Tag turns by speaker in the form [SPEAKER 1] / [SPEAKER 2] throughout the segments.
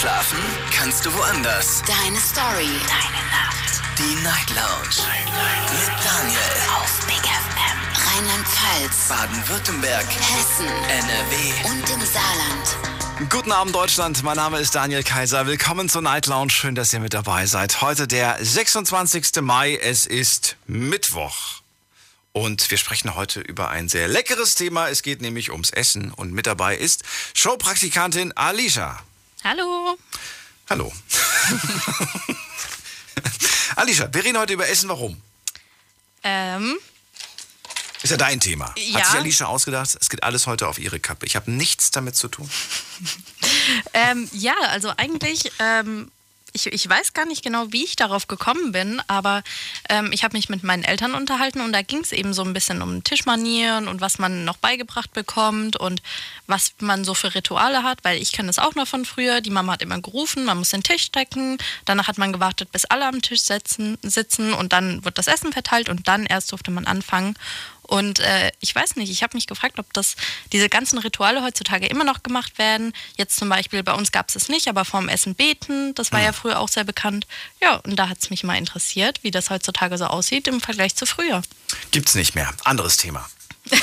[SPEAKER 1] Schlafen kannst du woanders.
[SPEAKER 2] Deine Story. Deine Nacht.
[SPEAKER 1] Die Night Lounge. Mit Daniel.
[SPEAKER 2] Auf Big FM. Rheinland-Pfalz.
[SPEAKER 1] Baden-Württemberg.
[SPEAKER 2] Hessen.
[SPEAKER 1] NRW.
[SPEAKER 2] Und im Saarland.
[SPEAKER 3] Guten Abend Deutschland, mein Name ist Daniel Kaiser. Willkommen zur Night Lounge. Schön, dass ihr mit dabei seid. Heute der 26. Mai. Es ist Mittwoch. Und wir sprechen heute über ein sehr leckeres Thema. Es geht nämlich ums Essen. Und mit dabei ist Showpraktikantin Alicia.
[SPEAKER 4] Hallo.
[SPEAKER 3] Hallo. Alicia, wir reden heute über Essen. Warum?
[SPEAKER 4] Ähm,
[SPEAKER 3] Ist ja dein Thema.
[SPEAKER 4] Ja.
[SPEAKER 3] Hat sich Alicia ausgedacht? Es geht alles heute auf ihre Kappe. Ich habe nichts damit zu tun.
[SPEAKER 4] ähm, ja, also eigentlich, ähm, ich, ich weiß gar nicht genau, wie ich darauf gekommen bin, aber ähm, ich habe mich mit meinen Eltern unterhalten und da ging es eben so ein bisschen um Tischmanieren und was man noch beigebracht bekommt und was man so für Rituale hat, weil ich kenne das auch noch von früher. Die Mama hat immer gerufen, man muss den Tisch decken, danach hat man gewartet, bis alle am Tisch sitzen, sitzen und dann wird das Essen verteilt und dann erst durfte man anfangen. Und äh, ich weiß nicht, ich habe mich gefragt, ob das diese ganzen Rituale heutzutage immer noch gemacht werden. Jetzt zum Beispiel, bei uns gab es es nicht, aber vorm Essen beten, das war ja früher auch sehr bekannt. Ja, und da hat es mich mal interessiert, wie das heutzutage so aussieht im Vergleich zu früher.
[SPEAKER 3] Gibt's nicht mehr. Anderes Thema.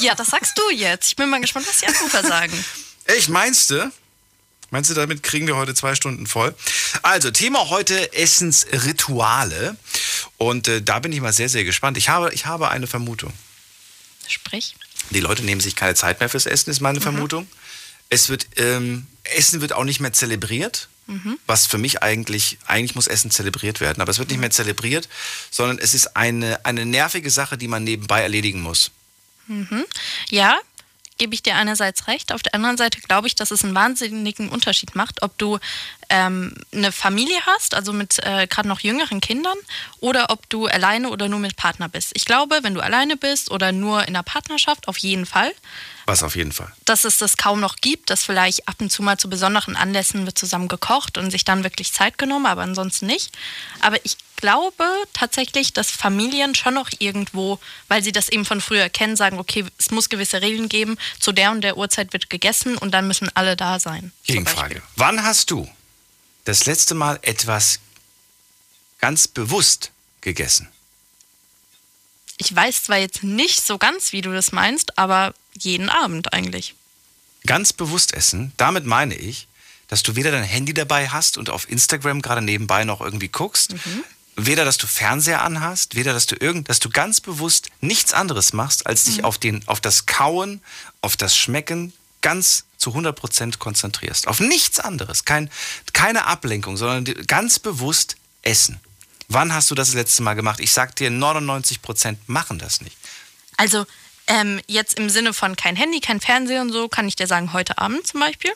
[SPEAKER 4] Ja, das sagst du jetzt. Ich bin mal gespannt, was die Anrufer sagen.
[SPEAKER 3] Ich meinste, meinst du, damit kriegen wir heute zwei Stunden voll? Also, Thema heute Essensrituale. Und äh, da bin ich mal sehr, sehr gespannt. Ich habe, ich habe eine Vermutung.
[SPEAKER 4] Sprich.
[SPEAKER 3] Die Leute nehmen sich keine Zeit mehr fürs Essen, ist meine Vermutung. Es wird, ähm, Essen wird auch nicht mehr zelebriert. Was für mich eigentlich, eigentlich muss Essen zelebriert werden, aber es wird nicht mehr zelebriert, sondern es ist eine, eine nervige Sache, die man nebenbei erledigen muss.
[SPEAKER 4] Ja, gebe ich dir einerseits recht. Auf der anderen Seite glaube ich, dass es einen wahnsinnigen Unterschied macht, ob du ähm, eine Familie hast, also mit äh, gerade noch jüngeren Kindern, oder ob du alleine oder nur mit Partner bist. Ich glaube, wenn du alleine bist oder nur in einer Partnerschaft, auf jeden Fall.
[SPEAKER 3] Was auf jeden Fall.
[SPEAKER 4] Dass es das kaum noch gibt, dass vielleicht ab und zu mal zu besonderen Anlässen wird zusammen gekocht und sich dann wirklich Zeit genommen, aber ansonsten nicht. Aber ich glaube tatsächlich, dass Familien schon noch irgendwo, weil sie das eben von früher kennen, sagen, okay, es muss gewisse Regeln geben, zu der und der Uhrzeit wird gegessen und dann müssen alle da sein.
[SPEAKER 3] Gegenfrage. Wann hast du das letzte Mal etwas ganz bewusst gegessen?
[SPEAKER 4] Ich weiß zwar jetzt nicht so ganz, wie du das meinst, aber jeden Abend eigentlich.
[SPEAKER 3] Ganz bewusst essen, damit meine ich, dass du weder dein Handy dabei hast und auf Instagram gerade nebenbei noch irgendwie guckst, weder dass du Fernseher anhast, weder dass du irgend, dass du ganz bewusst nichts anderes machst, als dich auf den, auf das Kauen, auf das Schmecken ganz zu 100% konzentrierst. Auf nichts anderes, kein, keine Ablenkung, sondern ganz bewusst essen. Wann hast du das letzte Mal gemacht? Ich sag dir, 99% machen das nicht.
[SPEAKER 4] Also ähm, jetzt im Sinne von kein Handy, kein Fernseher und so, kann ich dir sagen, heute Abend zum Beispiel.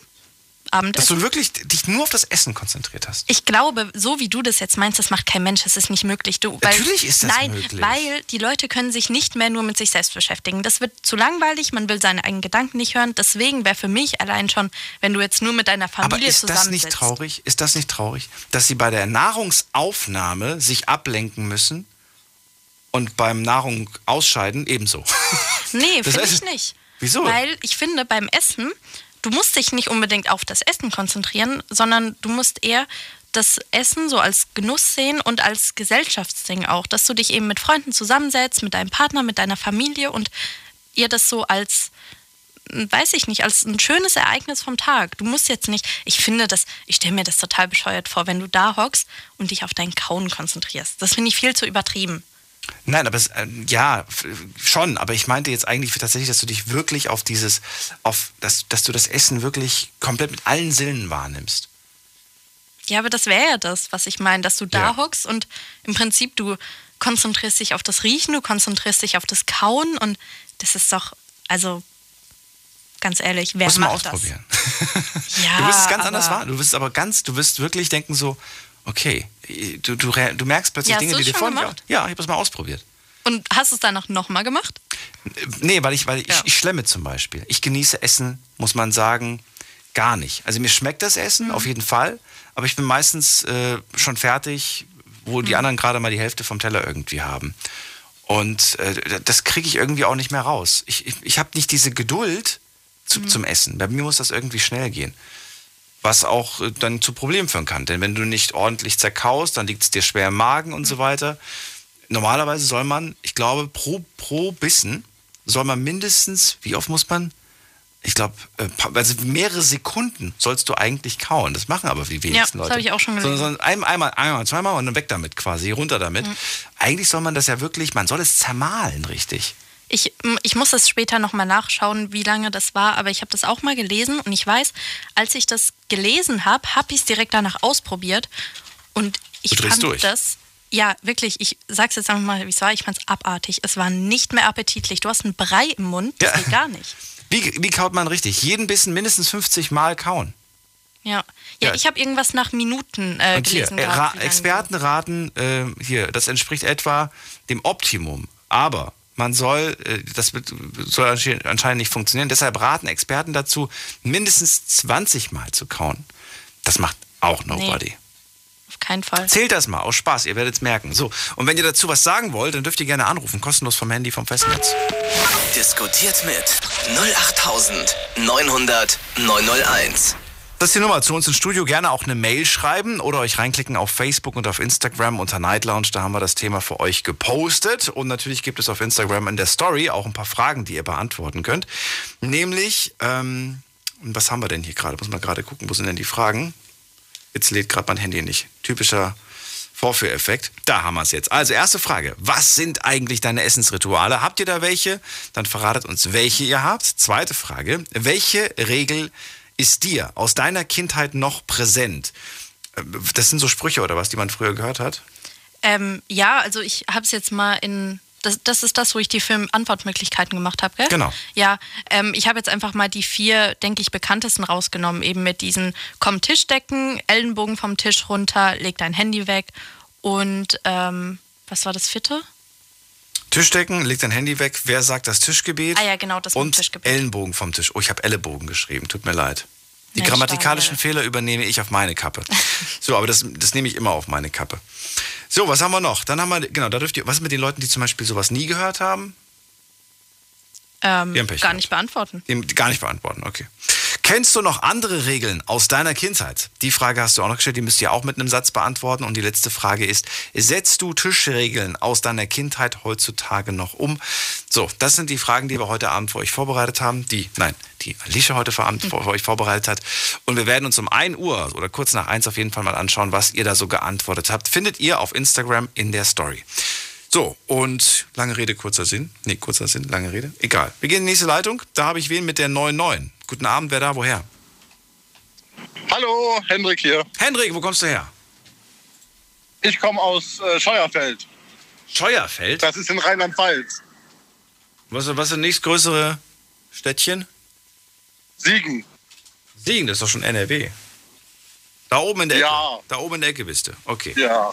[SPEAKER 3] Dass
[SPEAKER 4] Abendessen.
[SPEAKER 3] du wirklich dich nur auf das Essen konzentriert hast.
[SPEAKER 4] Ich glaube, so wie du das jetzt meinst, das macht kein Mensch, das ist nicht möglich. Du, weil,
[SPEAKER 3] Natürlich ist das
[SPEAKER 4] nein,
[SPEAKER 3] möglich.
[SPEAKER 4] weil die Leute können sich nicht mehr nur mit sich selbst beschäftigen. Das wird zu langweilig, man will seine eigenen Gedanken nicht hören. Deswegen wäre für mich allein schon, wenn du jetzt nur mit deiner
[SPEAKER 3] Aber
[SPEAKER 4] Familie
[SPEAKER 3] ist das nicht
[SPEAKER 4] zusammensitzt.
[SPEAKER 3] traurig? Ist das nicht traurig, dass sie bei der Nahrungsaufnahme sich ablenken müssen und beim Nahrung ausscheiden ebenso?
[SPEAKER 4] Nee, finde
[SPEAKER 3] heißt-
[SPEAKER 4] ich nicht.
[SPEAKER 3] Wieso?
[SPEAKER 4] Weil ich finde, beim Essen, du musst dich nicht unbedingt auf das Essen konzentrieren, sondern du musst eher das Essen so als Genuss sehen und als Gesellschaftsding auch, dass du dich eben mit Freunden zusammensetzt, mit deinem Partner, mit deiner Familie und ihr das so als weiß ich nicht, als ein schönes Ereignis vom Tag. Du musst jetzt nicht, ich finde das, ich stelle mir das total bescheuert vor, wenn du da hockst und dich auf dein Kauen konzentrierst. Das finde ich viel zu übertrieben.
[SPEAKER 3] Nein, aber es, äh, ja, schon. Aber ich meinte jetzt eigentlich tatsächlich, dass du dich wirklich auf dieses, auf dass, dass du das Essen wirklich komplett mit allen Sinnen wahrnimmst.
[SPEAKER 4] Ja, aber das wäre ja das, was ich meine, dass du da
[SPEAKER 3] Ja.
[SPEAKER 4] hockst und im Prinzip du konzentrierst dich auf das Riechen, du konzentrierst dich auf das Kauen und das ist doch, also ganz ehrlich, wer
[SPEAKER 3] Muss mal
[SPEAKER 4] macht
[SPEAKER 3] ausprobieren.
[SPEAKER 4] das? Ja,
[SPEAKER 3] du wirst es ganz anders wahr. Du wirst aber ganz, du wirst wirklich denken so, okay, du, du, du merkst plötzlich
[SPEAKER 4] Ja,
[SPEAKER 3] Dinge, die dir vorher
[SPEAKER 4] gemacht?
[SPEAKER 3] Ja, ich habe es mal ausprobiert.
[SPEAKER 4] Und hast du es danach nochmal gemacht?
[SPEAKER 3] Nee, weil ich, weil ich,
[SPEAKER 4] Ja.
[SPEAKER 3] ich schlemme zum Beispiel. Ich genieße Essen, muss man sagen, gar nicht. Also mir schmeckt das Essen auf jeden Fall, aber ich bin meistens äh, schon fertig, wo die anderen gerade mal die Hälfte vom Teller irgendwie haben. Und äh, das kriege ich irgendwie auch nicht mehr raus. Ich, ich, ich habe nicht diese Geduld zu, zum Essen. Bei mir muss das irgendwie schnell gehen. Was auch äh, dann zu Problemen führen kann. Denn wenn du nicht ordentlich zerkaust, dann liegt es dir schwer im Magen und so weiter. Normalerweise soll man, ich glaube, pro, pro Bissen soll man mindestens, wie oft muss man? Ich glaube, äh, also mehrere Sekunden sollst du eigentlich kauen. Das machen aber die wenigsten
[SPEAKER 4] das
[SPEAKER 3] Leute.
[SPEAKER 4] habe ich auch schon
[SPEAKER 3] So,
[SPEAKER 4] gelesen.
[SPEAKER 3] so ein, einmal, einmal, zweimal und dann weg damit quasi, runter damit. Eigentlich soll man das ja wirklich, man soll es zermahlen, richtig.
[SPEAKER 4] Ich, ich muss das später nochmal nachschauen, wie lange das war, aber ich habe das auch mal gelesen und ich weiß, als ich das gelesen habe, habe ich es direkt danach ausprobiert und ich
[SPEAKER 3] Du
[SPEAKER 4] fand
[SPEAKER 3] durch.
[SPEAKER 4] das, ja wirklich, ich sag's jetzt einfach mal, wie es war, ich fand es abartig. Es war nicht mehr appetitlich. Du hast einen Brei im Mund, das
[SPEAKER 3] Ja.
[SPEAKER 4] geht gar nicht.
[SPEAKER 3] Wie, wie kaut man richtig? Jeden Bissen mindestens 50 Mal kauen.
[SPEAKER 4] Ja, ja,
[SPEAKER 3] Ja.
[SPEAKER 4] ich habe irgendwas nach Minuten äh,
[SPEAKER 3] Und hier,
[SPEAKER 4] gelesen.
[SPEAKER 3] äh,
[SPEAKER 4] gehabt,
[SPEAKER 3] Ra Experten raten, äh, hier, das entspricht etwa dem Optimum. Aber man soll, äh, das soll ansche- anscheinend nicht funktionieren. Deshalb raten Experten dazu, mindestens 20 Mal zu kauen. Das macht auch nobody.
[SPEAKER 4] Auf keinen Fall.
[SPEAKER 3] Zählt das mal aus Spaß, ihr werdet es merken. So, und wenn ihr dazu was sagen wollt, dann dürft ihr gerne anrufen, kostenlos vom Handy vom Festnetz.
[SPEAKER 1] Diskutiert mit 08900 901.
[SPEAKER 3] Das ist die Nummer zu uns ins Studio. Gerne auch eine Mail schreiben oder euch reinklicken auf Facebook und auf Instagram unter Night Lounge. Da haben wir das Thema für euch gepostet. Und natürlich gibt es auf Instagram in der Story auch ein paar Fragen, die ihr beantworten könnt. Nämlich, ähm, was haben wir denn hier gerade? Muss man gerade gucken, wo sind denn die Fragen? Jetzt lädt gerade mein Handy nicht. Typischer Vorführeffekt. Da haben wir es jetzt. Also erste Frage. Was sind eigentlich deine Essensrituale? Habt ihr da welche? Dann verratet uns, welche ihr habt. Zweite Frage. Welche Regel ist dir aus deiner Kindheit noch präsent? Äh, Das sind so Sprüche oder was, die man früher gehört hat?
[SPEAKER 4] Ähm, ja, also ich habe es jetzt mal in. Das, das ist das, wo ich die Film-Antwortmöglichkeiten gemacht habe, gell?
[SPEAKER 3] Genau.
[SPEAKER 4] Ja, ähm, ich habe jetzt einfach mal die vier, denke ich, bekanntesten rausgenommen. Eben mit diesen Komm Tischdecken, Ellenbogen vom Tisch runter, leg dein Handy weg und ähm, was war das vierte?
[SPEAKER 3] Tischdecken, leg dein Handy weg. Wer sagt das Tischgebet?
[SPEAKER 4] Ah ja, genau, das
[SPEAKER 3] Und
[SPEAKER 4] Tischgebet.
[SPEAKER 3] Ellenbogen vom Tisch. Oh, ich habe Ellenbogen geschrieben. Tut mir leid. Die
[SPEAKER 4] Mensch,
[SPEAKER 3] grammatikalischen
[SPEAKER 4] Daniel.
[SPEAKER 3] Fehler übernehme ich auf meine Kappe. So, aber das, das nehme ich immer auf meine Kappe. So, was haben wir noch? Dann haben wir, genau, da dürft ihr, was ist mit den Leuten, die zum Beispiel sowas nie gehört haben?
[SPEAKER 4] Ähm, gar nicht beantworten.
[SPEAKER 3] Gar nicht beantworten, okay. Kennst du noch andere Regeln aus deiner Kindheit? Die Frage hast du auch noch gestellt, die müsst ihr auch mit einem Satz beantworten. Und die letzte Frage ist, setzt du Tischregeln aus deiner Kindheit heutzutage noch um? So, das sind die Fragen, die wir heute Abend für euch vorbereitet haben. Die, nein, die Alicia heute für Abend für euch vorbereitet hat. Und wir werden uns um 1 Uhr oder kurz nach 1 auf jeden Fall mal anschauen, was ihr da so geantwortet habt. Findet ihr auf Instagram in der Story. So, und lange Rede, kurzer Sinn. Nee, kurzer Sinn, lange Rede. Egal. Wir gehen in die nächste Leitung. Da habe ich wen mit der 99. Guten Abend, wer da, woher?
[SPEAKER 5] Hallo, Hendrik hier.
[SPEAKER 3] Hendrik, wo kommst du her?
[SPEAKER 5] Ich komme aus äh, Scheuerfeld.
[SPEAKER 3] Scheuerfeld?
[SPEAKER 5] Das ist in Rheinland-Pfalz.
[SPEAKER 3] Was, was sind nächstgrößere Städtchen?
[SPEAKER 5] Siegen.
[SPEAKER 3] Siegen, das ist doch schon NRW. Da oben in der
[SPEAKER 5] Ja.
[SPEAKER 3] Ecke. Da oben in der Ecke bist du. Okay.
[SPEAKER 5] Ja,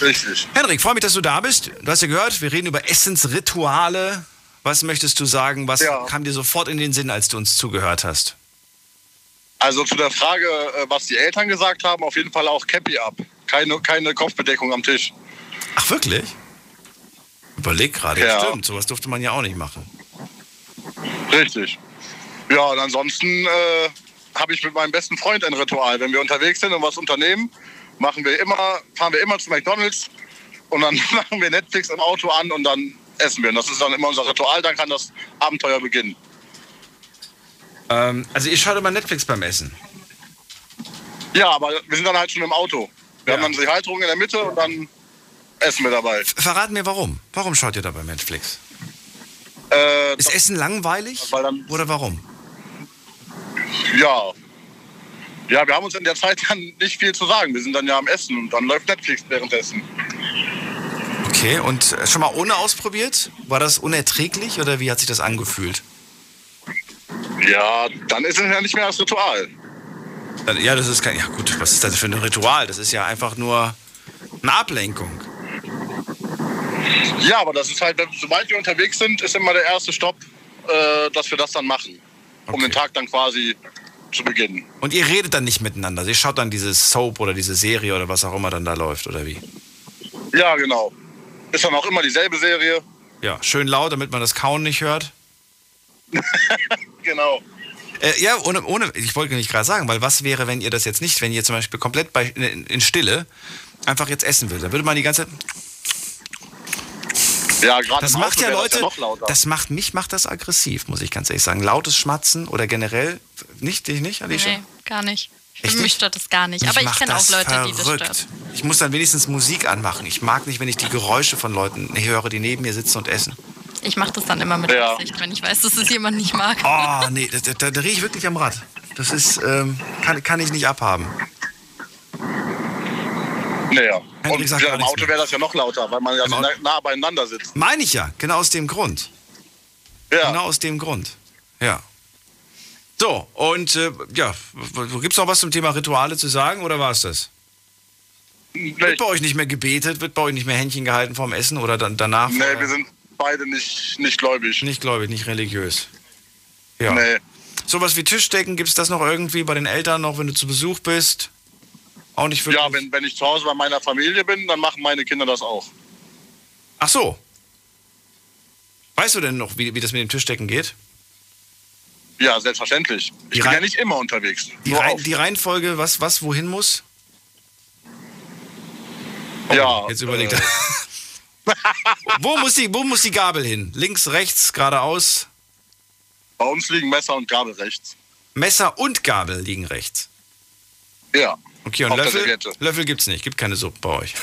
[SPEAKER 5] richtig.
[SPEAKER 3] Henrik, freue mich, dass du da bist. Du hast ja gehört, wir reden über Essensrituale. Was möchtest du sagen? Was
[SPEAKER 5] Ja.
[SPEAKER 3] kam dir sofort in den Sinn, als du uns zugehört hast?
[SPEAKER 5] Also zu der Frage, äh, was die Eltern gesagt haben, auf jeden Fall auch Cappy ab. Keine, keine Kopfbedeckung am Tisch.
[SPEAKER 3] Ach, wirklich? Überleg gerade.
[SPEAKER 5] Ja.
[SPEAKER 3] Stimmt, sowas durfte man ja auch nicht machen.
[SPEAKER 5] Richtig. Ja, und ansonsten äh, habe ich mit meinem besten Freund ein Ritual. Wenn wir unterwegs sind und was unternehmen, machen wir immer, fahren wir immer zu McDonalds und dann machen wir Netflix im Auto an und dann essen wir. Und das ist dann immer unser Ritual, dann kann das Abenteuer beginnen.
[SPEAKER 3] Ähm, also ihr schaut immer Netflix beim Essen.
[SPEAKER 5] Ja, aber wir sind dann halt schon im Auto. Wir
[SPEAKER 3] Ja.
[SPEAKER 5] haben dann die Halterung in der Mitte und dann essen wir dabei.
[SPEAKER 3] Verrat mir warum. Warum schaut ihr da bei Netflix?
[SPEAKER 5] Äh,
[SPEAKER 3] Ist Essen langweilig? Oder warum?
[SPEAKER 5] ja. Ja, wir haben uns in der Zeit dann nicht viel zu sagen. Wir sind dann ja am Essen und dann läuft Netflix währenddessen.
[SPEAKER 3] Okay, und schon mal ohne ausprobiert? War das unerträglich oder wie hat sich das angefühlt?
[SPEAKER 5] Ja, dann ist es ja nicht mehr das Ritual.
[SPEAKER 3] Dann- Ja, das ist kein. Ja, gut, was ist das für ein Ritual? Das ist ja einfach nur eine Ablenkung.
[SPEAKER 5] Ja, aber das ist halt, sobald wir unterwegs sind, ist immer der erste Stopp, äh, dass wir das dann machen. Um
[SPEAKER 3] Okay.
[SPEAKER 5] den Tag dann quasi zu beginnen.
[SPEAKER 3] Und ihr redet dann nicht miteinander. Ihr schaut dann diese Soap oder diese Serie oder was auch immer dann da läuft, oder wie?
[SPEAKER 5] Ja, genau. Ist dann auch immer dieselbe Serie.
[SPEAKER 3] Ja, schön laut, damit man das Kauen nicht hört.
[SPEAKER 5] Genau.
[SPEAKER 3] Äh, ja, ohne, ohne, ich wollte nicht gerade sagen, weil was wäre, wenn ihr das jetzt nicht, wenn ihr zum Beispiel komplett bei, in, in Stille einfach jetzt essen würdet? Dann würde man die ganze Zeit.
[SPEAKER 5] Ja, gerade
[SPEAKER 3] Das macht ja Leute,
[SPEAKER 5] Das, ja noch lauter.
[SPEAKER 3] das macht mich, macht das aggressiv, muss ich ganz ehrlich sagen. Lautes Schmatzen oder generell, nicht, dich nicht, Alicia?
[SPEAKER 4] Nee, gar nicht.
[SPEAKER 3] Echt
[SPEAKER 4] mich stört das gar nicht.
[SPEAKER 3] Mich
[SPEAKER 4] Aber ich kenne auch
[SPEAKER 3] das
[SPEAKER 4] Leute, die das
[SPEAKER 3] verrückt.
[SPEAKER 4] stört.
[SPEAKER 3] Ich muss dann wenigstens Musik anmachen. Ich mag nicht, wenn ich die Geräusche von Leuten höre, die neben mir sitzen und essen.
[SPEAKER 4] Ich mache das dann immer mit
[SPEAKER 5] Ja.
[SPEAKER 4] Absicht, wenn ich weiß, dass es jemand nicht mag.
[SPEAKER 3] Oh, nee, da, da, da drehe ich wirklich am Rad. Das ist, ähm, kann, kann ich nicht abhaben.
[SPEAKER 5] Naja. Und
[SPEAKER 3] sagt
[SPEAKER 5] ja,
[SPEAKER 3] gar
[SPEAKER 5] im Auto wäre das ja noch lauter, weil man ja so nah beieinander sitzt.
[SPEAKER 3] Meine ich ja, genau aus dem Grund.
[SPEAKER 5] Ja.
[SPEAKER 3] Genau aus dem Grund. Ja. So, und äh, ja, gibt es noch was zum Thema Rituale zu sagen oder war es das? Wird bei euch nicht mehr gebetet? Wird bei euch nicht mehr Händchen gehalten vorm Essen oder dann danach?
[SPEAKER 5] nee, wir sind beide nicht, nicht gläubig.
[SPEAKER 3] nicht gläubig, nicht religiös. Ja.
[SPEAKER 5] Nee.
[SPEAKER 3] Sowas wie Tischdecken, gibt es das noch irgendwie bei den Eltern noch, wenn du zu Besuch bist? Auch nicht wirklich?
[SPEAKER 5] Ja, wenn, wenn ich zu Hause bei meiner Familie bin, dann machen meine Kinder das auch.
[SPEAKER 3] Ach so. Weißt du denn noch, wie, wie das mit dem Tischdecken geht?
[SPEAKER 5] Ja, selbstverständlich. Ich
[SPEAKER 3] Die
[SPEAKER 5] bin ja nicht immer unterwegs.
[SPEAKER 3] Die,
[SPEAKER 5] auf.
[SPEAKER 3] die Reihenfolge, was, was wohin muss?
[SPEAKER 5] ja,
[SPEAKER 3] Jetzt überlegt
[SPEAKER 5] äh,
[SPEAKER 3] er. wo, muss die, wo muss die Gabel hin? Links, rechts, geradeaus?
[SPEAKER 5] Bei uns liegen Messer und Gabel rechts.
[SPEAKER 3] Messer und Gabel liegen rechts.
[SPEAKER 5] Ja.
[SPEAKER 3] Okay, und Löffel? Löffel gibt's nicht, gibt keine Suppe bei euch.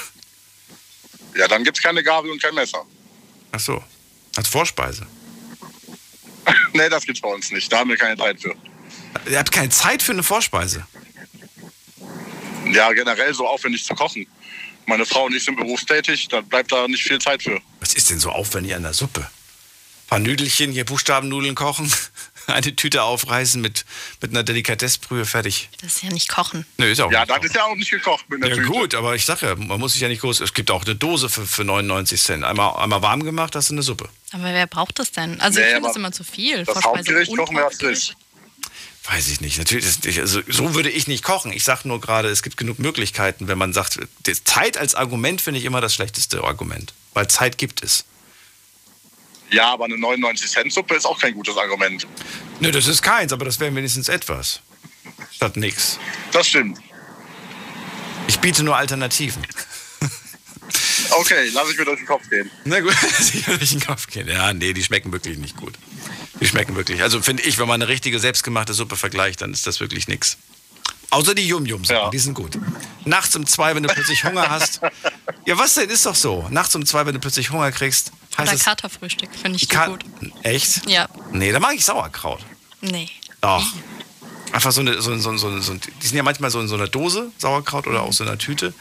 [SPEAKER 5] Ja, dann gibt es keine Gabel und kein Messer.
[SPEAKER 3] Ach so. Als Vorspeise.
[SPEAKER 5] nee, das gibt's bei uns nicht. Da haben wir keine Zeit für.
[SPEAKER 3] Ihr habt keine Zeit für eine Vorspeise.
[SPEAKER 5] Ja, generell so aufwendig zu kochen. Meine Frau und ich sind berufstätig, da bleibt da nicht viel Zeit für.
[SPEAKER 3] Was ist denn so aufwendig an der Suppe? Ein paar Nüdelchen, hier Buchstabennudeln kochen, eine Tüte aufreißen mit, mit einer Delikatessbrühe fertig.
[SPEAKER 4] Das ist ja nicht kochen.
[SPEAKER 3] Nö, ist auch
[SPEAKER 5] Ja,
[SPEAKER 3] nicht
[SPEAKER 5] das
[SPEAKER 3] drauf.
[SPEAKER 5] ist ja auch nicht gekocht mit einer
[SPEAKER 3] Ja
[SPEAKER 5] Tüte.
[SPEAKER 3] gut, aber ich sag ja, man muss sich ja nicht groß. Es gibt auch eine Dose für, für 99 Cent. Einmal, einmal warm gemacht, hast du eine Suppe.
[SPEAKER 4] Aber wer braucht das denn? Also
[SPEAKER 5] Nee,
[SPEAKER 4] ich finde das immer zu viel.
[SPEAKER 5] Das Hauptgericht kochen wir frisch.
[SPEAKER 3] Weiß ich nicht. Natürlich, ist, ich- also, so würde ich nicht kochen. Ich sage nur gerade, es gibt genug Möglichkeiten, wenn man sagt, Zeit als Argument finde ich immer das schlechteste Argument. Weil Zeit gibt es.
[SPEAKER 5] Ja, aber eine 99-Cent-Suppe ist auch kein gutes Argument.
[SPEAKER 3] Nö, das ist keins, aber das wäre wenigstens etwas. Statt nix.
[SPEAKER 5] Das stimmt.
[SPEAKER 3] Ich biete nur Alternativen.
[SPEAKER 5] Okay, lass ich mir durch den Kopf gehen.
[SPEAKER 3] Na gut, sicherlich in den Kopf gehen. Ja, nee, die schmecken wirklich nicht gut. Die schmecken wirklich. Also finde ich, wenn man eine richtige selbstgemachte Suppe vergleicht, dann ist das wirklich nix. Außer die Yum-Yum-Suppen,
[SPEAKER 5] Ja.
[SPEAKER 3] die sind gut. Nachts um zwei, wenn du plötzlich Hunger hast. Ja, was denn? Ist doch so. Nachts um zwei, wenn du plötzlich Hunger kriegst, heißt
[SPEAKER 4] Oder. Katerfrühstück, finde ich
[SPEAKER 3] Ka-
[SPEAKER 4] gut.
[SPEAKER 3] Echt?
[SPEAKER 4] Ja,
[SPEAKER 3] Nee, da mag ich Sauerkraut.
[SPEAKER 4] nee.
[SPEAKER 3] Doch. Einfach so eine, so, so, so, so, die sind ja manchmal so in so einer Dose, Sauerkraut oder auch so einer Tüte.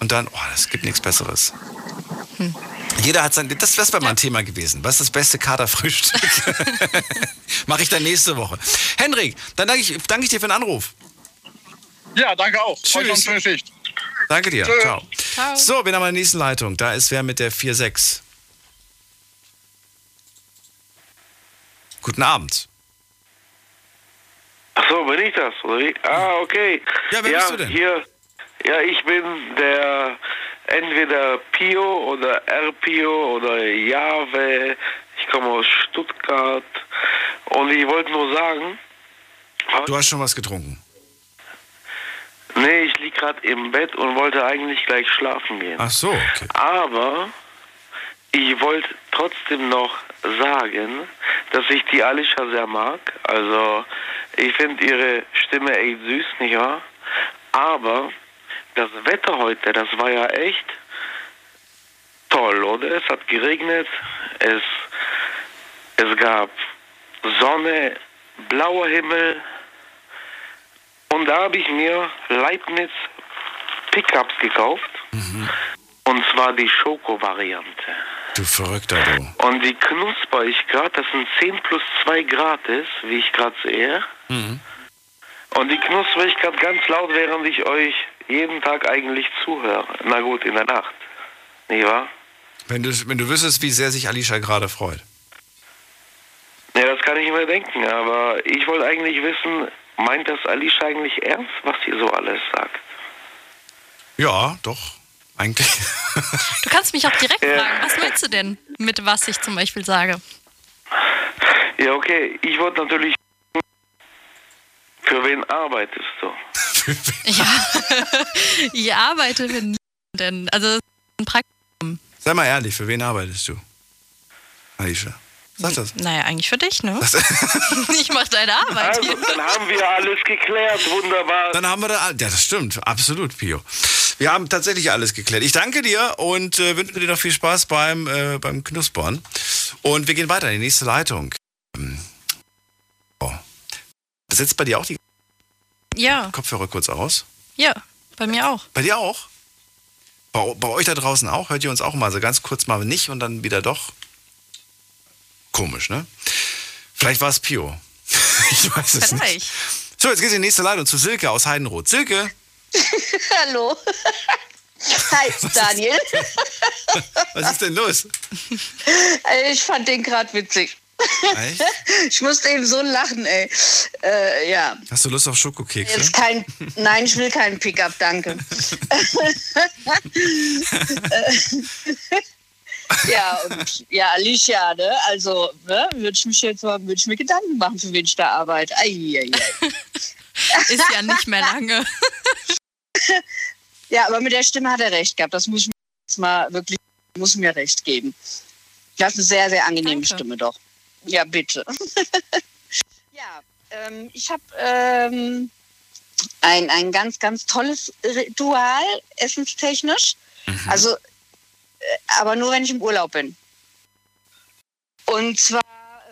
[SPEAKER 3] Und dann, oh, das gibt nichts Besseres. Jeder hat sein, das, wäre mal ein Thema gewesen. Was ist das beste Katerfrühstück? Mache ich dann nächste Woche. Henrik, dann danke ich, danke ich dir für den Anruf.
[SPEAKER 5] Ja, danke auch.
[SPEAKER 3] Tschüss.
[SPEAKER 5] Schöne Schicht.
[SPEAKER 3] Danke dir.
[SPEAKER 5] Tschö.
[SPEAKER 3] Ciao.
[SPEAKER 4] Ciao.
[SPEAKER 3] So, wir haben eine nächste Leitung. Da ist wer mit der 4.6. Guten Abend.
[SPEAKER 6] Ach so, bin ich das, oder wie? Ah, okay.
[SPEAKER 3] Ja, wer bist du denn?
[SPEAKER 6] Hier, ja, ich bin der entweder Pio oder RPio oder Jave. Ich komme aus Stuttgart. Und ich wollte nur sagen,
[SPEAKER 3] Du hast schon was getrunken.
[SPEAKER 6] nee, ich lieg gerade im Bett und wollte eigentlich gleich schlafen gehen.
[SPEAKER 3] Ach so, okay.
[SPEAKER 6] Aber ich wollte trotzdem noch sagen, dass ich die Alicia sehr mag. Also ich finde ihre Stimme echt süß, nicht wahr? Aber das Wetter heute, das war ja echt toll, oder? Es hat geregnet, es, es gab Sonne, blauer Himmel. Und da habe ich mir Leibniz Pickups gekauft. Und zwar die Schoko-Variante.
[SPEAKER 3] Du Verrückter, du.
[SPEAKER 6] Und die knusper ich gerade, das sind 10 plus 2 Grad ist, wie ich gerade sehe. Und die knusper ich gerade ganz laut, während ich euch jeden Tag eigentlich zuhöre. Na gut, in der Nacht. Nicht wahr?
[SPEAKER 3] Wenn du, wenn du wüsstest, wie sehr sich Alicia gerade freut.
[SPEAKER 6] Ja, das kann ich mir denken, aber ich wollte eigentlich wissen, meint das Alicia eigentlich ernst, was sie so alles sagt?
[SPEAKER 3] Ja, doch. Eigentlich.
[SPEAKER 4] Du kannst mich auch direkt
[SPEAKER 6] Ja.
[SPEAKER 4] fragen, was meinst du denn mit was ich zum Beispiel sage?
[SPEAKER 6] Ja, okay, ich wollte natürlich Für wen arbeitest du?
[SPEAKER 4] Ja, ich arbeite für niemanden. Also ein Praktikum.
[SPEAKER 3] Sei mal ehrlich, für wen arbeitest du? Aisha. Sag das.
[SPEAKER 4] Naja, eigentlich für dich, ne? ich mache deine Arbeit
[SPEAKER 6] Also,
[SPEAKER 4] hier.
[SPEAKER 6] dann haben wir alles geklärt. Wunderbar.
[SPEAKER 3] Dann haben wir da. Ja, das stimmt. Absolut, Pio. Wir haben tatsächlich alles geklärt. Ich danke dir und äh, wünsche dir noch viel Spaß beim, äh, beim Knuspern. Und wir gehen weiter in die nächste Leitung. Oh. Setzt bei dir auch die
[SPEAKER 4] Ja,
[SPEAKER 3] Kopfhörer kurz aus?
[SPEAKER 4] ja, bei mir auch.
[SPEAKER 3] Bei dir auch? Bei, bei euch da draußen auch? Hört ihr uns auch mal so ganz kurz mal nicht und dann wieder doch? Komisch, ne? Vielleicht war es Pio. ich weiß es nicht.
[SPEAKER 4] Vielleicht.
[SPEAKER 3] So, jetzt geht's in die nächste Leitung zu Silke aus Heidenroth. Silke,
[SPEAKER 7] Hallo. Hi, Daniel.
[SPEAKER 3] was ist denn los?
[SPEAKER 7] Ich fand den gerade witzig.
[SPEAKER 3] Echt?
[SPEAKER 7] Ich musste eben so lachen, ey. Äh, ja.
[SPEAKER 3] Hast du Lust auf Schokokekse?
[SPEAKER 7] Jetzt kein. Nein, ich will keinen Pickup, danke. ja, und ja, Alicia, ne? Also, ne, würde ich mich jetzt mal, würde ich mir Gedanken machen, für wen ich da arbeite. Ai, ai, ai.
[SPEAKER 4] Ist ja nicht mehr lange.
[SPEAKER 7] Ja, aber mit der Stimme hat er recht gehabt. Das muss ich mir jetzt mal wirklich, muss mir recht geben. Du hast eine sehr, sehr angenehme
[SPEAKER 4] Danke.
[SPEAKER 7] Stimme doch. Ja, bitte. ja, ähm, ich habe ähm, ein, ein ganz, ganz tolles Ritual, essenstechnisch. Also, äh, aber nur, wenn ich im Urlaub bin. Und zwar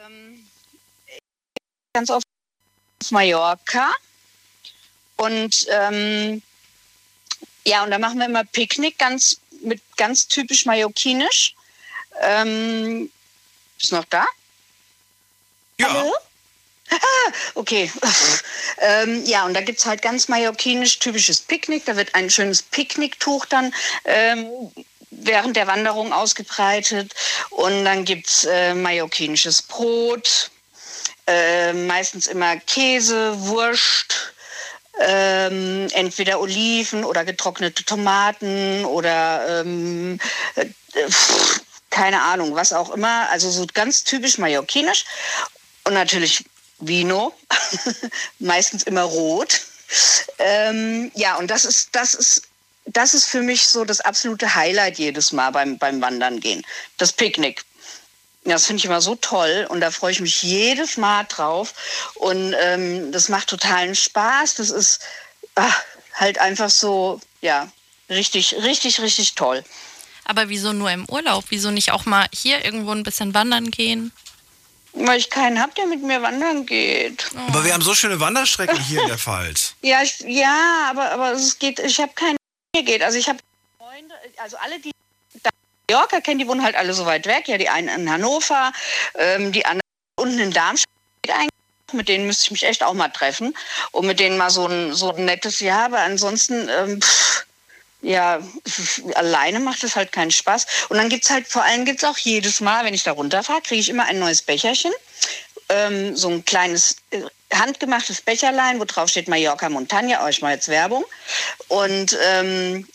[SPEAKER 7] ähm, ganz oft auf Mallorca. Und ähm, ja, und da machen wir immer Picknick, ganz mit ganz typisch mallorquinisch. Ähm, bist noch da?
[SPEAKER 3] Ja.
[SPEAKER 7] Hallo? Ah, okay. ähm, ja, und da gibt's halt ganz mallorquinisch typisches Picknick. Da wird ein schönes Picknicktuch dann ähm, während der Wanderung ausgebreitet. Und dann gibt's äh, mallorquinisches Brot, äh, meistens immer Käse, Wurst, ähm, entweder Oliven oder getrocknete Tomaten oder ähm, äh, pff, keine Ahnung, was auch immer. Also so ganz typisch mallorquinisch. Und natürlich Vino, meistens immer rot. Ähm, ja, und das ist, das ist, das ist für mich so das absolute Highlight jedes Mal beim, beim Wandern gehen. Das Picknick. Das finde ich immer so toll und da freue ich mich jedes Mal drauf. Und ähm, das macht totalen Spaß. Das ist ah, halt einfach so, ja, richtig, richtig, richtig toll.
[SPEAKER 4] Aber wieso nur im Urlaub? Wieso nicht auch mal hier irgendwo ein bisschen wandern gehen?
[SPEAKER 7] Weil ich keinen habe, der mit mir wandern geht.
[SPEAKER 3] Aber wir haben so schöne Wanderstrecken hier in der Pfalz.
[SPEAKER 7] Ja, ich, ja, aber, aber es geht, ich habe keinen, der geht. Also ich habe Freunde, also alle, die Mallorca kennen, die wohnen halt alle so weit weg. Ja, die einen in Hannover, ähm, die anderen unten in Darmstadt. Mit denen müsste ich mich echt auch mal treffen und mit denen mal so ein, so ein nettes Jahr. Aber ansonsten, ähm, pff, ja, alleine macht es halt keinen Spaß. Und dann gibt's halt, vor allem gibt's auch jedes Mal, wenn ich da runterfahre, kriege ich immer ein neues Becherchen. Ähm, so ein kleines äh, handgemachtes Becherlein, wo drauf steht Mallorca Montaña, oh, ich mache jetzt Werbung. Und ähm,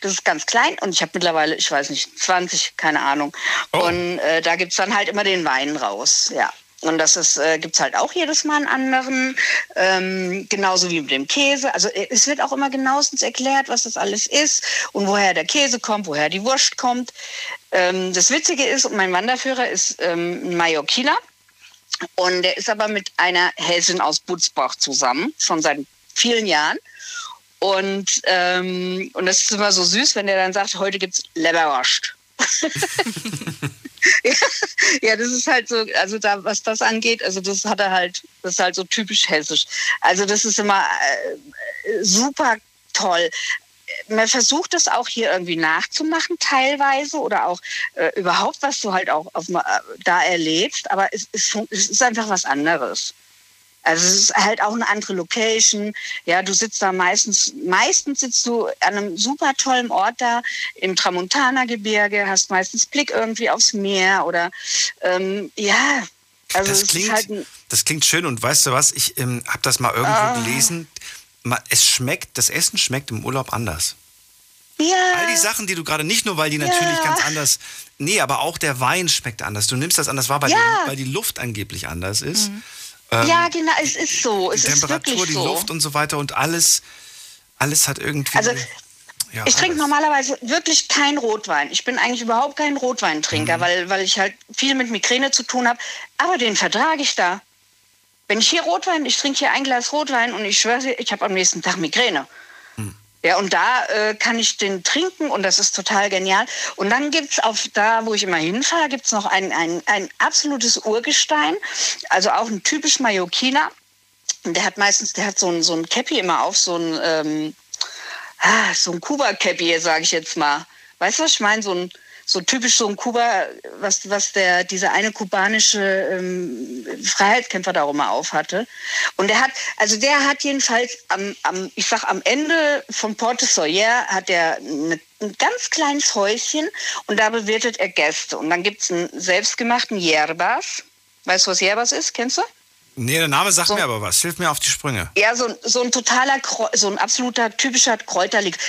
[SPEAKER 7] das ist ganz klein und ich habe mittlerweile, ich weiß nicht, 20, keine Ahnung.
[SPEAKER 3] Oh.
[SPEAKER 7] Und äh, da gibt's dann halt immer den Wein raus, ja. Und das ist, äh, gibt's halt auch jedes Mal einen anderen, ähm, genauso wie mit dem Käse. Also äh, es wird auch immer genauestens erklärt, was das alles ist und woher der Käse kommt, woher die Wurst kommt. Ähm, das Witzige ist, mein Wanderführer ist ähm, ein Mallorquiner und der ist aber mit einer Hessin aus Butzbach zusammen, schon seit vielen Jahren. Und, ähm, und das ist immer so süß, wenn der dann sagt, heute gibt's Leberwurst. ja, ja, das ist halt so, also da, was das angeht, also das hat er halt, das ist halt so typisch hessisch. Also das ist immer äh, super toll. Man versucht das auch hier irgendwie nachzumachen teilweise oder auch äh, überhaupt, was du halt auch auf, äh, da erlebst, aber es, es, es ist einfach was anderes. Also es ist halt auch eine andere Location. Ja, du sitzt da meistens, meistens sitzt du an einem super tollen Ort da im Tramontana-Gebirge, hast meistens Blick irgendwie aufs Meer oder ähm, ja, also
[SPEAKER 3] Das klingt,
[SPEAKER 7] halt
[SPEAKER 3] das klingt schön und weißt du was? Ich ähm, habe das mal irgendwo
[SPEAKER 7] Ah.
[SPEAKER 3] gelesen. Es schmeckt, das Essen schmeckt im Urlaub anders.
[SPEAKER 7] ja,
[SPEAKER 3] All die Sachen, die du gerade nicht nur, weil die natürlich ganz anders, nee, aber auch der Wein schmeckt anders. Du nimmst das anders wahr, weil,
[SPEAKER 7] Ja.
[SPEAKER 3] die, weil die Luft angeblich anders ist. Ähm,
[SPEAKER 7] ja, genau, es ist so. Es
[SPEAKER 3] die Temperatur, die
[SPEAKER 7] so.
[SPEAKER 3] Luft und so weiter und alles, alles hat irgendwie.
[SPEAKER 7] Also,
[SPEAKER 3] ja,
[SPEAKER 7] Ich trinke normalerweise wirklich kein Rotwein. Ich bin eigentlich überhaupt kein Rotweintrinker,
[SPEAKER 3] Mhm.
[SPEAKER 7] weil, weil ich halt viel mit Migräne zu tun habe. Aber den vertrage ich da. Wenn ich hier Rotwein, ich trinke hier ein Glas Rotwein und ich schwöre, ich habe am nächsten Tag Migräne.
[SPEAKER 3] Hm.
[SPEAKER 7] Ja, und da äh, kann ich den trinken und das ist total genial. Und dann gibt's auf da, wo ich immer hinfahre, gibt's noch ein, ein, ein absolutes Urgestein, also auch ein typisch Mallorquiner. Der hat meistens, der hat so ein, so ein Cappy immer auf, so ein, ähm, ah, so ein Kuba-Cappy, sage ich jetzt mal. Weißt du, was ich meine? So ein so typisch so ein Kuba, was, was der, dieser eine kubanische ähm, Freiheitskämpfer da immer auf hatte. Und der hat, also der hat jedenfalls am, am ich sag am Ende von Porte Soyer hat er eine, ein ganz kleines Häuschen und da bewirtet er Gäste. Und dann gibt's einen selbstgemachten Yerbas. Weißt du, was Yerbas ist? Kennst du?
[SPEAKER 3] Nee, der Name sagt
[SPEAKER 7] So.
[SPEAKER 3] mir aber was. Hilf mir auf die Sprünge.
[SPEAKER 7] Ja, so, so ein totaler, so ein absoluter typischer Kräuterlikör.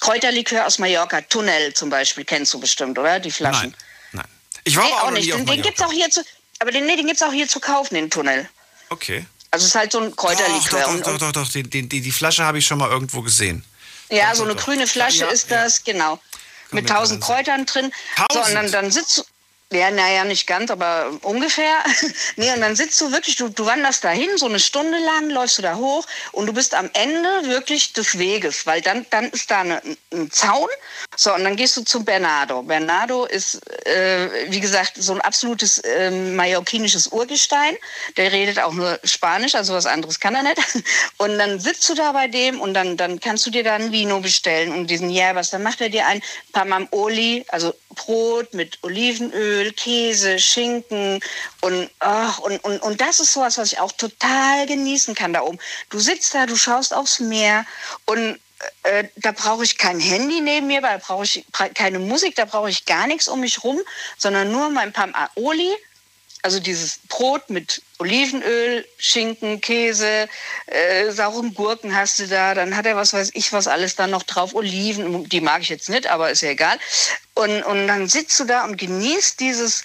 [SPEAKER 7] Kräuterlikör aus Mallorca, Tunnel zum Beispiel, kennst du bestimmt, oder? Die Flaschen.
[SPEAKER 3] Nein, nein. Ich war
[SPEAKER 7] Nee,
[SPEAKER 3] auch,
[SPEAKER 7] nicht. Den, den gibt's
[SPEAKER 3] Mallorca.
[SPEAKER 7] auch hier zu, aber den, nee, den gibt's auch hier zu kaufen, den Tunnel.
[SPEAKER 3] Okay.
[SPEAKER 7] Also es ist halt so ein Kräuterlikör.
[SPEAKER 3] doch,
[SPEAKER 7] Und-
[SPEAKER 3] doch, doch, doch, doch. Die, die, die, Flasche habe ich schon mal irgendwo gesehen.
[SPEAKER 7] Ja, so eine grüne Flasche ist das, genau. Mit tausend Kräutern drin. So, und
[SPEAKER 3] Tausend?
[SPEAKER 7] dann, dann sitzt du. Ja, naja, nicht ganz, aber ungefähr. nee, und dann sitzt du wirklich, du, du wanderst da hin, so eine Stunde lang läufst du da hoch und du bist am Ende wirklich des Weges, weil dann, dann ist da eine, ein Zaun. So, und dann gehst du zum Bernardo. Bernardo ist, äh, wie gesagt, so ein absolutes äh, mallorquinisches Urgestein. Der redet auch nur Spanisch, also was anderes kann er nicht. Und dann sitzt du da bei dem und dann, dann kannst du dir da ein Vino bestellen und diesen Yerbas. Dann macht er dir ein Pamam-Oli, also Brot mit Olivenöl, Käse, Schinken und, ach, und, und, und das ist sowas, was ich auch total genießen kann da oben. Du sitzt da, du schaust aufs Meer und äh, da brauche ich kein Handy neben mir, da brauche ich keine Musik, da brauche ich gar nichts um mich rum, sondern nur mein Pam-Oli, also dieses Brot mit Olivenöl, Schinken, Käse, äh, sauren Gurken hast du da, dann hat er was weiß ich was alles da noch drauf, Oliven, die mag ich jetzt nicht, aber ist ja egal. Und, und dann sitzt du da und genießt dieses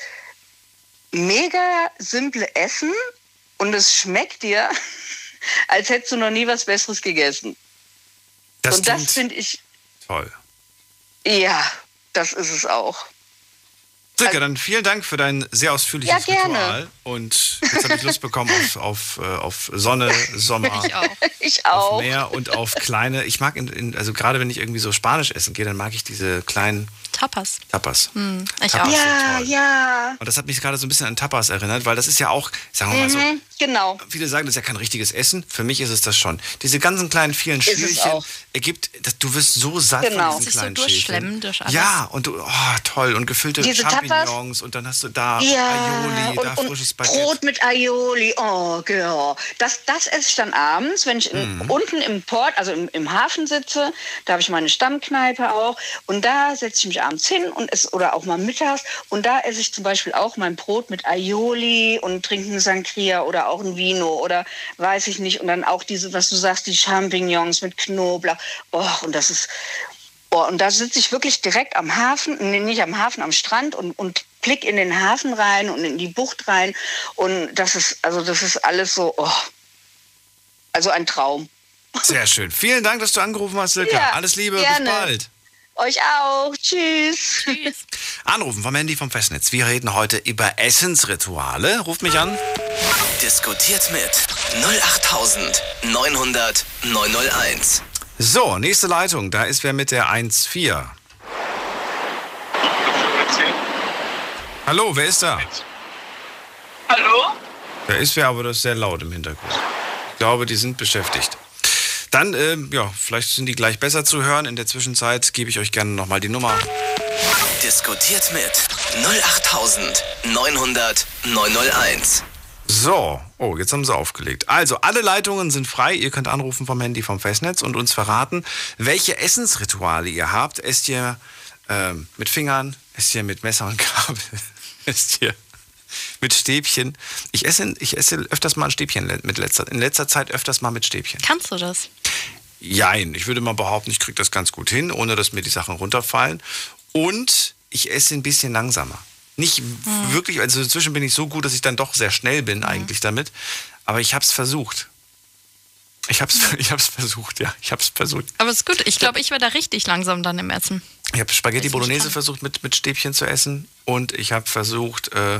[SPEAKER 7] mega simple Essen und es schmeckt dir, als hättest du noch nie was Besseres gegessen.
[SPEAKER 3] Das
[SPEAKER 7] und das finde ich,
[SPEAKER 3] toll.
[SPEAKER 7] ja, das ist es auch.
[SPEAKER 3] Silke, dann vielen Dank für dein sehr ausführliches
[SPEAKER 7] Ja, gerne.
[SPEAKER 3] Ritual. Und jetzt habe ich Lust bekommen auf, auf, äh, auf Sonne, Sommer,
[SPEAKER 4] Ich auch.
[SPEAKER 7] Ich
[SPEAKER 3] auf
[SPEAKER 7] auch.
[SPEAKER 3] Meer und auf kleine. Ich mag, in, in, also gerade wenn ich irgendwie so Spanisch essen gehe, dann mag ich diese kleinen
[SPEAKER 4] Tapas.
[SPEAKER 3] Tapas.
[SPEAKER 4] Hm, ich
[SPEAKER 3] Tapas
[SPEAKER 4] auch.
[SPEAKER 7] Ja,
[SPEAKER 3] toll.
[SPEAKER 7] ja.
[SPEAKER 3] Und das hat mich gerade so ein bisschen an Tapas erinnert, weil das ist ja auch, sagen wir mal so,
[SPEAKER 7] Mhm, genau.
[SPEAKER 3] viele sagen, das ist ja kein richtiges Essen. Für mich ist es das schon. Diese ganzen kleinen vielen Schälchen ergibt, das, du wirst so satt
[SPEAKER 7] Genau.
[SPEAKER 3] von diesen
[SPEAKER 4] Sich so
[SPEAKER 3] kleinen
[SPEAKER 4] durchschlemmen
[SPEAKER 3] Schälchen.
[SPEAKER 4] durch alles.
[SPEAKER 3] Ja, und du, oh, toll. Und gefüllte
[SPEAKER 7] Diese Tapas-
[SPEAKER 3] Champignons und dann hast du da
[SPEAKER 7] Ja,
[SPEAKER 3] Aioli, da
[SPEAKER 7] und,
[SPEAKER 3] frisches Baguette.
[SPEAKER 7] Brot mit Aioli. Oh, genau. Das, das esse ich dann abends, wenn ich in,
[SPEAKER 3] Mhm.
[SPEAKER 7] unten im Port, also im, im Hafen sitze. Da habe ich meine Stammkneipe auch. Und da setze ich mich abends hin und esse, oder auch mal mittags. Und da esse ich zum Beispiel auch mein Brot mit Aioli und trinke einen Sangria oder auch ein Vino oder weiß ich nicht. Und dann auch diese, was du sagst, die Champignons mit Knoblauch. Oh, und das ist, Oh, und da sitze ich wirklich direkt am Hafen, nee, nicht am Hafen, am Strand und, und blick in den Hafen rein und in die Bucht rein. Und das ist, also das ist alles so, oh, also ein Traum.
[SPEAKER 3] Sehr schön. Vielen Dank, dass du angerufen hast, Silke.
[SPEAKER 7] Ja,
[SPEAKER 3] Alles Liebe,
[SPEAKER 7] gerne.
[SPEAKER 3] bis bald.
[SPEAKER 7] Euch auch. Tschüss.
[SPEAKER 4] Tschüss.
[SPEAKER 3] Anrufen vom Handy vom Festnetz. Wir reden heute über Essensrituale. Ruft mich an.
[SPEAKER 1] Diskutiert mit 08900 901.
[SPEAKER 3] So, nächste Leitung. Da ist wer mit der 1.4. Hallo, wer ist da?
[SPEAKER 8] Hallo?
[SPEAKER 3] Da ist wer, aber das ist sehr laut im Hintergrund. Ich glaube, die sind beschäftigt. Dann, ähm, ja, vielleicht sind die gleich besser zu hören. In der Zwischenzeit gebe ich euch gerne nochmal die Nummer.
[SPEAKER 1] Diskutiert mit 08900 901.
[SPEAKER 3] So, oh, jetzt haben sie aufgelegt. Also, alle Leitungen sind frei. Ihr könnt anrufen vom Handy vom Festnetz und uns verraten, welche Essensrituale ihr habt. Esst ihr ähm, mit Fingern? Esst ihr mit Messer und Gabel? Esst ihr mit Stäbchen? Ich esse, ich esse öfters mal ein Stäbchen mit letzter, in letzter Zeit öfters mal mit Stäbchen.
[SPEAKER 4] Kannst du das?
[SPEAKER 3] Jein, ich würde mal behaupten, ich kriege das ganz gut hin, ohne dass mir die Sachen runterfallen. Und ich esse ein bisschen langsamer. Nicht wirklich, also inzwischen bin ich so gut, dass ich dann doch sehr schnell bin eigentlich damit. Aber ich habe es versucht. Ich habe es ich hab's versucht, ja. Ich habe es versucht.
[SPEAKER 4] Aber ist gut. Ich glaube, ich werde da richtig langsam dann im Essen.
[SPEAKER 3] Ich habe Spaghetti Bolognese versucht mit, mit Stäbchen zu essen und ich habe versucht, äh,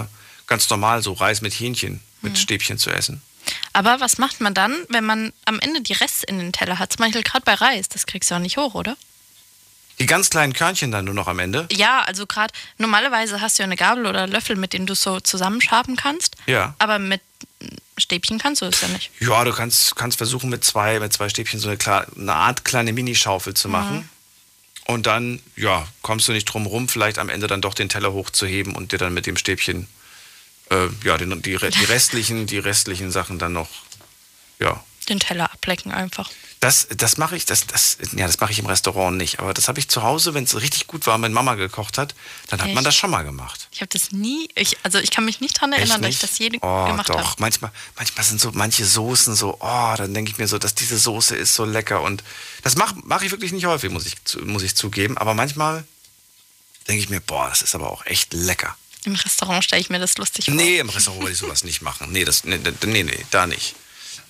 [SPEAKER 3] ganz normal so Reis mit Hähnchen
[SPEAKER 4] Mhm.
[SPEAKER 3] mit Stäbchen zu essen.
[SPEAKER 4] Aber was macht man dann, wenn man am Ende die Reste in den Teller hat? Zum Beispiel gerade bei Reis, das kriegst du auch nicht hoch, oder?
[SPEAKER 3] Die ganz kleinen Körnchen dann nur noch am Ende.
[SPEAKER 4] Ja, also gerade normalerweise hast du ja eine Gabel oder Löffel, mit denen du so zusammenschaben kannst.
[SPEAKER 3] Ja.
[SPEAKER 4] Aber mit Stäbchen kannst du es ja nicht.
[SPEAKER 3] Ja, du kannst, kannst versuchen, mit zwei, mit zwei Stäbchen so eine, eine Art kleine Minischaufel zu machen. Und dann, ja, kommst du nicht drum rum, vielleicht am Ende dann doch den Teller hochzuheben und dir dann mit dem Stäbchen, äh, ja, den, die, die, restlichen, die restlichen Sachen dann noch, ja.
[SPEAKER 4] Den Teller ablecken einfach.
[SPEAKER 3] Das, das mache ich, das, das, ja, das mache ich im Restaurant nicht. Aber das habe ich zu Hause, wenn es richtig gut war, wenn Mama gekocht hat, dann hat man
[SPEAKER 4] Echt?
[SPEAKER 3] das schon mal gemacht.
[SPEAKER 4] Ich habe das nie, ich, also ich kann mich nicht daran erinnern, dass ich das je
[SPEAKER 3] oh,
[SPEAKER 4] gemacht
[SPEAKER 3] doch.
[SPEAKER 4] habe.
[SPEAKER 3] Manchmal, manchmal sind so manche Soßen so, oh, dann denke ich mir so, dass diese Soße ist so lecker. Und das mache mach ich wirklich nicht häufig, muss ich, muss ich zugeben. Aber manchmal denke ich mir, boah, das ist aber auch echt lecker.
[SPEAKER 4] Im Restaurant stelle ich mir das lustig vor.
[SPEAKER 3] Nee, im Restaurant würde ich sowas nicht machen. Nee, das, nee, nee, nee, da nicht.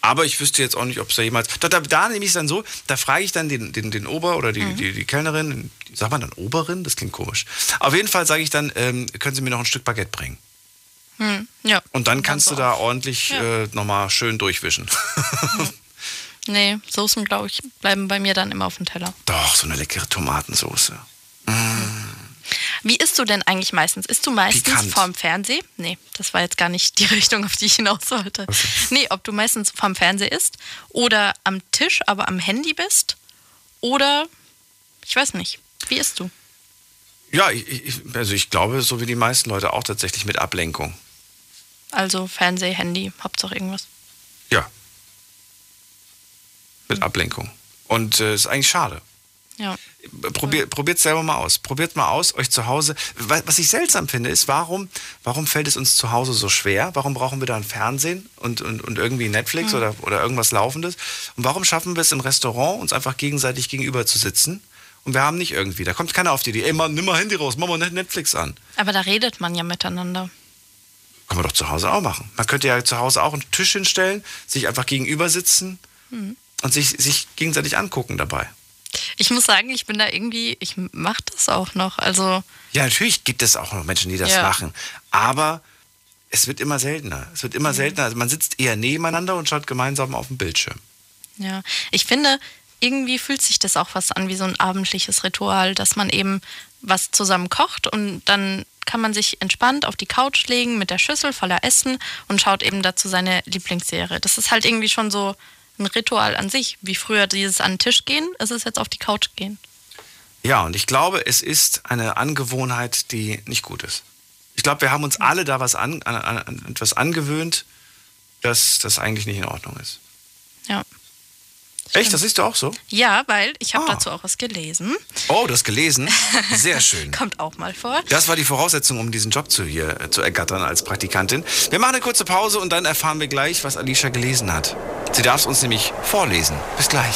[SPEAKER 3] Aber ich wüsste jetzt auch nicht, ob es da jemals. Da, da, da nehme ich es dann so, da frage ich dann den, den, den Ober oder die, die, die Kellnerin, sagt man dann Oberin? Das klingt komisch. Auf jeden Fall sage ich dann, ähm, können Sie mir noch ein Stück Baguette bringen?
[SPEAKER 4] Hm, ja.
[SPEAKER 3] Und dann kannst du da
[SPEAKER 4] auf.
[SPEAKER 3] ordentlich
[SPEAKER 4] Ja.
[SPEAKER 3] äh, nochmal schön durchwischen.
[SPEAKER 4] Nee, Soßen, glaube ich, bleiben bei mir dann immer auf dem Teller.
[SPEAKER 3] Doch, so eine leckere Tomatensoße.
[SPEAKER 4] Wie isst du denn eigentlich meistens? Isst du meistens
[SPEAKER 3] Pikant.
[SPEAKER 4] vorm Fernseh? Nee, das war jetzt gar nicht die Richtung, auf die ich hinaus wollte. Nee, ob du meistens vorm Fernseher isst oder am Tisch, aber am Handy bist oder ich weiß nicht. Wie isst du?
[SPEAKER 3] Ja, ich, also ich glaube, so wie die meisten Leute auch tatsächlich mit Ablenkung.
[SPEAKER 4] Also Fernseh, Handy, Hauptsache irgendwas.
[SPEAKER 3] Ja. Mit. Ablenkung. Und äh, ist eigentlich schade.
[SPEAKER 4] Ja.
[SPEAKER 3] Probier, Probiert es selber mal aus. Probiert mal aus, euch zu Hause. Wa- Was ich seltsam finde, ist, warum, warum fällt es uns zu Hause so schwer? Warum brauchen wir da ein Fernsehen und, und, und irgendwie Netflix oder, oder irgendwas Laufendes? Und warum schaffen wir es im Restaurant, uns einfach gegenseitig gegenüber zu sitzen? Und wir haben nicht irgendwie, da kommt keiner auf die Idee, ey Mann, nimm mal Handy raus, mach mal Netflix an.
[SPEAKER 4] Aber da redet man ja miteinander.
[SPEAKER 3] Kann man doch zu Hause auch machen. Man könnte ja zu Hause auch einen Tisch hinstellen, sich einfach gegenüber sitzen und sich, sich gegenseitig angucken dabei.
[SPEAKER 4] Ich muss sagen, ich bin da irgendwie, ich mache das auch noch. Also
[SPEAKER 3] Ja, natürlich gibt es auch noch Menschen, die das
[SPEAKER 4] Ja.
[SPEAKER 3] machen. Aber es wird immer seltener. Es wird immer seltener. Also man sitzt eher nebeneinander und schaut gemeinsam auf den Bildschirm.
[SPEAKER 4] Ja, ich finde, irgendwie fühlt sich das auch fast an wie so ein abendliches Ritual, dass man eben was zusammen kocht und dann kann man sich entspannt auf die Couch legen mit der Schüssel voller Essen und schaut eben dazu seine Lieblingsserie. Das ist halt irgendwie schon so ein Ritual an sich. Wie früher dieses an den Tisch gehen, ist es jetzt auf die Couch gehen.
[SPEAKER 3] Ja, und ich glaube, es ist eine Angewohnheit, die nicht gut ist. Ich glaube, wir haben uns alle da was an, an, an etwas angewöhnt, dass das eigentlich nicht in Ordnung ist.
[SPEAKER 4] Ja.
[SPEAKER 3] Echt? Das siehst du auch so?
[SPEAKER 4] Ja, weil ich habe
[SPEAKER 3] Ah.
[SPEAKER 4] dazu auch was gelesen.
[SPEAKER 3] Oh, das gelesen. Sehr schön.
[SPEAKER 4] Kommt auch mal vor.
[SPEAKER 3] Das war die Voraussetzung, um diesen Job zu, hier, äh, zu ergattern als Praktikantin. Wir machen eine kurze Pause und dann erfahren wir gleich, was Alicia gelesen hat. Sie darf es uns nämlich vorlesen. Bis gleich.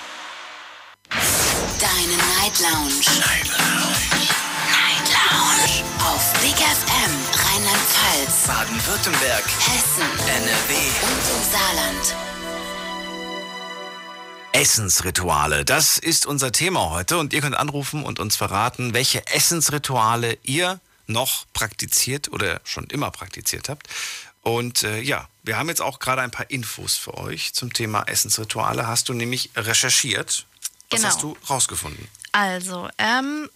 [SPEAKER 2] Deine Night Lounge. Night Lounge. Night Lounge. Auf Big FM Rheinland-Pfalz,
[SPEAKER 1] Baden-Württemberg,
[SPEAKER 2] Hessen
[SPEAKER 1] NRW.
[SPEAKER 2] und im Saarland.
[SPEAKER 3] Essensrituale. Das ist unser Thema heute und ihr könnt anrufen und uns verraten, welche Essensrituale ihr noch praktiziert oder schon immer praktiziert habt. Und äh, ja, wir haben jetzt auch gerade ein paar Infos für euch zum Thema Essensrituale. Hast du nämlich recherchiert? Was
[SPEAKER 4] Genau.
[SPEAKER 3] hast du rausgefunden?
[SPEAKER 4] Also, ähm,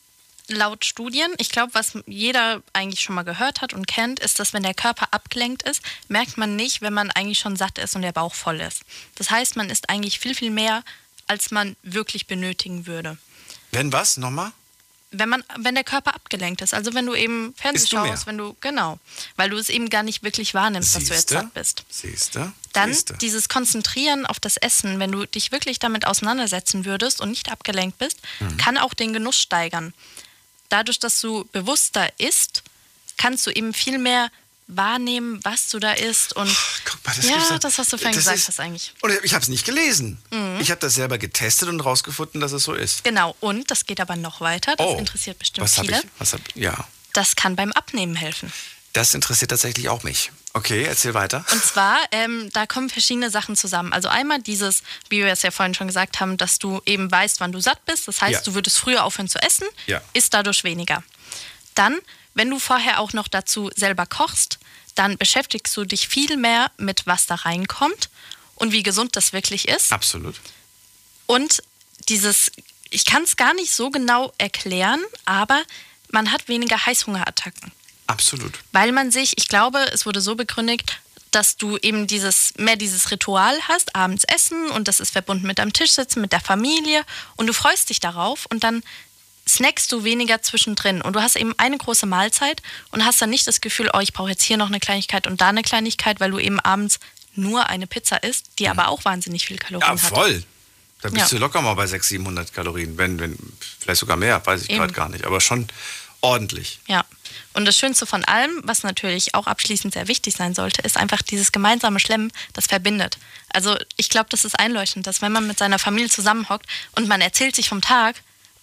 [SPEAKER 4] laut Studien, ich glaube, was jeder eigentlich schon mal gehört hat und kennt, ist, dass wenn der Körper abgelenkt ist, merkt man nicht, wenn man eigentlich schon satt ist und der Bauch voll ist. Das heißt, man isst eigentlich viel, viel mehr, als man wirklich benötigen würde.
[SPEAKER 3] Wenn was? Nochmal?
[SPEAKER 4] Wenn man, wenn der Körper abgelenkt ist. Also wenn du eben Fernsehen
[SPEAKER 3] du
[SPEAKER 4] schaust, wenn du, genau, weil du es eben gar nicht wirklich wahrnimmst, dass du jetzt
[SPEAKER 3] Siehste?
[SPEAKER 4] satt bist.
[SPEAKER 3] Siehste?
[SPEAKER 4] Dann
[SPEAKER 3] Siehste.
[SPEAKER 4] dieses Konzentrieren auf das Essen, wenn du dich wirklich damit auseinandersetzen würdest und nicht abgelenkt bist,
[SPEAKER 3] Mhm.
[SPEAKER 4] kann auch den Genuss steigern. Dadurch, dass du bewusster isst, kannst du eben viel mehr wahrnehmen, was du da isst und
[SPEAKER 3] Guck mal, das
[SPEAKER 4] ja, das, was du vorhin gesagt
[SPEAKER 3] ist-
[SPEAKER 4] hast eigentlich.
[SPEAKER 3] Und ich habe es nicht gelesen.
[SPEAKER 4] Mhm.
[SPEAKER 3] Ich habe das selber getestet und rausgefunden, dass es so ist.
[SPEAKER 4] Genau, und das geht aber noch weiter, das
[SPEAKER 3] oh,
[SPEAKER 4] interessiert bestimmt
[SPEAKER 3] was hab
[SPEAKER 4] viele.
[SPEAKER 3] ich? Was hab, ja,
[SPEAKER 4] Das kann beim Abnehmen helfen.
[SPEAKER 3] das interessiert tatsächlich auch mich. Okay, erzähl weiter.
[SPEAKER 4] Und zwar, ähm, da kommen verschiedene Sachen zusammen. Also einmal dieses, wie wir es ja vorhin schon gesagt haben, dass du eben weißt, wann du satt bist. Das heißt,
[SPEAKER 3] Ja.
[SPEAKER 4] du würdest früher aufhören zu essen,
[SPEAKER 3] Ja.
[SPEAKER 4] isst dadurch weniger. Dann, wenn du vorher auch noch dazu selber kochst, dann beschäftigst du dich viel mehr mit, was da reinkommt und wie gesund das wirklich ist.
[SPEAKER 3] Absolut.
[SPEAKER 4] Und dieses, ich kann es gar nicht so genau erklären, aber man hat weniger Heißhungerattacken.
[SPEAKER 3] Absolut.
[SPEAKER 4] Weil man sich, ich glaube, es wurde so begründet, dass du eben dieses, mehr dieses Ritual hast, abends essen und das ist verbunden mit am Tisch sitzen, mit der Familie und du freust dich darauf und dann snackst du weniger zwischendrin und du hast eben eine große Mahlzeit und hast dann nicht das Gefühl, oh, ich brauche jetzt hier noch eine Kleinigkeit und da eine Kleinigkeit, weil du eben abends nur eine Pizza isst, die aber auch wahnsinnig viel Kalorien
[SPEAKER 3] Ja,
[SPEAKER 4] hat.
[SPEAKER 3] voll. Da bist
[SPEAKER 4] Ja.
[SPEAKER 3] du locker mal bei 600, 700 Kalorien. Wenn, wenn, vielleicht sogar mehr, weiß ich gerade gar nicht. Aber schon ordentlich.
[SPEAKER 4] Ja. Und das Schönste von allem, was natürlich auch abschließend sehr wichtig sein sollte, ist einfach dieses gemeinsame Schlemmen, das verbindet. Also ich glaube, das ist einleuchtend, dass wenn man mit seiner Familie zusammenhockt und man erzählt sich vom Tag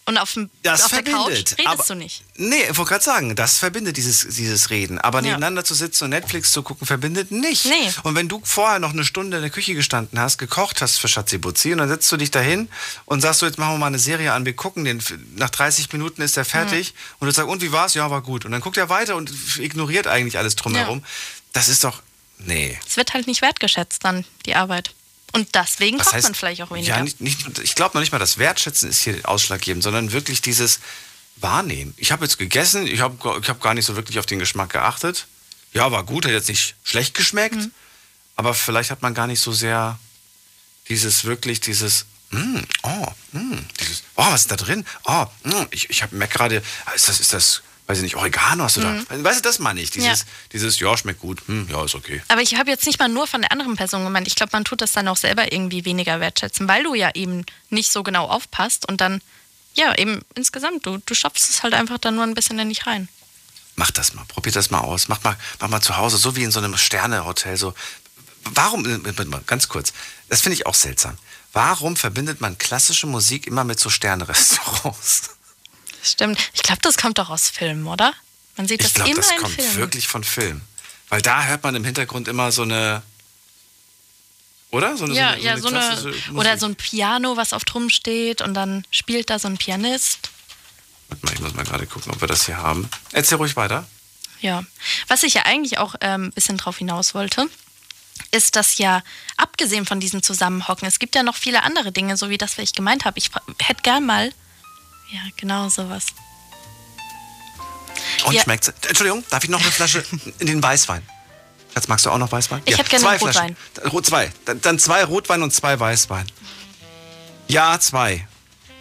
[SPEAKER 4] und auf, dem,
[SPEAKER 3] Das
[SPEAKER 4] auf der Couch
[SPEAKER 3] verbindet.
[SPEAKER 4] redest
[SPEAKER 3] aber,
[SPEAKER 4] du nicht.
[SPEAKER 3] Nee, ich wollte gerade sagen, das verbindet dieses, dieses Reden. Aber
[SPEAKER 4] Ja.
[SPEAKER 3] nebeneinander zu sitzen und Netflix zu gucken, verbindet nicht.
[SPEAKER 4] Nee.
[SPEAKER 3] Und wenn du vorher noch eine Stunde in der Küche gestanden hast, gekocht hast für Schatzi-Butzi und dann setzt du dich dahin und sagst so, jetzt machen wir mal eine Serie an, wir gucken den, nach 30 Minuten ist der fertig und du sagst, und wie war's? Ja, war gut. Und dann guckt er weiter und ignoriert eigentlich alles drumherum. Das ist doch, nee.
[SPEAKER 4] Es wird halt nicht wertgeschätzt dann, die Arbeit. Und deswegen
[SPEAKER 3] Was
[SPEAKER 4] kocht
[SPEAKER 3] heißt-
[SPEAKER 4] man vielleicht auch weniger.
[SPEAKER 3] Ja, nicht, nicht, ich glaube noch nicht mal, das Wertschätzen ist hier ausschlaggebend, sondern wirklich dieses Wahrnehmen. Ich habe jetzt gegessen, ich habe ich hab gar nicht so wirklich auf den Geschmack geachtet. Ja, war gut, hat jetzt nicht schlecht geschmeckt,
[SPEAKER 4] Mhm.
[SPEAKER 3] aber vielleicht hat man gar nicht so sehr dieses wirklich, dieses, mm, oh, mm, dieses, oh, was ist da drin? Oh, mm, ich, ich habe merkt gerade, ist das, ist das, weiß ich nicht, Oregano hast du da? Weißt du, das meine ich, dieses,
[SPEAKER 4] Mhm. Ja.
[SPEAKER 3] dieses, ja, schmeckt gut, hm, ja, ist okay.
[SPEAKER 4] Aber ich habe jetzt nicht mal nur von der anderen Person gemeint. Ich glaube, man tut das dann auch selber irgendwie weniger wertschätzen, weil du ja eben nicht so genau aufpasst und dann, ja, eben insgesamt, du, du schaffst es halt einfach dann nur ein bisschen in dich rein.
[SPEAKER 3] Mach das mal, probiert das mal aus. Mach mal, mach mal zu Hause, so wie in so einem Sternehotel. So. Warum, äh, ganz kurz, das finde ich auch seltsam. Warum verbindet man klassische Musik immer mit so Sternerestaurants?
[SPEAKER 4] Stimmt. Ich glaube, das kommt doch aus Filmen, oder? Man sieht das
[SPEAKER 3] Ich glaube,
[SPEAKER 4] immer
[SPEAKER 3] das
[SPEAKER 4] in
[SPEAKER 3] kommt
[SPEAKER 4] Filmen.
[SPEAKER 3] wirklich von Film. Weil da hört man im Hintergrund immer so eine. Oder? So eine,
[SPEAKER 4] ja,
[SPEAKER 3] so eine,
[SPEAKER 4] ja, so eine, oder so ein Piano, was auf Drum steht und dann spielt da so ein Pianist.
[SPEAKER 3] Warte mal, ich muss mal gerade gucken, ob wir das hier haben. Erzähl ruhig weiter.
[SPEAKER 4] Ja. Was ich ja eigentlich auch ein ähm, bisschen drauf hinaus wollte, ist, dass ja, abgesehen von diesem Zusammenhocken, es gibt ja noch viele andere Dinge, so wie das, was ich gemeint habe. Ich hätte gern mal. Ja, genau sowas.
[SPEAKER 3] Und
[SPEAKER 4] Ja.
[SPEAKER 3] schmeckt's? Entschuldigung, darf ich noch eine Flasche in den Weißwein? Schatz, magst du auch noch Weißwein?
[SPEAKER 4] Ich hätte gerne
[SPEAKER 3] zwei
[SPEAKER 4] Rotwein.
[SPEAKER 3] Flaschen. Zwei. Dann, dann zwei Rotwein und zwei Weißwein. Ja, zwei.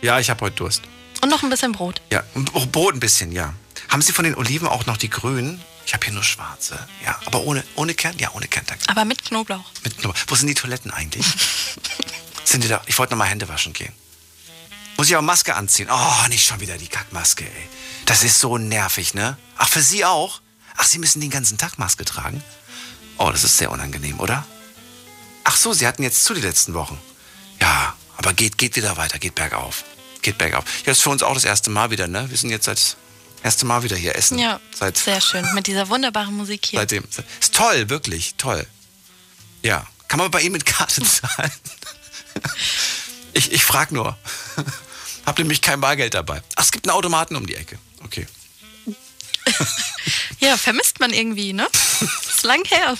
[SPEAKER 3] Ja, ich habe heute Durst.
[SPEAKER 4] Und noch ein bisschen Brot.
[SPEAKER 3] Ja, Brot ein bisschen, ja. Haben Sie von den Oliven auch noch die grünen? Ich habe hier nur schwarze. Ja, aber ohne, ohne Kern? Ja, ohne Kern, danke.
[SPEAKER 4] Aber mit Knoblauch.
[SPEAKER 3] Mit Knoblauch. Wo sind die Toiletten eigentlich? sind die da? Ich wollte noch mal Hände waschen gehen. Muss ich auch Maske anziehen? Oh, nicht schon wieder die Kackmaske, ey. Das ist so nervig, ne? Ach, für Sie auch? Ach, Sie müssen den ganzen Tag Maske tragen? Oh, das ist sehr unangenehm, oder? Ach so, Sie hatten jetzt zu die letzten Wochen. Ja, aber geht, geht wieder weiter, geht bergauf. Geht bergauf. Ja, ist für uns auch das erste Mal wieder, ne? Wir sind jetzt seit erste Mal wieder hier essen.
[SPEAKER 4] Ja,
[SPEAKER 3] Seit,
[SPEAKER 4] sehr schön. Mit dieser wunderbaren Musik hier.
[SPEAKER 3] seitdem. Ist toll, wirklich, toll. Ja. Kann man bei Ihnen mit Karte zahlen? Ich ich frage nur. Hab nämlich kein Bargeld dabei. Ach, es gibt einen Automaten um die Ecke. Okay.
[SPEAKER 4] Ja, vermisst man irgendwie, ne? ist lang her.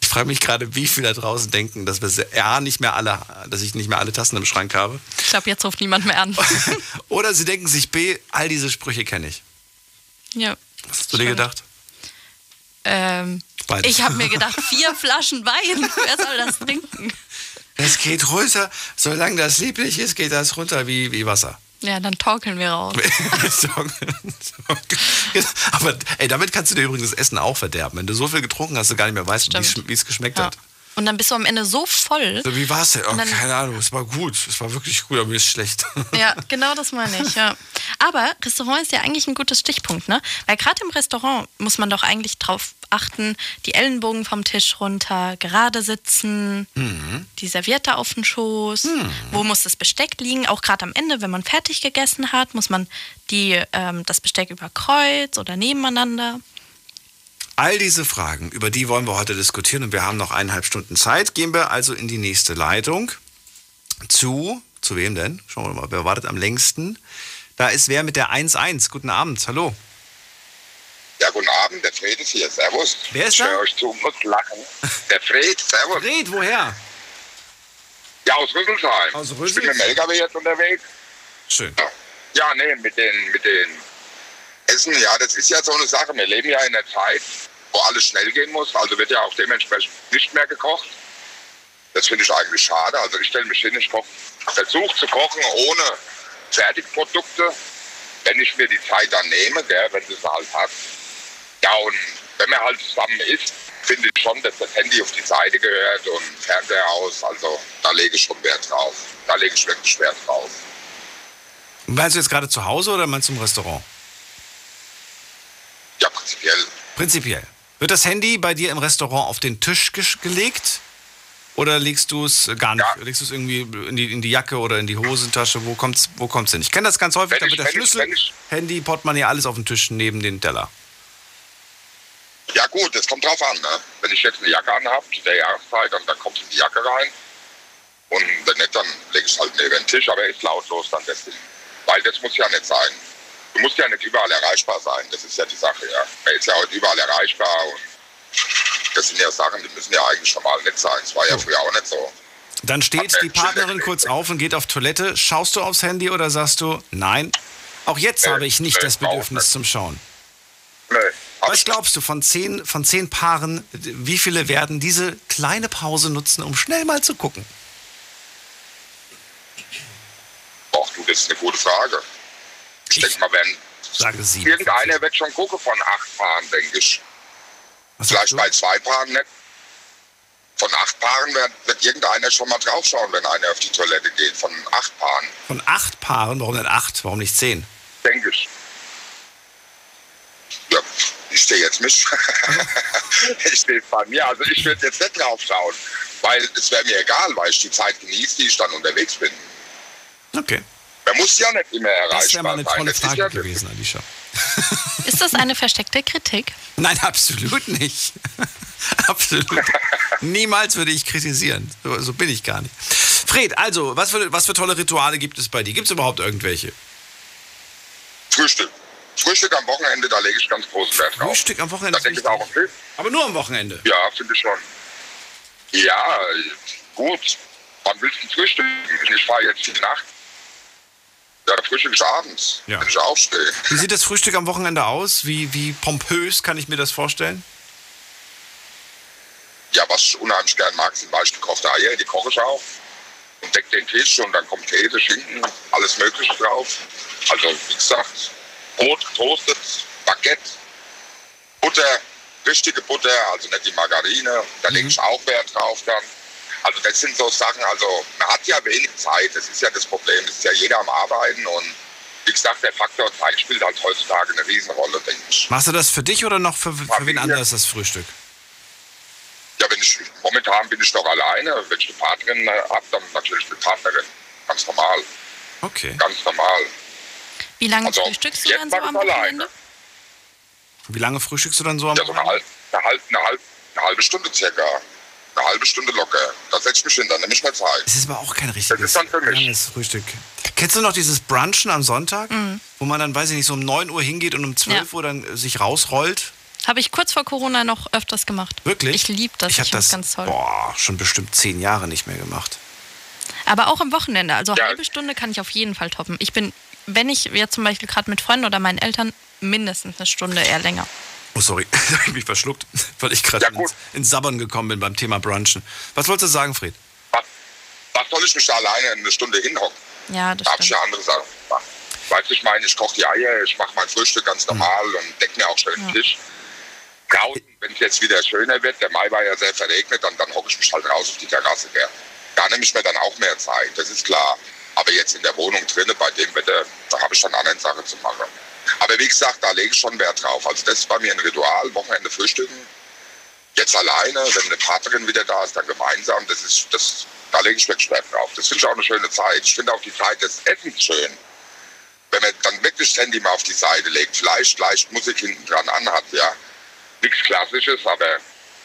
[SPEAKER 3] Ich frage mich gerade, wie viele da draußen denken, dass wir se- A, nicht mehr alle, dass ich nicht mehr alle Tassen im Schrank habe.
[SPEAKER 4] Ich glaube, jetzt ruft niemand mehr an.
[SPEAKER 3] Oder sie denken sich B, all diese Sprüche kenne ich.
[SPEAKER 4] ja.
[SPEAKER 3] Was hast du dir gedacht?
[SPEAKER 4] Ähm, ich habe mir gedacht, vier Flaschen Wein. Wer soll das trinken?
[SPEAKER 3] Es geht runter, solange das lieblich ist, geht das runter wie, wie Wasser.
[SPEAKER 4] Ja, dann torkeln wir raus.
[SPEAKER 3] Aber ey, damit kannst du dir übrigens das Essen auch verderben. Wenn du so viel getrunken hast, du gar nicht mehr weißt, wie es geschmeckt
[SPEAKER 4] Ja.
[SPEAKER 3] hat.
[SPEAKER 4] Und dann bist du am Ende so voll.
[SPEAKER 3] So, wie war es denn? Oh,
[SPEAKER 4] dann-
[SPEAKER 3] keine Ahnung, es war gut. Es war wirklich gut, aber mir ist schlecht.
[SPEAKER 4] Ja, genau das meine ich, ja. Aber Restaurant ist ja eigentlich ein gutes Stichpunkt, ne? Weil gerade im Restaurant muss man doch eigentlich drauf achten, die Ellenbogen vom Tisch runter, gerade sitzen, die Serviette auf den Schoß, wo muss das Besteck liegen? Auch gerade am Ende, wenn man fertig gegessen hat, muss man die, ähm, das Besteck über Kreuz oder nebeneinander.
[SPEAKER 3] All diese Fragen, über die wollen wir heute diskutieren und wir haben noch eineinhalb Stunden Zeit. Gehen wir also in die nächste Leitung zu, zu wem denn? Schauen wir mal, wer wartet am längsten? Da ist wer mit der 1-1. Guten Abend, hallo.
[SPEAKER 9] Ja, guten Abend, der Fred ist hier. Servus.
[SPEAKER 3] Wer ist
[SPEAKER 9] ich
[SPEAKER 3] da?
[SPEAKER 9] höre euch zu, muss lachen. Der Fred, Servus.
[SPEAKER 3] Fred, woher?
[SPEAKER 9] Ja, aus Rüsselsheim.
[SPEAKER 3] Aus
[SPEAKER 9] Ich bin mit
[SPEAKER 3] Rüsselsheim.
[SPEAKER 9] dem LKW jetzt unterwegs.
[SPEAKER 3] Schön.
[SPEAKER 9] Ja, nee, mit den, mit den Essen, ja, das ist ja so eine Sache. Wir leben ja in einer Zeit, wo alles schnell gehen muss. Also wird ja auch dementsprechend nicht mehr gekocht. Das finde ich eigentlich schade. Also ich stelle mich hin, ich versuche zu kochen ohne Fertigprodukte, wenn ich mir die Zeit dann nehme, gell, wenn es halt hat. Ja, und wenn man halt zusammen isst, finde ich schon, dass das Handy auf die Seite gehört und Fernseher aus. Also da lege ich schon Wert drauf. Da lege ich wirklich Wert drauf.
[SPEAKER 3] Meinst du jetzt gerade zu Hause oder meinst du im Restaurant?
[SPEAKER 9] Ja, prinzipiell.
[SPEAKER 3] Prinzipiell. Wird das Handy bei dir im Restaurant auf den Tisch gelegt? Oder legst du es gar nicht? Legst du es irgendwie in die, in die Jacke oder in die Hosentasche? Wo kommt's, wo kommt's hin? Ich kenne das ganz häufig,
[SPEAKER 9] Wenn
[SPEAKER 3] da
[SPEAKER 9] ich-
[SPEAKER 3] wird der
[SPEAKER 9] ich-
[SPEAKER 3] Schlüssel,
[SPEAKER 9] wenn ich-
[SPEAKER 3] Handy, Portemonnaie, alles auf dem Tisch neben den Teller.
[SPEAKER 9] Ja gut, das kommt drauf an. Ne? Wenn ich jetzt eine Jacke anhabe, zu der Jahreszeit, dann, dann kommt in die Jacke rein. Und wenn nicht, dann lege ich es halt neben den Tisch, aber ist lautlos dann deswegen. Weil das muss ja nicht sein. Du musst ja nicht überall erreichbar sein. Das ist ja die Sache, ja. Man ist ja heute überall erreichbar und das sind ja Sachen, die müssen ja eigentlich normal nicht sein. Das war ja früher auch nicht so.
[SPEAKER 3] Dann steht die Partnerin kurz auf und geht auf Toilette. Schaust du aufs Handy oder sagst du, nein, auch jetzt
[SPEAKER 9] Nee,
[SPEAKER 3] habe ich nicht
[SPEAKER 9] nee,
[SPEAKER 3] das Bedürfnis
[SPEAKER 9] nicht.
[SPEAKER 3] zum Schauen?
[SPEAKER 9] Nee.
[SPEAKER 3] Was glaubst du, von zehn, von zehn Paaren, wie viele werden diese kleine Pause nutzen, um schnell mal zu gucken?
[SPEAKER 9] Ach du, das ist eine gute Frage. Ich, denke mal, wenn
[SPEAKER 3] Sage sie.
[SPEAKER 9] irgendeiner wird schon gucken von acht Paaren, denke ich. Vielleicht bei zwei Paaren nicht. Von acht Paaren wird, wird irgendeiner schon mal draufschauen, wenn einer auf die Toilette geht. Von acht Paaren,
[SPEAKER 3] Von acht Paaren, warum denn acht? Warum nicht zehn?
[SPEAKER 9] denke ich. Ja, ich stehe jetzt nicht. ich stehe bei mir. Also ich würde jetzt nicht draufschauen. Weil es wäre mir egal, weil ich die Zeit genieße, die ich dann unterwegs bin.
[SPEAKER 3] Okay.
[SPEAKER 9] Man muss ja nicht immer erreichbar
[SPEAKER 3] Das wäre mal eine tolle Frage
[SPEAKER 9] ja
[SPEAKER 3] gewesen, Alicia.
[SPEAKER 4] Ist das eine versteckte Kritik?
[SPEAKER 3] Nein, absolut nicht. absolut. Niemals würde ich kritisieren. So, so bin ich gar nicht. Fred, also, was für, was für tolle Rituale gibt es bei dir? Gibt es überhaupt irgendwelche?
[SPEAKER 9] Frühstück. Frühstück am Wochenende, da lege ich ganz großen Wert drauf.
[SPEAKER 3] Frühstück am Wochenende
[SPEAKER 9] Da denke ich auch Film.
[SPEAKER 3] Aber nur am Wochenende.
[SPEAKER 9] Ja, finde ich schon. Ja, gut. Wann willst du frühstücken? Ich fahre jetzt die Nacht. Ja, da frühstücke ich abends,
[SPEAKER 3] Ja.
[SPEAKER 9] wenn ich aufstehe.
[SPEAKER 3] Wie sieht das Frühstück am Wochenende aus? Wie, wie pompös kann ich mir das vorstellen?
[SPEAKER 9] Ja, was ich unheimlich gern mag, sind weich gekochte Eier. Die koche ich auch. Und decke den Tisch und dann kommt Käse, Schinken, alles Mögliche drauf. Also, wie gesagt, Brot getoastet, Baguette, Butter, richtige Butter, also nicht die Margarine. Da lege ich auch Wert drauf dann. Also das sind so Sachen, also man hat ja wenig Zeit, das ist ja das Problem. Es ist ja jeder am Arbeiten und wie gesagt, der Faktor Zeit spielt halt heutzutage eine Riesenrolle, denke ich.
[SPEAKER 3] Machst du das für dich oder noch für, für wen anders das Frühstück?
[SPEAKER 9] Ja, wenn ich, momentan bin ich doch alleine. Wenn ich eine Partnerin habe, dann natürlich eine Partnerin. Ganz normal,
[SPEAKER 3] Okay.
[SPEAKER 9] ganz normal.
[SPEAKER 4] Wie lange
[SPEAKER 9] Also,
[SPEAKER 4] frühstückst du
[SPEAKER 9] jetzt
[SPEAKER 4] dann so am. Wochenende?
[SPEAKER 3] Wie lange frühstückst du dann so am
[SPEAKER 9] Ja, so eine, halb, eine, halb, eine, halb, eine halbe Stunde circa. Eine halbe Stunde locker. Da setze ich mich hin, dann nehme ich mir Zeit.
[SPEAKER 3] Es ist aber auch kein richtiges
[SPEAKER 9] Das ist dann für mich.
[SPEAKER 3] langes Frühstück. Kennst du noch dieses Brunchen am Sonntag? Wo man dann, weiß ich nicht, so um 9 Uhr hingeht und um 12
[SPEAKER 4] Ja.
[SPEAKER 3] Uhr dann äh, sich rausrollt?
[SPEAKER 4] Habe ich kurz vor Corona noch öfters gemacht.
[SPEAKER 3] Wirklich?
[SPEAKER 4] Ich liebe das.
[SPEAKER 3] Ich habe
[SPEAKER 4] finde
[SPEAKER 3] das
[SPEAKER 4] das ganz toll.
[SPEAKER 3] Boah, schon bestimmt zehn Jahre nicht mehr gemacht.
[SPEAKER 4] Aber auch am Wochenende. Also
[SPEAKER 9] Ja.
[SPEAKER 4] halbe Stunde kann ich auf jeden Fall toppen. Ich bin, wenn ich jetzt zum Beispiel gerade mit Freunden oder meinen Eltern, mindestens eine Stunde eher länger.
[SPEAKER 3] Oh, sorry, da habe ich mich verschluckt, weil ich gerade
[SPEAKER 9] Ja,
[SPEAKER 3] ins, ins Sabbern gekommen bin beim Thema Brunchen. Was wolltest du sagen, Fred?
[SPEAKER 9] Was, was soll ich mich da alleine eine Stunde hinhocken?
[SPEAKER 4] Ja, das
[SPEAKER 9] Da habe ich ja andere Sachen gemacht. Weißt du, ich meine, ich koche die Eier, ich mache mein Frühstück ganz normal und decke mir auch schön den Tisch. Draußen, wenn es jetzt wieder schöner wird, der Mai war ja sehr verregnet, dann, dann hocke ich mich halt raus auf die Terrasse. Gell. Da nehme ich mir dann auch mehr Zeit, das ist klar. Aber jetzt in der Wohnung drinnen, bei dem Wetter, da habe ich schon andere Sachen zu machen. Aber wie gesagt, da lege ich schon Wert drauf. Also das ist bei mir ein Ritual, Wochenende frühstücken. Jetzt alleine, wenn eine Partnerin wieder da ist, dann gemeinsam. Das ist, das, da lege ich wirklich Wert drauf. Das finde ich auch eine schöne Zeit. Ich finde auch die Zeit des Essens schön. Wenn man dann wirklich das Handy mal auf die Seite legt, vielleicht leicht Musik hinten dran anhat, ja. Nichts Klassisches, aber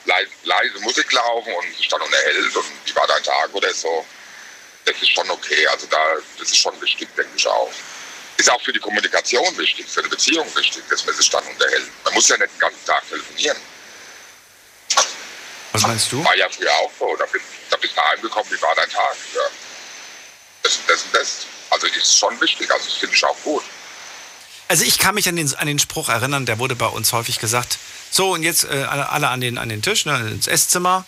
[SPEAKER 9] leise, leise Musik laufen und sich dann unterhält und wie war dein Tag oder so. Das ist schon okay. Also da, das ist schon wichtig, denke ich auch. Ist auch für die Kommunikation wichtig, für eine Beziehung wichtig, dass man sich dann unterhält. Man muss ja nicht den ganzen Tag telefonieren.
[SPEAKER 3] Was meinst du?
[SPEAKER 9] War ja früher auch so. Da bist, da bist du heimgekommen, wie war dein Tag? Ja. Das und das und das. Also ist schon wichtig. Also das finde ich auch gut.
[SPEAKER 3] Also ich kann mich an den, an den Spruch erinnern, der wurde bei uns häufig gesagt. So, und jetzt äh, alle, alle an, den, an den Tisch, ne, ins Esszimmer.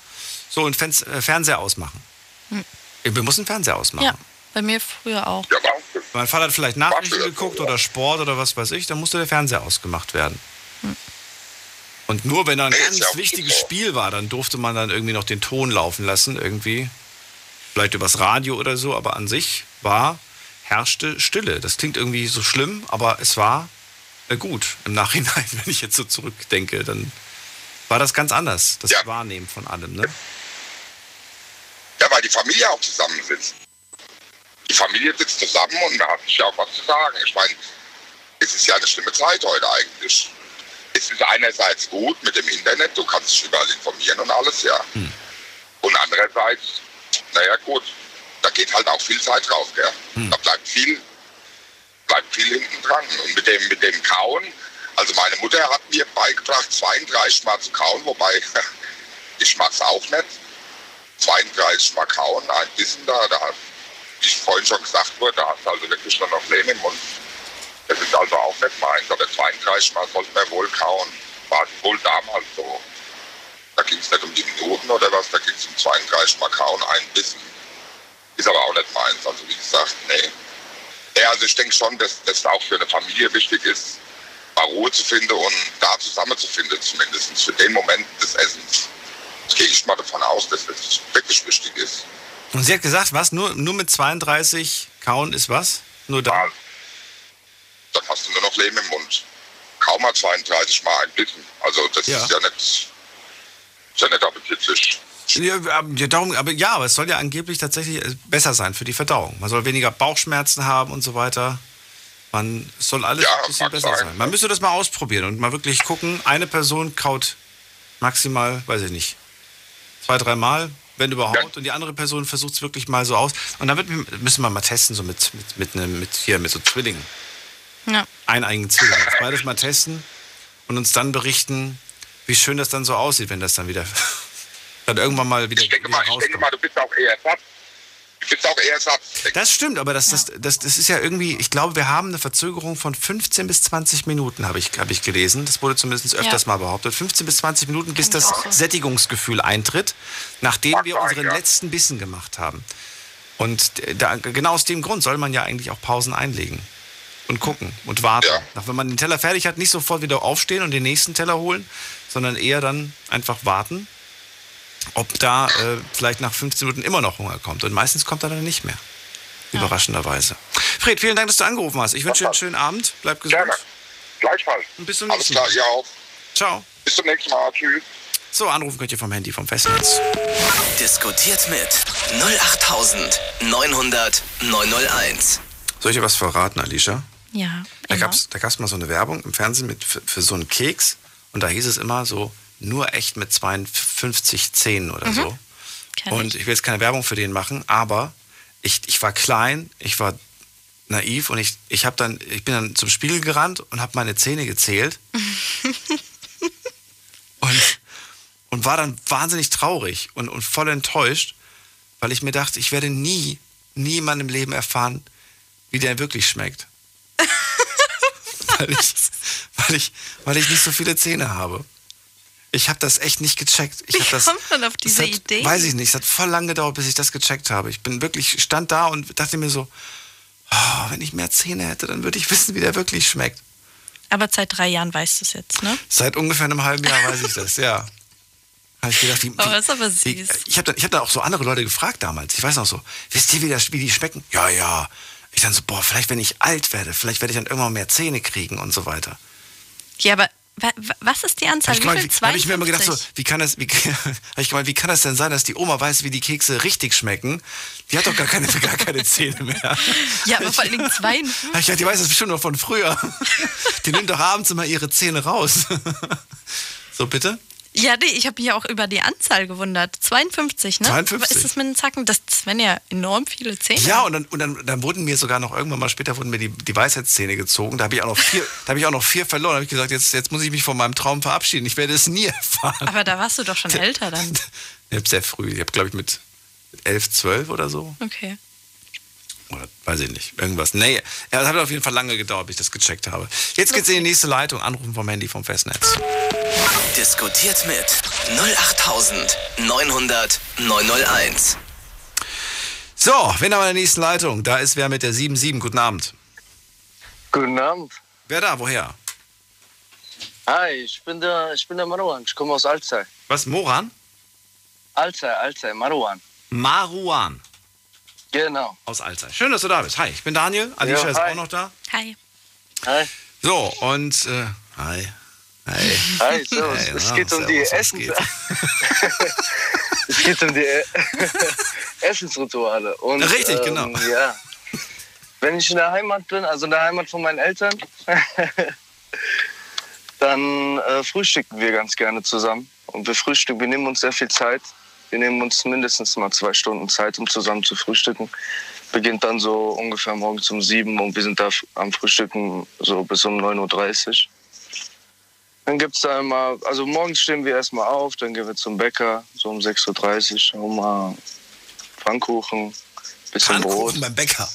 [SPEAKER 3] So, und Fens äh, Fernseher ausmachen.
[SPEAKER 4] Hm.
[SPEAKER 3] Wir müssen Fernseher ausmachen.
[SPEAKER 4] Ja, bei mir früher auch.
[SPEAKER 9] Ja, war auch gut.
[SPEAKER 3] Mein Vater hat vielleicht Nachrichten geguckt oder Sport oder was weiß ich, dann musste der Fernseher ausgemacht werden.
[SPEAKER 4] Hm.
[SPEAKER 3] Und nur wenn da ein
[SPEAKER 9] Nee,
[SPEAKER 3] ganz wichtiges. Spiel war, dann durfte man dann irgendwie noch den Ton laufen lassen, irgendwie. Vielleicht übers Radio oder so, aber an sich war, herrschte Stille. Das klingt irgendwie so schlimm, aber es war äh, gut im Nachhinein, wenn ich jetzt so zurückdenke, dann war das ganz anders, das
[SPEAKER 9] Ja.
[SPEAKER 3] Wahrnehmen von allem, ne?
[SPEAKER 9] Ja, weil die Familie auch zusammensitzt. Die Familie sitzt zusammen und da hat sich ja auch was zu sagen. Ich meine, es ist ja eine schlimme Zeit heute eigentlich. Es ist einerseits gut mit dem Internet, du kannst dich überall informieren und alles, ja. Und andererseits, naja gut, da geht halt auch viel Zeit drauf, gell? Da bleibt viel, bleibt viel hinten dran. Und mit dem, mit dem Kauen, also meine Mutter hat mir beigebracht, 32 Mal zu kauen, wobei ich mag's auch nicht. 32 Mal kauen, ein bisschen da, da wie ich vorhin schon gesagt wurde, da hast du also wirklich nur noch Lehm im Mund. Das ist also auch nicht meins, aber 32 Mal sollte man wohl kauen. War wohl damals so. Da ging es nicht um die Minuten oder was, da ging es um 32 Mal kauen, ein Bissen. Ist aber auch nicht meins, also wie gesagt, nee. Ja, also ich denke schon, dass das auch für eine Familie wichtig ist, mal Ruhe zu finden und da zusammenzufinden, zumindest für den Moment des Essens. Gehe ich mal davon aus, dass das wirklich wichtig ist.
[SPEAKER 3] Und sie hat gesagt, was? Nur, nur mit 32 kauen ist was? Nur da?
[SPEAKER 9] Ja, dann hast du nur noch Lehm im Mund. Kaum mal 32 Mal ein Bissen. Also das
[SPEAKER 3] Ja.
[SPEAKER 9] ist ja nicht, ist ja nicht appetitlich.
[SPEAKER 3] Ja, ja, darum, aber ja, aber es soll ja angeblich tatsächlich äh, besser sein für die Verdauung. Man soll weniger Bauchschmerzen haben und so weiter. Man soll alles
[SPEAKER 9] Ja,
[SPEAKER 3] ein bisschen besser
[SPEAKER 9] sein.
[SPEAKER 3] sein. Man müsste das mal ausprobieren und mal wirklich gucken. Eine Person kaut maximal, weiß ich nicht, zwei, dreimal, wenn überhaupt.
[SPEAKER 9] Ja.
[SPEAKER 3] Und die andere Person versucht es wirklich mal so aus. Und dann wird, müssen wir mal testen, so mit, mit, mit, einem, mit, hier, mit so Zwillingen.
[SPEAKER 4] Ja.
[SPEAKER 3] Eineigen Zwillingen. Das beides mal testen und uns dann berichten, wie schön das dann so aussieht, wenn das dann wieder dann irgendwann mal wieder,
[SPEAKER 9] Ich denke
[SPEAKER 3] wieder
[SPEAKER 9] mal, ich denke mal, du bist auch eher satt. Bist auch eher satt.
[SPEAKER 3] Das stimmt, aber das, das, das, das ist ja irgendwie, ich glaube, wir haben eine Verzögerung von 15 bis 20 Minuten, habe ich, hab ich gelesen. Das wurde zumindest öfters
[SPEAKER 4] Ja.
[SPEAKER 3] mal behauptet. 15 bis 20 Minuten, bis
[SPEAKER 4] ich
[SPEAKER 3] das
[SPEAKER 4] auch so.
[SPEAKER 3] Sättigungsgefühl eintritt, nachdem
[SPEAKER 9] Mag
[SPEAKER 3] wir
[SPEAKER 9] sein,
[SPEAKER 3] unseren
[SPEAKER 9] ja.
[SPEAKER 3] letzten Bissen gemacht haben. Und da, genau aus dem Grund soll man ja eigentlich auch Pausen einlegen und gucken und warten.
[SPEAKER 9] Ja.
[SPEAKER 3] Nach, wenn man den Teller fertig hat, nicht sofort wieder aufstehen und den nächsten Teller holen, sondern eher dann einfach warten, ob da äh, vielleicht nach 15 Minuten immer noch Hunger kommt. Und meistens kommt er dann nicht mehr. Überraschenderweise. Fred, vielen Dank, dass du angerufen hast. Ich wünsche dir einen schönen Abend. Bleib gesund.
[SPEAKER 9] Gerne. Gleichfalls.
[SPEAKER 3] Und bis zum
[SPEAKER 9] Alles
[SPEAKER 3] nächsten
[SPEAKER 9] klar,
[SPEAKER 3] Mal.
[SPEAKER 9] auch.
[SPEAKER 3] Ciao.
[SPEAKER 9] Bis zum nächsten Mal. Tschüss.
[SPEAKER 3] So, anrufen könnt ihr vom Handy, vom Festnetz.
[SPEAKER 1] Diskutiert mit 08900 901.
[SPEAKER 3] Soll ich dir was verraten, Alicia?
[SPEAKER 4] Ja.
[SPEAKER 3] Da
[SPEAKER 4] immer.
[SPEAKER 3] gab es da gab's mal so eine Werbung im Fernsehen mit, für, für so einen Keks. Und da hieß es immer so, nur echt mit 52 Zähnen oder so.
[SPEAKER 4] Kenn
[SPEAKER 3] Und
[SPEAKER 4] ich.
[SPEAKER 3] ich will jetzt keine Werbung für den machen, aber ich, ich war klein, ich war naiv und ich, ich, hab dann, ich bin dann zum Spiegel gerannt und habe meine Zähne gezählt. und, und war dann wahnsinnig traurig und, und voll enttäuscht, weil ich mir dachte, ich werde nie, nie in meinem Leben erfahren, wie der wirklich schmeckt. weil, ich, weil, ich, weil ich nicht so viele Zähne habe. Ich habe das echt nicht gecheckt. Ich
[SPEAKER 4] Wie
[SPEAKER 3] das,
[SPEAKER 4] kommt man auf diese
[SPEAKER 3] es hat,
[SPEAKER 4] Idee?
[SPEAKER 3] Weiß ich nicht. Es hat voll lang gedauert, bis ich das gecheckt habe. Ich bin wirklich, stand da und dachte mir so, oh, wenn ich mehr Zähne hätte, dann würde ich wissen, wie der wirklich schmeckt.
[SPEAKER 4] Aber seit drei Jahren weißt du es jetzt, ne?
[SPEAKER 3] Seit ungefähr einem halben Jahr weiß ich das, ja. Habe ich gedacht, wie,
[SPEAKER 4] Oh, ist aber süß.
[SPEAKER 3] wie, ich habe dann, ich hab dann auch so andere Leute gefragt damals. Ich weiß noch so, wisst ihr, wie, das, wie die schmecken? Ja, ja. Ich dann so, boah, vielleicht wenn ich alt werde, vielleicht werde ich dann irgendwann mehr Zähne kriegen und so weiter.
[SPEAKER 4] Ja, aber was ist die Anzahl?
[SPEAKER 3] Hab ich,
[SPEAKER 4] Wie viel?
[SPEAKER 3] wie, hab ich mir immer gedacht, so,
[SPEAKER 4] 52?
[SPEAKER 3] wie kann das, wie, ich gemeint, wie kann das denn sein, dass die Oma weiß, wie die Kekse richtig schmecken? Die hat doch gar keine, gar keine Zähne mehr.
[SPEAKER 4] Ja, aber vor allen Dingen 52.
[SPEAKER 3] Hab Ich dachte, die weiß das bestimmt noch von früher. Die nimmt doch abends immer ihre Zähne raus. So, bitte?
[SPEAKER 4] Ja, nee, ich habe mich auch über die Anzahl gewundert. 52, ne?
[SPEAKER 3] 52.
[SPEAKER 4] Ist das mit den Zacken? Das, wären ja enorm viele Zähne.
[SPEAKER 3] Ja, und dann, und dann, dann wurden mir sogar noch irgendwann mal später wurden mir die, die Weisheitszähne gezogen. Da habe ich auch noch vier, da habe ich auch noch vier verloren. Da habe ich gesagt, jetzt, jetzt muss ich mich von meinem Traum verabschieden. Ich werde es nie erfahren.
[SPEAKER 4] Aber da warst du doch schon älter dann.
[SPEAKER 3] Ich habe sehr früh. Ich habe, glaube ich, mit elf, zwölf oder so.
[SPEAKER 4] Okay.
[SPEAKER 3] Oder weiß ich nicht. Irgendwas. Nee, ja, das hat auf jeden Fall lange gedauert, bis ich das gecheckt habe. Jetzt geht's in die nächste Leitung. Anrufen vom Handy vom Festnetz.
[SPEAKER 1] Diskutiert mit 08900 901.
[SPEAKER 3] So, wen haben wir in der nächsten Leitung? Da ist wer mit der 77. Guten Abend.
[SPEAKER 10] Guten Abend.
[SPEAKER 3] Wer da? Woher?
[SPEAKER 10] Hi, ich bin der, ich bin der Marwan. Ich komme aus Alzey.
[SPEAKER 3] Was? Moran?
[SPEAKER 10] Alzey, Alzey, Marwan.
[SPEAKER 3] Maruan.
[SPEAKER 10] Genau.
[SPEAKER 3] Aus Alzey. Schön, dass du da bist. Hi, ich bin Daniel. Alicia
[SPEAKER 10] Ja,
[SPEAKER 3] ist auch noch da.
[SPEAKER 4] Hi.
[SPEAKER 10] Hi.
[SPEAKER 3] So, und äh, hi. Hi.
[SPEAKER 10] Hi, servus.
[SPEAKER 3] Hey,
[SPEAKER 10] es
[SPEAKER 3] na,
[SPEAKER 10] geht um die Essen.
[SPEAKER 3] geht?
[SPEAKER 10] es geht um die Essensrituale. Und,
[SPEAKER 3] Richtig,
[SPEAKER 10] ähm,
[SPEAKER 3] genau.
[SPEAKER 10] Ja. Wenn ich in der Heimat bin, also in der Heimat von meinen Eltern, dann äh, frühstücken wir ganz gerne zusammen. Und wir frühstücken, wir nehmen uns sehr viel Zeit. Wir nehmen uns mindestens mal zwei Stunden Zeit, um zusammen zu frühstücken. Beginnt dann so ungefähr morgens um sieben und wir sind da am Frühstücken so bis um 9.30 Uhr. Dann gibt es da immer, also morgens stehen wir erstmal auf, dann gehen wir zum Bäcker, so um 6.30 Uhr, holen mal Pfannkuchen, bisschen Brot.
[SPEAKER 3] Pfannkuchen beim Bäcker.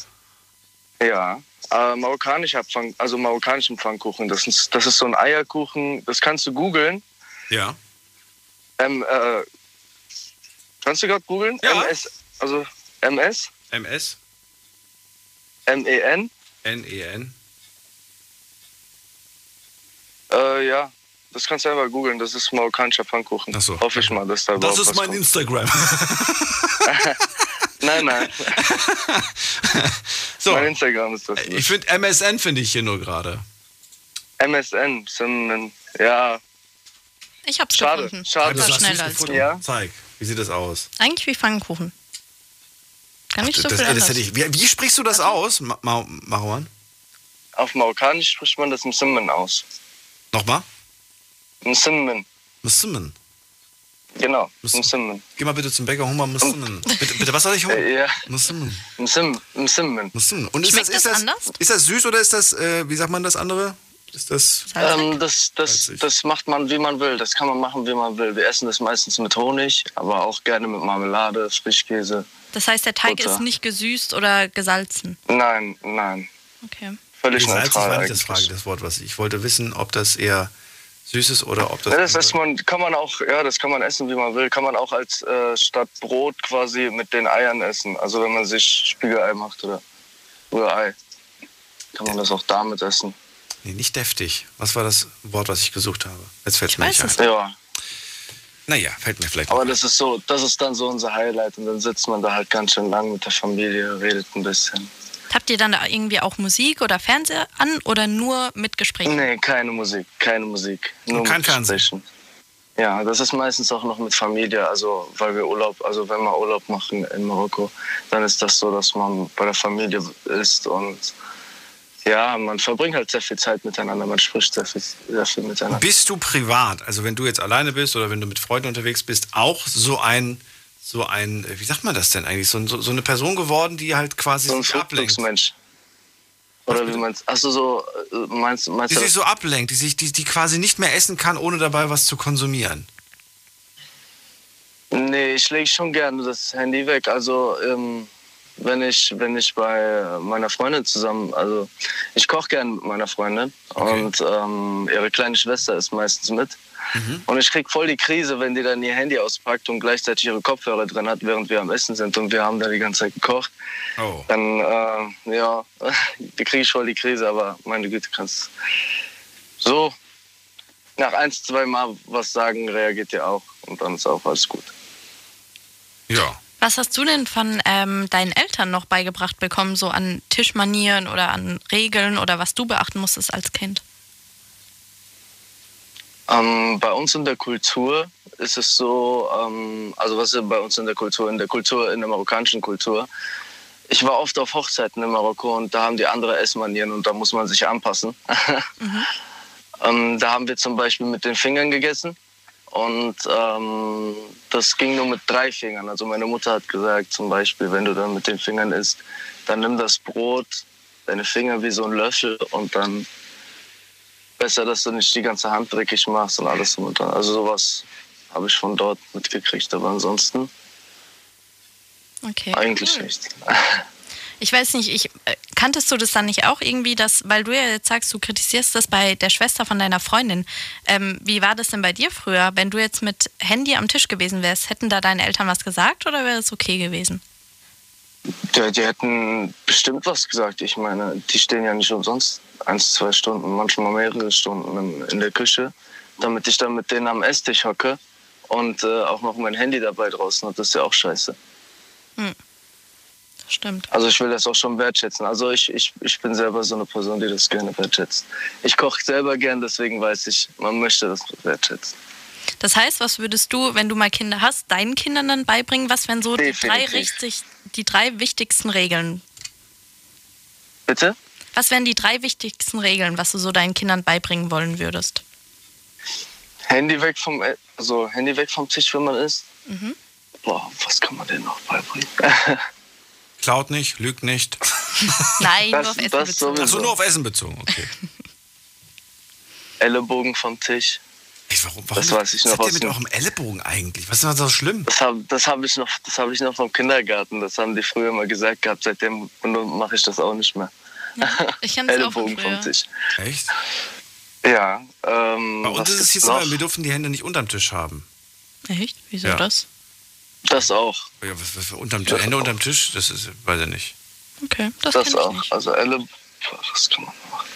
[SPEAKER 10] Ja, äh, marokkanischer Pfann, also marokkanischen Pfannkuchen. Das ist, das ist so ein Eierkuchen, das kannst du googeln.
[SPEAKER 3] Ja.
[SPEAKER 10] Ähm, äh, kannst du gerade googeln?
[SPEAKER 3] Ja.
[SPEAKER 10] MS, also MS,
[SPEAKER 3] MS,
[SPEAKER 10] M-E-N.
[SPEAKER 3] N-E-N.
[SPEAKER 10] Äh, ja, das kannst du einfach googeln. Das ist marokkanischer Pfannkuchen.
[SPEAKER 3] Ach so.
[SPEAKER 10] Hoffe ich mal, dass da
[SPEAKER 3] Das ist mein
[SPEAKER 10] kommt.
[SPEAKER 3] Instagram.
[SPEAKER 10] Nein, nein.
[SPEAKER 3] So.
[SPEAKER 10] Mein Instagram ist das.
[SPEAKER 3] Ich finde MSN finde ich hier nur gerade.
[SPEAKER 10] MSN, sind, ja,
[SPEAKER 4] Ich hab's
[SPEAKER 10] schade,
[SPEAKER 4] gefunden.
[SPEAKER 10] schade.
[SPEAKER 3] Du's
[SPEAKER 4] schneller als du.
[SPEAKER 10] Ja.
[SPEAKER 3] Zeig, wie sieht das aus?
[SPEAKER 4] Eigentlich wie Pfannkuchen. Gar nicht so
[SPEAKER 3] das,
[SPEAKER 4] viel
[SPEAKER 3] das hätte ich, wie, wie sprichst du das aus, Ma Ma Marwan?
[SPEAKER 10] Auf Marokkanisch spricht man das Msimmen aus.
[SPEAKER 3] Nochmal?
[SPEAKER 10] Msimmen,
[SPEAKER 3] Muslimen.
[SPEAKER 10] genau,
[SPEAKER 3] Msim-
[SPEAKER 10] Msimmen.
[SPEAKER 3] Geh mal bitte zum Bäcker, hol mal Muslimen. Bitte, bitte, was soll ich holen?
[SPEAKER 10] Ja, Msimmen.
[SPEAKER 3] Muslimen. Und ist
[SPEAKER 4] Schmeckt
[SPEAKER 3] das, ist
[SPEAKER 4] das
[SPEAKER 3] das,
[SPEAKER 4] anders?
[SPEAKER 3] Ist das süß oder ist das, äh, wie sagt man das andere? Ist das.
[SPEAKER 10] Ähm, das, das, das macht man, wie man will. Das kann man machen, wie man will. Wir essen das meistens mit Honig, aber auch gerne mit Marmelade, Frischkäse.
[SPEAKER 4] das heißt, der Teig
[SPEAKER 10] Butter.
[SPEAKER 4] ist nicht gesüßt oder gesalzen.
[SPEAKER 10] Nein, nein.
[SPEAKER 4] Okay.
[SPEAKER 10] Völlig
[SPEAKER 3] Salzig
[SPEAKER 10] neutral
[SPEAKER 3] war nicht das. Frage, das Wort, was ich, ich wollte wissen, ob das eher süß ist oder ob das.
[SPEAKER 10] Ja, das ist man, kann man auch, ja, das kann man essen, wie man will. Kann man auch als äh, statt Brot quasi mit den Eiern essen. Also wenn man sich Spiegelei macht oder Rührei, kann man das auch damit essen.
[SPEAKER 3] Nee, nicht deftig. Was war das Wort, was ich gesucht habe? Jetzt fällt es mir nicht ein.
[SPEAKER 10] Ja,
[SPEAKER 3] Naja, fällt mir vielleicht
[SPEAKER 10] aber das ist so, das ist dann so unser Highlight und dann sitzt man da halt ganz schön lang mit der Familie, redet ein bisschen.
[SPEAKER 4] Habt ihr dann da irgendwie auch Musik oder Fernseher an oder nur mit Gesprächen?
[SPEAKER 10] Nee, keine Musik, keine Musik. Nur
[SPEAKER 3] Und kein
[SPEAKER 10] mit
[SPEAKER 3] Fernsehen?
[SPEAKER 10] Gesprächen. Ja, das ist meistens auch noch mit Familie, also weil wir Urlaub, also wenn wir Urlaub machen in Marokko, dann ist das so, dass man bei der Familie ist und ja, man verbringt halt sehr viel Zeit miteinander, man spricht sehr viel, sehr viel miteinander.
[SPEAKER 3] Bist du privat, also wenn du jetzt alleine bist oder wenn du mit Freunden unterwegs bist, auch so ein, so ein, wie sagt man das denn eigentlich, so, so, so eine Person geworden, die halt quasi
[SPEAKER 10] So ein
[SPEAKER 3] sich ablenkt?
[SPEAKER 10] Flugmensch. Oder wie meinst du? Achso, so, äh, meinst, meinst
[SPEAKER 3] Die
[SPEAKER 10] du
[SPEAKER 3] sich so ablenkt, die, sich, die, die quasi nicht mehr essen kann, ohne dabei was zu konsumieren.
[SPEAKER 10] Nee, ich lege schon gerne das Handy weg. Also ähm, wenn ich wenn ich bei meiner Freundin zusammen, also ich koche gerne mit meiner Freundin
[SPEAKER 3] Okay.
[SPEAKER 10] und ähm, ihre kleine Schwester ist meistens mit
[SPEAKER 3] Mhm.
[SPEAKER 10] Und ich krieg voll die Krise, wenn die dann ihr Handy auspackt und gleichzeitig ihre Kopfhörer drin hat, während wir am Essen sind und wir haben da die ganze Zeit gekocht.
[SPEAKER 3] Oh.
[SPEAKER 10] Dann, äh, ja, da kriege ich voll die Krise, aber meine Güte, kannst so nach eins, zwei Mal was sagen, reagiert ihr auch und dann ist auch alles gut.
[SPEAKER 3] Ja.
[SPEAKER 4] Was hast du denn von ähm, deinen Eltern noch beigebracht bekommen, so an Tischmanieren oder an Regeln oder was du beachten musstest als Kind?
[SPEAKER 10] Ähm, bei uns in der Kultur ist es so, ähm, also was ist bei uns in der Kultur, in der Kultur, in der marokkanischen Kultur. Ich war oft auf Hochzeiten in Marokko und da haben die andere Essmanieren und da muss man sich anpassen. ähm, da haben wir zum Beispiel mit den Fingern gegessen und ähm, das ging nur mit drei Fingern. Also meine Mutter hat gesagt zum Beispiel, wenn du dann mit den Fingern isst, dann nimm das Brot, deine Finger wie so ein Löffel und dann besser, dass du nicht die ganze Hand dreckig machst und alles drum und. Also sowas habe ich von dort mitgekriegt, aber ansonsten
[SPEAKER 4] Okay.
[SPEAKER 10] eigentlich
[SPEAKER 4] cool.
[SPEAKER 10] nicht.
[SPEAKER 4] Ich weiß nicht, ich äh, kanntest du das dann nicht auch irgendwie, dass, weil du ja jetzt sagst, du kritisierst das bei der Schwester von deiner Freundin. Ähm, wie war das denn bei dir früher? Wenn du jetzt mit Handy am Tisch gewesen wärst, hätten da deine Eltern was gesagt oder wäre das okay gewesen?
[SPEAKER 10] Die, die hätten bestimmt was gesagt. Ich meine, die stehen ja nicht umsonst eins, zwei Stunden, manchmal mehrere Stunden in, in der Küche, damit ich dann mit denen am Esstisch hocke und äh, auch noch mein Handy dabei draußen habe. Das ist ja auch scheiße.
[SPEAKER 4] Hm. Stimmt.
[SPEAKER 10] Also ich will das auch schon wertschätzen. Also ich, ich, ich bin selber so eine Person, die das gerne wertschätzt. Ich koche selber gern, deswegen weiß ich, man möchte das wertschätzen.
[SPEAKER 4] Das heißt, was würdest du, wenn du mal Kinder hast, deinen Kindern dann beibringen? Was wären so die drei, richtig, die drei wichtigsten Regeln?
[SPEAKER 10] Bitte?
[SPEAKER 4] Was wären die drei wichtigsten Regeln, was du so deinen Kindern beibringen wollen würdest?
[SPEAKER 10] Handy weg vom, also Handy weg vom Tisch, wenn man isst.
[SPEAKER 4] Mhm.
[SPEAKER 10] Boah, was kann man denn noch beibringen?
[SPEAKER 3] Klaut nicht, lügt nicht.
[SPEAKER 4] Nein,
[SPEAKER 10] Das-
[SPEAKER 4] nur auf Essen
[SPEAKER 10] das
[SPEAKER 4] bezogen.
[SPEAKER 3] Achso, nur auf Essen bezogen, okay.
[SPEAKER 10] Ellenbogen vom Tisch.
[SPEAKER 3] Ey, warum, warum,
[SPEAKER 10] Das weiß ich
[SPEAKER 3] was
[SPEAKER 10] noch
[SPEAKER 3] habt ihr
[SPEAKER 10] aus
[SPEAKER 3] mit eurem Ellenbogen eigentlich? Was ist denn so schlimm?
[SPEAKER 10] Das habe das hab ich, noch- das hab ich noch vom Kindergarten. Das haben die früher mal gesagt gehabt. Seitdem mache ich das auch nicht mehr.
[SPEAKER 4] Ich kenne das auch von
[SPEAKER 10] Ellenbogen vom. Tisch.
[SPEAKER 3] Echt?
[SPEAKER 10] Ja. Ähm,
[SPEAKER 3] Bei uns
[SPEAKER 10] was
[SPEAKER 3] ist es hier so, wir dürfen die Hände nicht unterm Tisch haben.
[SPEAKER 4] Echt? Wieso
[SPEAKER 3] Ja.
[SPEAKER 4] das?
[SPEAKER 10] Das auch.
[SPEAKER 3] Ja, was, was unterm Tisch? Hände unterm Tisch? Das ist, weiß ich nicht.
[SPEAKER 4] Okay, das,
[SPEAKER 10] Das, auch.
[SPEAKER 4] nicht.
[SPEAKER 10] Also Elle, was kann man machen?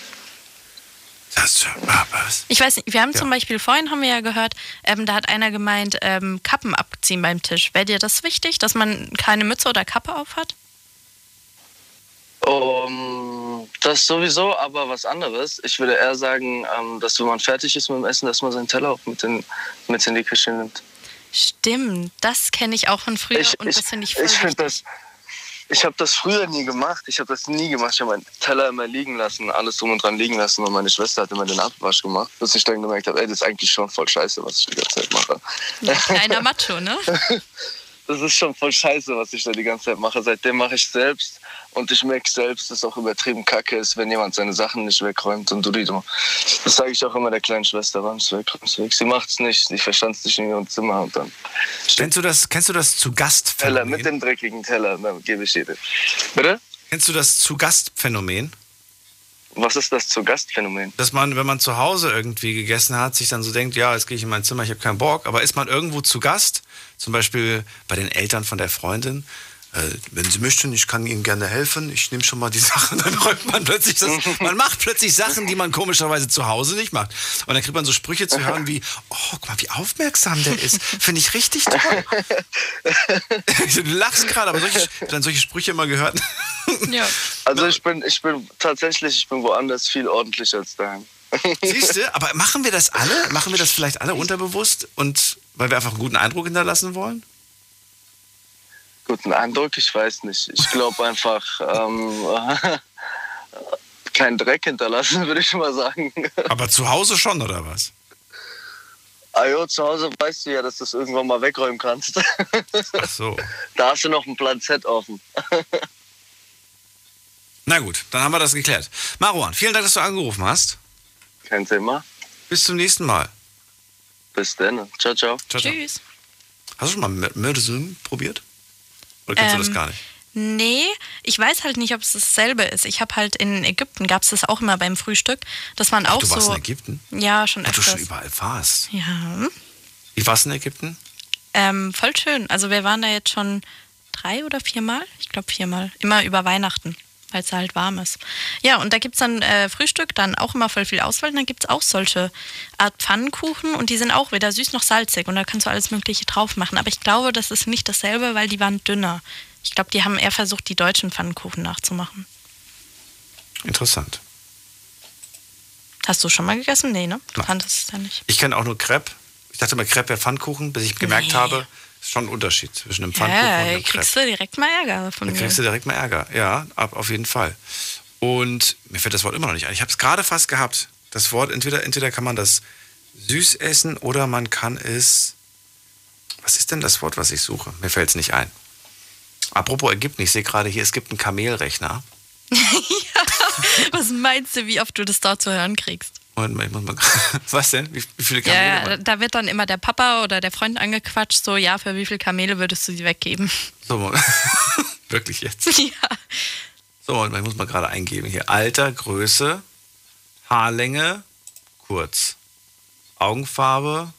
[SPEAKER 3] Das, ah, was?
[SPEAKER 4] Ich weiß nicht, wir haben
[SPEAKER 3] Ja.
[SPEAKER 4] zum Beispiel vorhin haben wir ja gehört, ähm, da hat einer gemeint, ähm, Kappen abziehen beim Tisch. Wäre dir das wichtig, dass man keine Mütze oder Kappe auf hat?
[SPEAKER 10] Um, das sowieso, aber was anderes. Ich würde eher sagen, ähm, dass wenn man fertig ist mit dem Essen, dass man seinen Teller auch mit in, mit in die Küche nimmt.
[SPEAKER 4] Stimmt, das kenne ich auch von früher
[SPEAKER 10] Ich,
[SPEAKER 4] und
[SPEAKER 10] ich,
[SPEAKER 4] das finde ich voll
[SPEAKER 10] ich finde das. Ich habe das früher nie gemacht. Ich habe das nie gemacht. Ich habe meinen Teller immer liegen lassen, alles drum und dran liegen lassen. Und meine Schwester hat immer den Abwasch gemacht, bis ich dann gemerkt habe, ey, das ist eigentlich schon voll scheiße, was ich die ganze Zeit mache.
[SPEAKER 4] Kleiner Macho, ne?
[SPEAKER 10] Das ist schon voll scheiße, was ich da die ganze Zeit mache. Seitdem mache ich selbst. Und ich merke selbst, dass es auch übertrieben kacke ist, wenn jemand seine Sachen nicht wegräumt. Und du die du. Das sage ich auch immer der kleinen Schwester, räum's weg, räum's weg. Sie macht's nicht. Ich verstand es nicht in ihrem Zimmer. Und dann
[SPEAKER 3] Kennst du das, kennst du das zu Gast
[SPEAKER 10] Teller mit dem dreckigen Teller, dann gebe ich den. Bitte?
[SPEAKER 3] Kennst du das zu Gast Phänomen?
[SPEAKER 10] Was ist das zu Gastphänomen?
[SPEAKER 3] Dass man, wenn man zu Hause irgendwie gegessen hat, sich dann so denkt, ja, jetzt gehe ich in mein Zimmer, ich habe keinen Bock. Aber ist man irgendwo zu Gast, zum Beispiel bei den Eltern von der Freundin, wenn sie möchten, ich kann ihnen gerne helfen, ich nehme schon mal die Sachen, dann räumt man plötzlich das, man macht plötzlich Sachen, die man komischerweise zu Hause nicht macht. Und dann kriegt man so Sprüche zu hören wie, oh, guck mal, wie aufmerksam der ist, finde ich richtig toll. du lachst gerade, aber solche, dann solche Sprüche immer gehört.
[SPEAKER 4] Ja.
[SPEAKER 10] Also ich bin, ich bin tatsächlich, ich bin woanders viel ordentlicher als daheim.
[SPEAKER 3] Siehst du, aber machen wir das alle? Machen wir das vielleicht alle unterbewusst und weil wir einfach einen guten Eindruck hinterlassen wollen?
[SPEAKER 10] Guten Eindruck, ich weiß nicht. Ich glaube einfach, ähm, keinen Dreck hinterlassen, würde ich mal sagen.
[SPEAKER 3] Aber zu Hause schon, oder was?
[SPEAKER 10] Ah jo, zu Hause weißt du ja, dass du es irgendwann mal wegräumen kannst.
[SPEAKER 3] Ach so.
[SPEAKER 10] Da hast du noch einen Plan Z offen.
[SPEAKER 3] Na gut, dann haben wir das geklärt. Marwan, vielen Dank, dass du angerufen hast.
[SPEAKER 10] Kein Thema.
[SPEAKER 3] Bis zum nächsten Mal.
[SPEAKER 10] Bis dann. Ciao, ciao.
[SPEAKER 3] Ciao, ciao.
[SPEAKER 4] Tschüss.
[SPEAKER 3] Hast du schon mal Mö- Mördesum probiert? Oder kennst du
[SPEAKER 4] Ähm,
[SPEAKER 3] das gar nicht?
[SPEAKER 4] Nee, ich weiß halt nicht, ob es dasselbe ist. Ich habe halt in Ägypten, gab es das auch immer beim Frühstück. Das waren auch
[SPEAKER 3] du
[SPEAKER 4] so.
[SPEAKER 3] warst in Ägypten?
[SPEAKER 4] Ja, schon
[SPEAKER 3] Ach, du schon überall warst.
[SPEAKER 4] Ja.
[SPEAKER 3] Wie warst du in Ägypten?
[SPEAKER 4] Ähm, voll schön. Also wir waren da jetzt schon drei oder viermal. Ich glaube viermal. Immer über Weihnachten, weil es halt warm ist. Ja, und da gibt es dann äh, Frühstück, dann auch immer voll viel Auswahl. Und dann gibt es auch solche Art Pfannkuchen und die sind auch weder süß noch salzig. Und da kannst du alles Mögliche drauf machen. Aber ich glaube, das ist nicht dasselbe, weil die waren dünner. Ich glaube, die haben eher versucht, die deutschen Pfannkuchen nachzumachen.
[SPEAKER 3] Interessant.
[SPEAKER 4] Hast du schon mal gegessen? Nee, ne? Du
[SPEAKER 3] Nein.
[SPEAKER 4] kanntest es ja nicht.
[SPEAKER 3] Ich kenne auch nur Crepe. Ich dachte immer, Crepe wäre Pfannkuchen, bis ich gemerkt
[SPEAKER 4] Nee.
[SPEAKER 3] habe, ist schon ein Unterschied zwischen einem Pfannkuchen und
[SPEAKER 4] Ja,
[SPEAKER 3] einem Crepe.
[SPEAKER 4] kriegst du direkt mal Ärger von
[SPEAKER 3] Da
[SPEAKER 4] mir.
[SPEAKER 3] kriegst du direkt mal Ärger. Ja, ab, auf jeden Fall. Und mir fällt das Wort immer noch nicht ein. Ich habe es gerade fast gehabt. Das Wort, entweder, entweder kann man das süß essen oder man kann es. Was ist denn das Wort, was ich suche? Mir fällt es nicht ein. Apropos Ägypten, ich sehe gerade hier, es gibt einen Kamelrechner.
[SPEAKER 4] Was meinst du, wie oft du das dort zu hören kriegst?
[SPEAKER 3] Moment mal, ich muss mal. Was denn? Wie, wie viele Kamele?
[SPEAKER 4] Ja, ja, da wird dann immer der Papa oder der Freund angequatscht, so, ja, für wie viele Kamele würdest du sie weggeben?
[SPEAKER 3] So. Wirklich jetzt?
[SPEAKER 4] ja.
[SPEAKER 3] So, Moment mal, ich muss mal gerade eingeben hier. Alter, Größe, Haarlänge, kurz. Augenfarbe.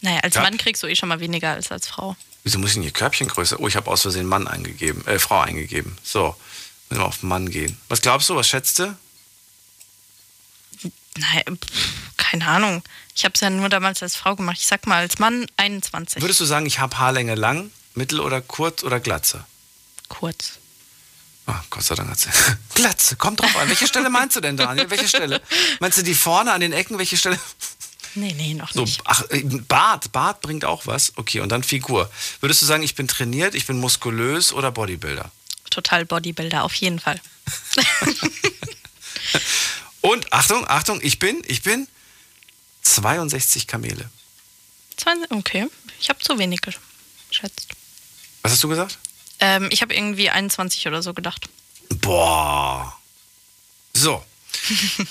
[SPEAKER 4] Naja, als
[SPEAKER 3] Ja.
[SPEAKER 4] Mann kriegst du eh schon mal weniger als als Frau.
[SPEAKER 3] Wieso muss ich denn hier Körbchengröße? Oh, ich habe aus Versehen Mann eingegeben, äh, Frau eingegeben. So, müssen wir auf Mann gehen. Was glaubst du, was schätzt du?
[SPEAKER 4] Pff, keine Ahnung. Ich habe es ja nur damals als Frau gemacht. Ich sag mal, als Mann 21.
[SPEAKER 3] Würdest du sagen, ich habe Haarlänge lang, mittel oder kurz oder glatze?
[SPEAKER 4] Kurz.
[SPEAKER 3] Ah, Gott sei Dank hat sie. Glatze, kommt drauf an. Welche Stelle meinst du denn, Daniel? Welche Stelle? Meinst du die vorne an den Ecken? Welche Stelle?
[SPEAKER 4] Nee, nee, noch
[SPEAKER 3] So,
[SPEAKER 4] nicht.
[SPEAKER 3] ach, äh, Bart. Bart bringt auch was. Okay, und dann Figur. Würdest du sagen, ich bin trainiert, ich bin muskulös oder Bodybuilder?
[SPEAKER 4] Total Bodybuilder, auf jeden Fall.
[SPEAKER 3] Und Achtung, Achtung, ich bin, ich bin 62 Kamele.
[SPEAKER 4] 20, okay, ich habe zu wenig geschätzt.
[SPEAKER 3] Was hast du gesagt?
[SPEAKER 4] Ähm, ich habe irgendwie 21 oder so gedacht.
[SPEAKER 3] Boah. So.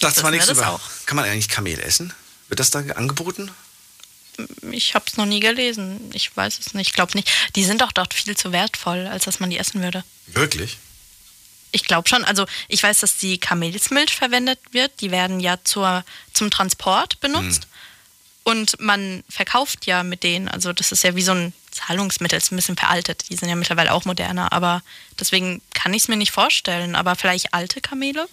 [SPEAKER 3] Das war nichts über.
[SPEAKER 4] auch.
[SPEAKER 3] Kann man eigentlich Kamel essen? Wird das da angeboten?
[SPEAKER 4] Ich habe es noch nie gelesen. Ich weiß es nicht. Ich glaube nicht. Die sind doch dort viel zu wertvoll, als dass man die essen würde.
[SPEAKER 3] Wirklich?
[SPEAKER 4] Ich glaube schon. Also ich weiß, dass die Kamelsmilch verwendet wird. Die werden ja zur, zum Transport benutzt. Und man verkauft ja mit denen. Also das ist ja wie so ein Zahlungsmittel. Ist ein bisschen veraltet. Die sind ja mittlerweile auch moderner. Aber deswegen kann ich es mir nicht vorstellen. Aber vielleicht alte Kamele?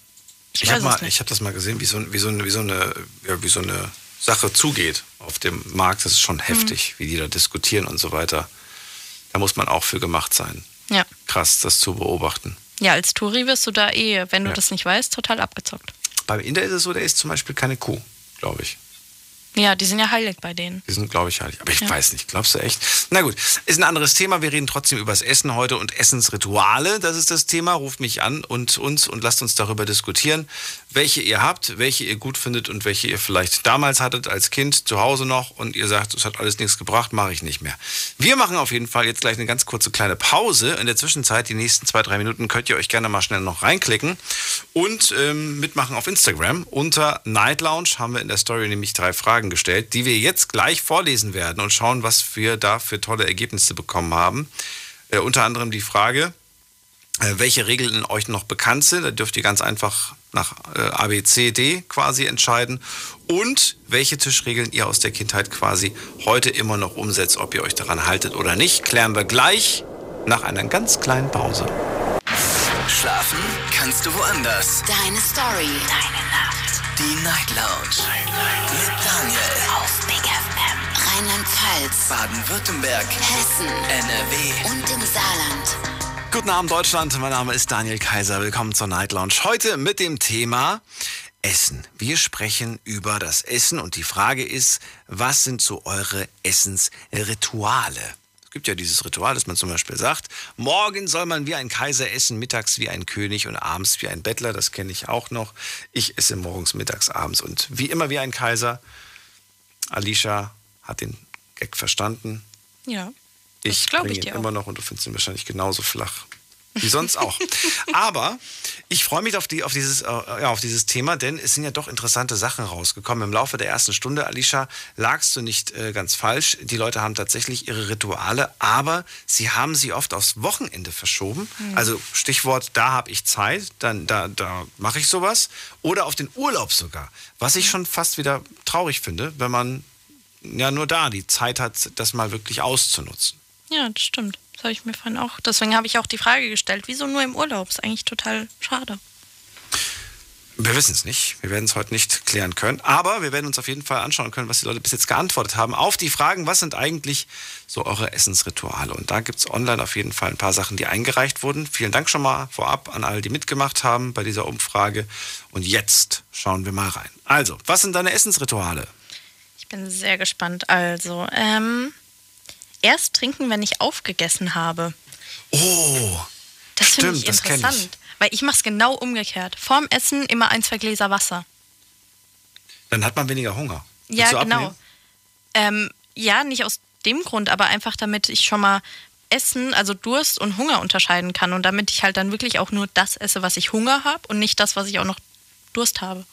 [SPEAKER 4] Ich,
[SPEAKER 3] Ich habe habe das mal gesehen, wie so, wie so, eine, wie so eine, ja, wie so eine Sache zugeht auf dem Markt. Das ist schon
[SPEAKER 4] Mhm.
[SPEAKER 3] heftig, wie die da diskutieren und so weiter. Da muss man auch für gemacht sein.
[SPEAKER 4] Ja.
[SPEAKER 3] Krass, das zu beobachten.
[SPEAKER 4] Ja, als Touri wirst du da eh, wenn du
[SPEAKER 3] Ja.
[SPEAKER 4] das nicht weißt, total abgezockt.
[SPEAKER 3] Beim Inder ist es so, der isst zum Beispiel keine Kuh, glaube ich.
[SPEAKER 4] Ja, die sind ja heilig bei denen.
[SPEAKER 3] Die sind, glaube ich, heilig. Aber ich
[SPEAKER 4] Ja.
[SPEAKER 3] weiß nicht. Glaubst du echt? Na gut, ist ein anderes Thema. Wir reden trotzdem über das Essen heute und Essensrituale. Das ist das Thema. Ruft mich an und uns und lasst uns darüber diskutieren, welche ihr habt, welche ihr gut findet und welche ihr vielleicht damals hattet als Kind zu Hause noch und ihr sagt, es hat alles nichts gebracht, mache ich nicht mehr. Wir machen auf jeden Fall jetzt gleich eine ganz kurze kleine Pause. In der Zwischenzeit, die nächsten zwei, drei Minuten, könnt ihr euch gerne mal schnell noch reinklicken und ähm, mitmachen auf Instagram. Unter Night Lounge haben wir in der Story nämlich drei Fragen gestellt, die wir jetzt gleich vorlesen werden und schauen, was wir da für tolle Ergebnisse bekommen haben. Äh, unter anderem die Frage, äh, welche Regeln euch noch bekannt sind. Da dürft ihr ganz einfach nach äh, A, B, C, D quasi entscheiden. Und welche Tischregeln ihr aus der Kindheit quasi heute immer noch umsetzt, ob ihr euch daran haltet oder nicht, klären wir gleich nach einer ganz kleinen Pause.
[SPEAKER 1] Schlafen kannst du woanders.
[SPEAKER 2] Deine Story. Deine Nacht.
[SPEAKER 1] Die Night Lounge. Mit Daniel.
[SPEAKER 2] Auf Big FM. Rheinland-Pfalz.
[SPEAKER 1] Baden-Württemberg.
[SPEAKER 2] Hessen.
[SPEAKER 1] NRW.
[SPEAKER 2] Und im Saarland.
[SPEAKER 3] Guten Abend Deutschland, mein Name ist Daniel Kaiser. Willkommen zur Night Lounge. Heute mit dem Thema Essen. Wir sprechen über das Essen und die Frage ist, was sind so eure Essensrituale? Es gibt ja dieses Ritual, dass man zum Beispiel sagt, morgen soll man wie ein Kaiser essen, mittags wie ein König und abends wie ein Bettler. Das kenne ich auch noch. Ich esse morgens, mittags, abends und wie immer wie ein Kaiser. Alicia hat den Gag verstanden.
[SPEAKER 4] Ja.
[SPEAKER 3] Ich
[SPEAKER 4] glaub
[SPEAKER 3] bringe
[SPEAKER 4] ich
[SPEAKER 3] ihn
[SPEAKER 4] dir auch.
[SPEAKER 3] immer noch und du findest ihn wahrscheinlich genauso flach. Wie sonst auch. Aber ich freue mich auf, die, auf, dieses, äh, ja, auf dieses Thema, denn es sind ja doch interessante Sachen rausgekommen. Im Laufe der ersten Stunde, Alicia, lagst du nicht äh, ganz falsch. Die Leute haben tatsächlich ihre Rituale, aber sie haben sie oft aufs Wochenende verschoben.
[SPEAKER 11] Mhm.
[SPEAKER 3] Also Stichwort, da habe ich Zeit, dann da, da mache ich sowas. Oder auf den Urlaub sogar. Was ich schon fast wieder traurig finde, wenn man ja nur da die Zeit hat, das mal wirklich auszunutzen.
[SPEAKER 4] Ja, das stimmt. Das habe ich mir vorhin auch. Deswegen habe ich auch die Frage gestellt, wieso nur im Urlaub? Ist eigentlich total schade.
[SPEAKER 3] Wir wissen es nicht. Wir werden es heute nicht klären können. Aber wir werden uns auf jeden Fall anschauen können, was die Leute bis jetzt geantwortet haben auf die Fragen, was sind eigentlich so eure Essensrituale. Und da gibt es online auf jeden Fall ein paar Sachen, die eingereicht wurden. Vielen Dank schon mal vorab an alle, die mitgemacht haben bei dieser Umfrage. Und jetzt schauen wir mal rein. Also, was sind deine Essensrituale?
[SPEAKER 4] Ich bin sehr gespannt. Also, ähm, erst trinken, wenn ich aufgegessen habe.
[SPEAKER 3] Oh,
[SPEAKER 4] Das finde ich interessant.
[SPEAKER 3] ich.
[SPEAKER 4] Weil ich mache es genau umgekehrt. Vorm Essen immer ein, zwei Gläser Wasser.
[SPEAKER 3] Dann hat man weniger Hunger.
[SPEAKER 4] Ja, genau. Ähm, ja, nicht aus dem Grund, aber einfach damit ich schon mal Essen, also Durst und Hunger unterscheiden kann und damit ich halt dann wirklich auch nur das esse, was ich Hunger habe und nicht das, was ich auch noch Durst habe.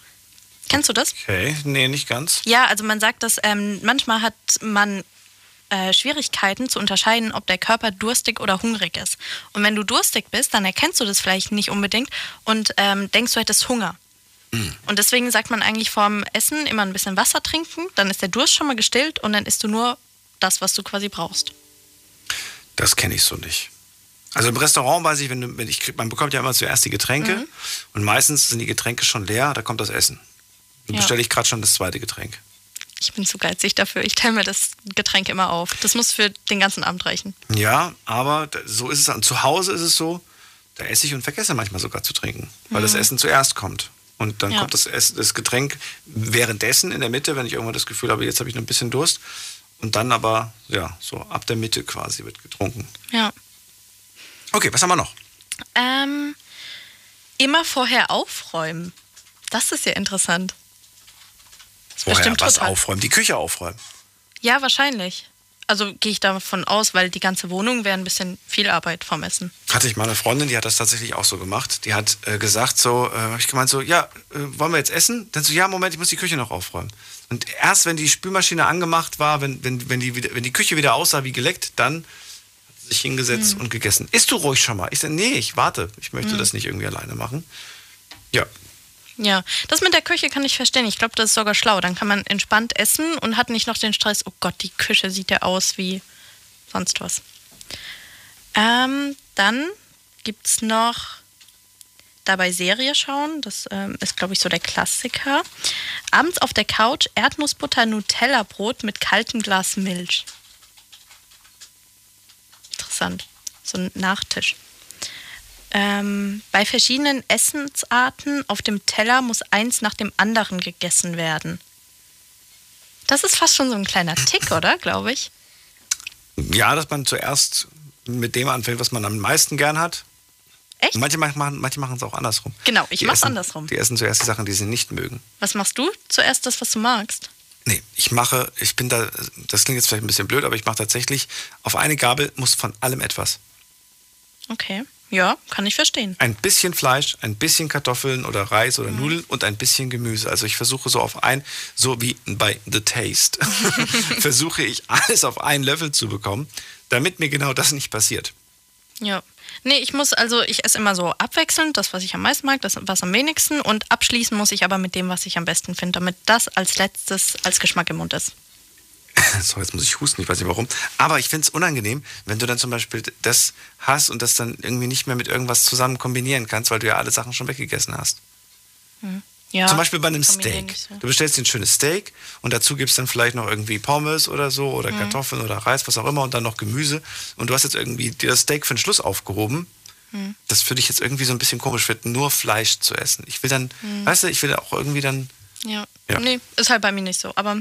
[SPEAKER 4] Kennst du das?
[SPEAKER 3] Okay, nee, nicht ganz.
[SPEAKER 4] Ja, also man sagt, dass ähm, manchmal hat man äh, Schwierigkeiten zu unterscheiden, ob der Körper durstig oder hungrig ist. Und wenn du durstig bist, dann erkennst du das vielleicht nicht unbedingt und ähm, denkst, du hättest Hunger. Und deswegen sagt man eigentlich vorm Essen immer ein bisschen Wasser trinken, dann ist der Durst schon mal gestillt und dann isst du nur das, was du quasi brauchst.
[SPEAKER 3] Das kenne ich so nicht. Also im Restaurant weiß ich, wenn, wenn ich krieg, man bekommt ja immer zuerst die Getränke
[SPEAKER 4] Mhm.
[SPEAKER 3] und meistens sind die Getränke schon leer, da kommt das Essen. Dann
[SPEAKER 4] Ja.
[SPEAKER 3] bestelle ich gerade schon das zweite Getränk.
[SPEAKER 4] Ich bin zu geizig dafür. Ich teile mir das Getränk immer auf. Das muss für den ganzen Abend reichen.
[SPEAKER 3] Ja, aber so ist es. Und zu Hause ist es so, da esse ich und vergesse manchmal sogar zu trinken, weil das
[SPEAKER 4] Mhm.
[SPEAKER 3] Essen zuerst kommt. Und dann
[SPEAKER 4] Ja.
[SPEAKER 3] kommt das, Ess- das Getränk währenddessen in der Mitte, wenn ich irgendwann das Gefühl habe, jetzt habe ich noch ein bisschen Durst. Und dann aber, ja, so ab der Mitte quasi wird getrunken.
[SPEAKER 4] Ja.
[SPEAKER 3] Okay, was haben wir noch?
[SPEAKER 4] Ähm, immer vorher aufräumen. Das ist ja interessant.
[SPEAKER 3] Vorher
[SPEAKER 4] bestimmt
[SPEAKER 3] was
[SPEAKER 4] total-
[SPEAKER 3] aufräumen, die Küche aufräumen.
[SPEAKER 4] Ja, wahrscheinlich. Also gehe ich davon aus, weil die ganze Wohnung wäre ein bisschen viel Arbeit vom Essen.
[SPEAKER 3] Hatte ich mal eine Freundin, die hat das tatsächlich auch so gemacht. Die hat äh, gesagt, so, äh, habe ich gemeint, so, ja, äh, wollen wir jetzt essen? Dann so, ja, Moment, ich muss die Küche noch aufräumen. Und erst wenn die Spülmaschine angemacht war, wenn, wenn, wenn, die, wieder, wenn die Küche wieder aussah wie geleckt, dann hat sie sich hingesetzt
[SPEAKER 4] Hm.
[SPEAKER 3] und gegessen. Isst du ruhig schon mal? Ich sage, nee, ich warte. Ich möchte
[SPEAKER 4] Hm.
[SPEAKER 3] das nicht irgendwie alleine machen. Ja,
[SPEAKER 4] Ja, das mit der Küche kann ich verstehen. Ich glaube, das ist sogar schlau. Dann kann man entspannt essen und hat nicht noch den Stress, oh Gott, die Küche sieht ja aus wie sonst was. Ähm, dann gibt es noch dabei Serie schauen. Das ähm, ist, glaube ich, so der Klassiker. Abends auf der Couch Erdnussbutter Nutella-Brot mit kaltem Glas Milch. Interessant. So ein Nachtisch. Ähm, bei verschiedenen Essensarten auf dem Teller muss eins nach dem anderen gegessen werden. Das ist fast schon so ein kleiner Tick, oder? Glaube ich.
[SPEAKER 3] ja, dass man zuerst mit dem anfängt, was man am meisten gern hat.
[SPEAKER 4] Echt?
[SPEAKER 3] Manche machen manche machen es auch andersrum.
[SPEAKER 4] Genau, ich
[SPEAKER 3] Die
[SPEAKER 4] mach's
[SPEAKER 3] essen-
[SPEAKER 4] andersrum.
[SPEAKER 3] Die essen zuerst die Sachen, die sie nicht mögen.
[SPEAKER 4] Was machst du? Zuerst das, was du magst.
[SPEAKER 3] Nee, ich mache, ich bin da, das klingt jetzt vielleicht ein bisschen blöd, aber ich mache tatsächlich, auf eine Gabel muss von allem etwas.
[SPEAKER 4] Okay. Ja, kann ich verstehen.
[SPEAKER 3] Ein bisschen Fleisch, ein bisschen Kartoffeln oder Reis oder Nudeln und ein bisschen Gemüse. Also ich versuche so auf ein, so wie bei The Taste, versuche ich alles auf einen Löffel zu bekommen, damit mir genau das nicht passiert.
[SPEAKER 4] Ja. Nee, ich muss also, ich esse immer so abwechselnd, das, was ich am meisten mag, das, was am wenigsten. Und abschließen muss ich aber mit dem, was ich am besten finde, damit das als letztes als Geschmack im Mund ist.
[SPEAKER 3] So, jetzt muss ich husten, ich weiß nicht warum. Aber ich finde es unangenehm, wenn du dann zum Beispiel das hast und das dann irgendwie nicht mehr mit irgendwas zusammen kombinieren kannst, weil du ja alle Sachen schon weggegessen hast.
[SPEAKER 4] Hm. Ja,
[SPEAKER 3] Zum Beispiel bei einem Steak.
[SPEAKER 4] so.
[SPEAKER 3] Du bestellst dir ein schönes Steak und dazu gibst dann vielleicht noch irgendwie Pommes oder so oder
[SPEAKER 4] Mhm.
[SPEAKER 3] Kartoffeln oder Reis, was auch immer und dann noch Gemüse. Und du hast jetzt irgendwie das Steak für den Schluss aufgehoben.
[SPEAKER 4] Hm.
[SPEAKER 3] Das würde ich jetzt irgendwie so ein bisschen komisch finden, nur Fleisch zu essen. Ich will dann,
[SPEAKER 4] Mhm.
[SPEAKER 3] weißt du, ich will auch irgendwie dann.
[SPEAKER 4] Ja.
[SPEAKER 3] Ja.
[SPEAKER 4] Nee, ist halt bei mir nicht so. Aber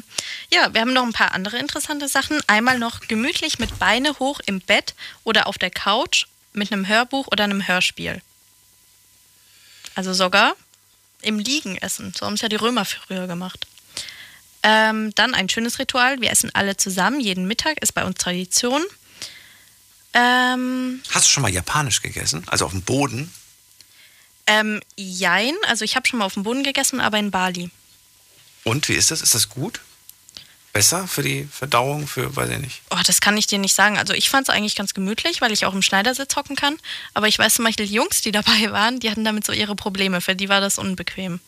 [SPEAKER 4] ja, wir haben noch ein paar andere interessante Sachen. Einmal noch gemütlich mit Beine hoch im Bett oder auf der Couch mit einem Hörbuch oder einem Hörspiel. Also sogar im Liegen essen. So haben es ja die Römer früher gemacht. Ähm, dann ein schönes Ritual. Wir essen alle zusammen. Jeden Mittag ist bei uns Tradition. Ähm,
[SPEAKER 3] Hast du schon mal japanisch gegessen? Also auf dem Boden?
[SPEAKER 4] ähm, jein, also ich habe schon mal auf dem Boden gegessen, aber in Bali.
[SPEAKER 3] Und wie ist das? Ist das gut? Besser für die Verdauung, für, weiß ich nicht.
[SPEAKER 4] Oh, das kann ich dir nicht sagen. Also ich fand es eigentlich ganz gemütlich, weil ich auch im Schneidersitz hocken kann. Aber ich weiß zum Beispiel, die Jungs, die dabei waren, die hatten damit so ihre Probleme. Für die war das unbequem.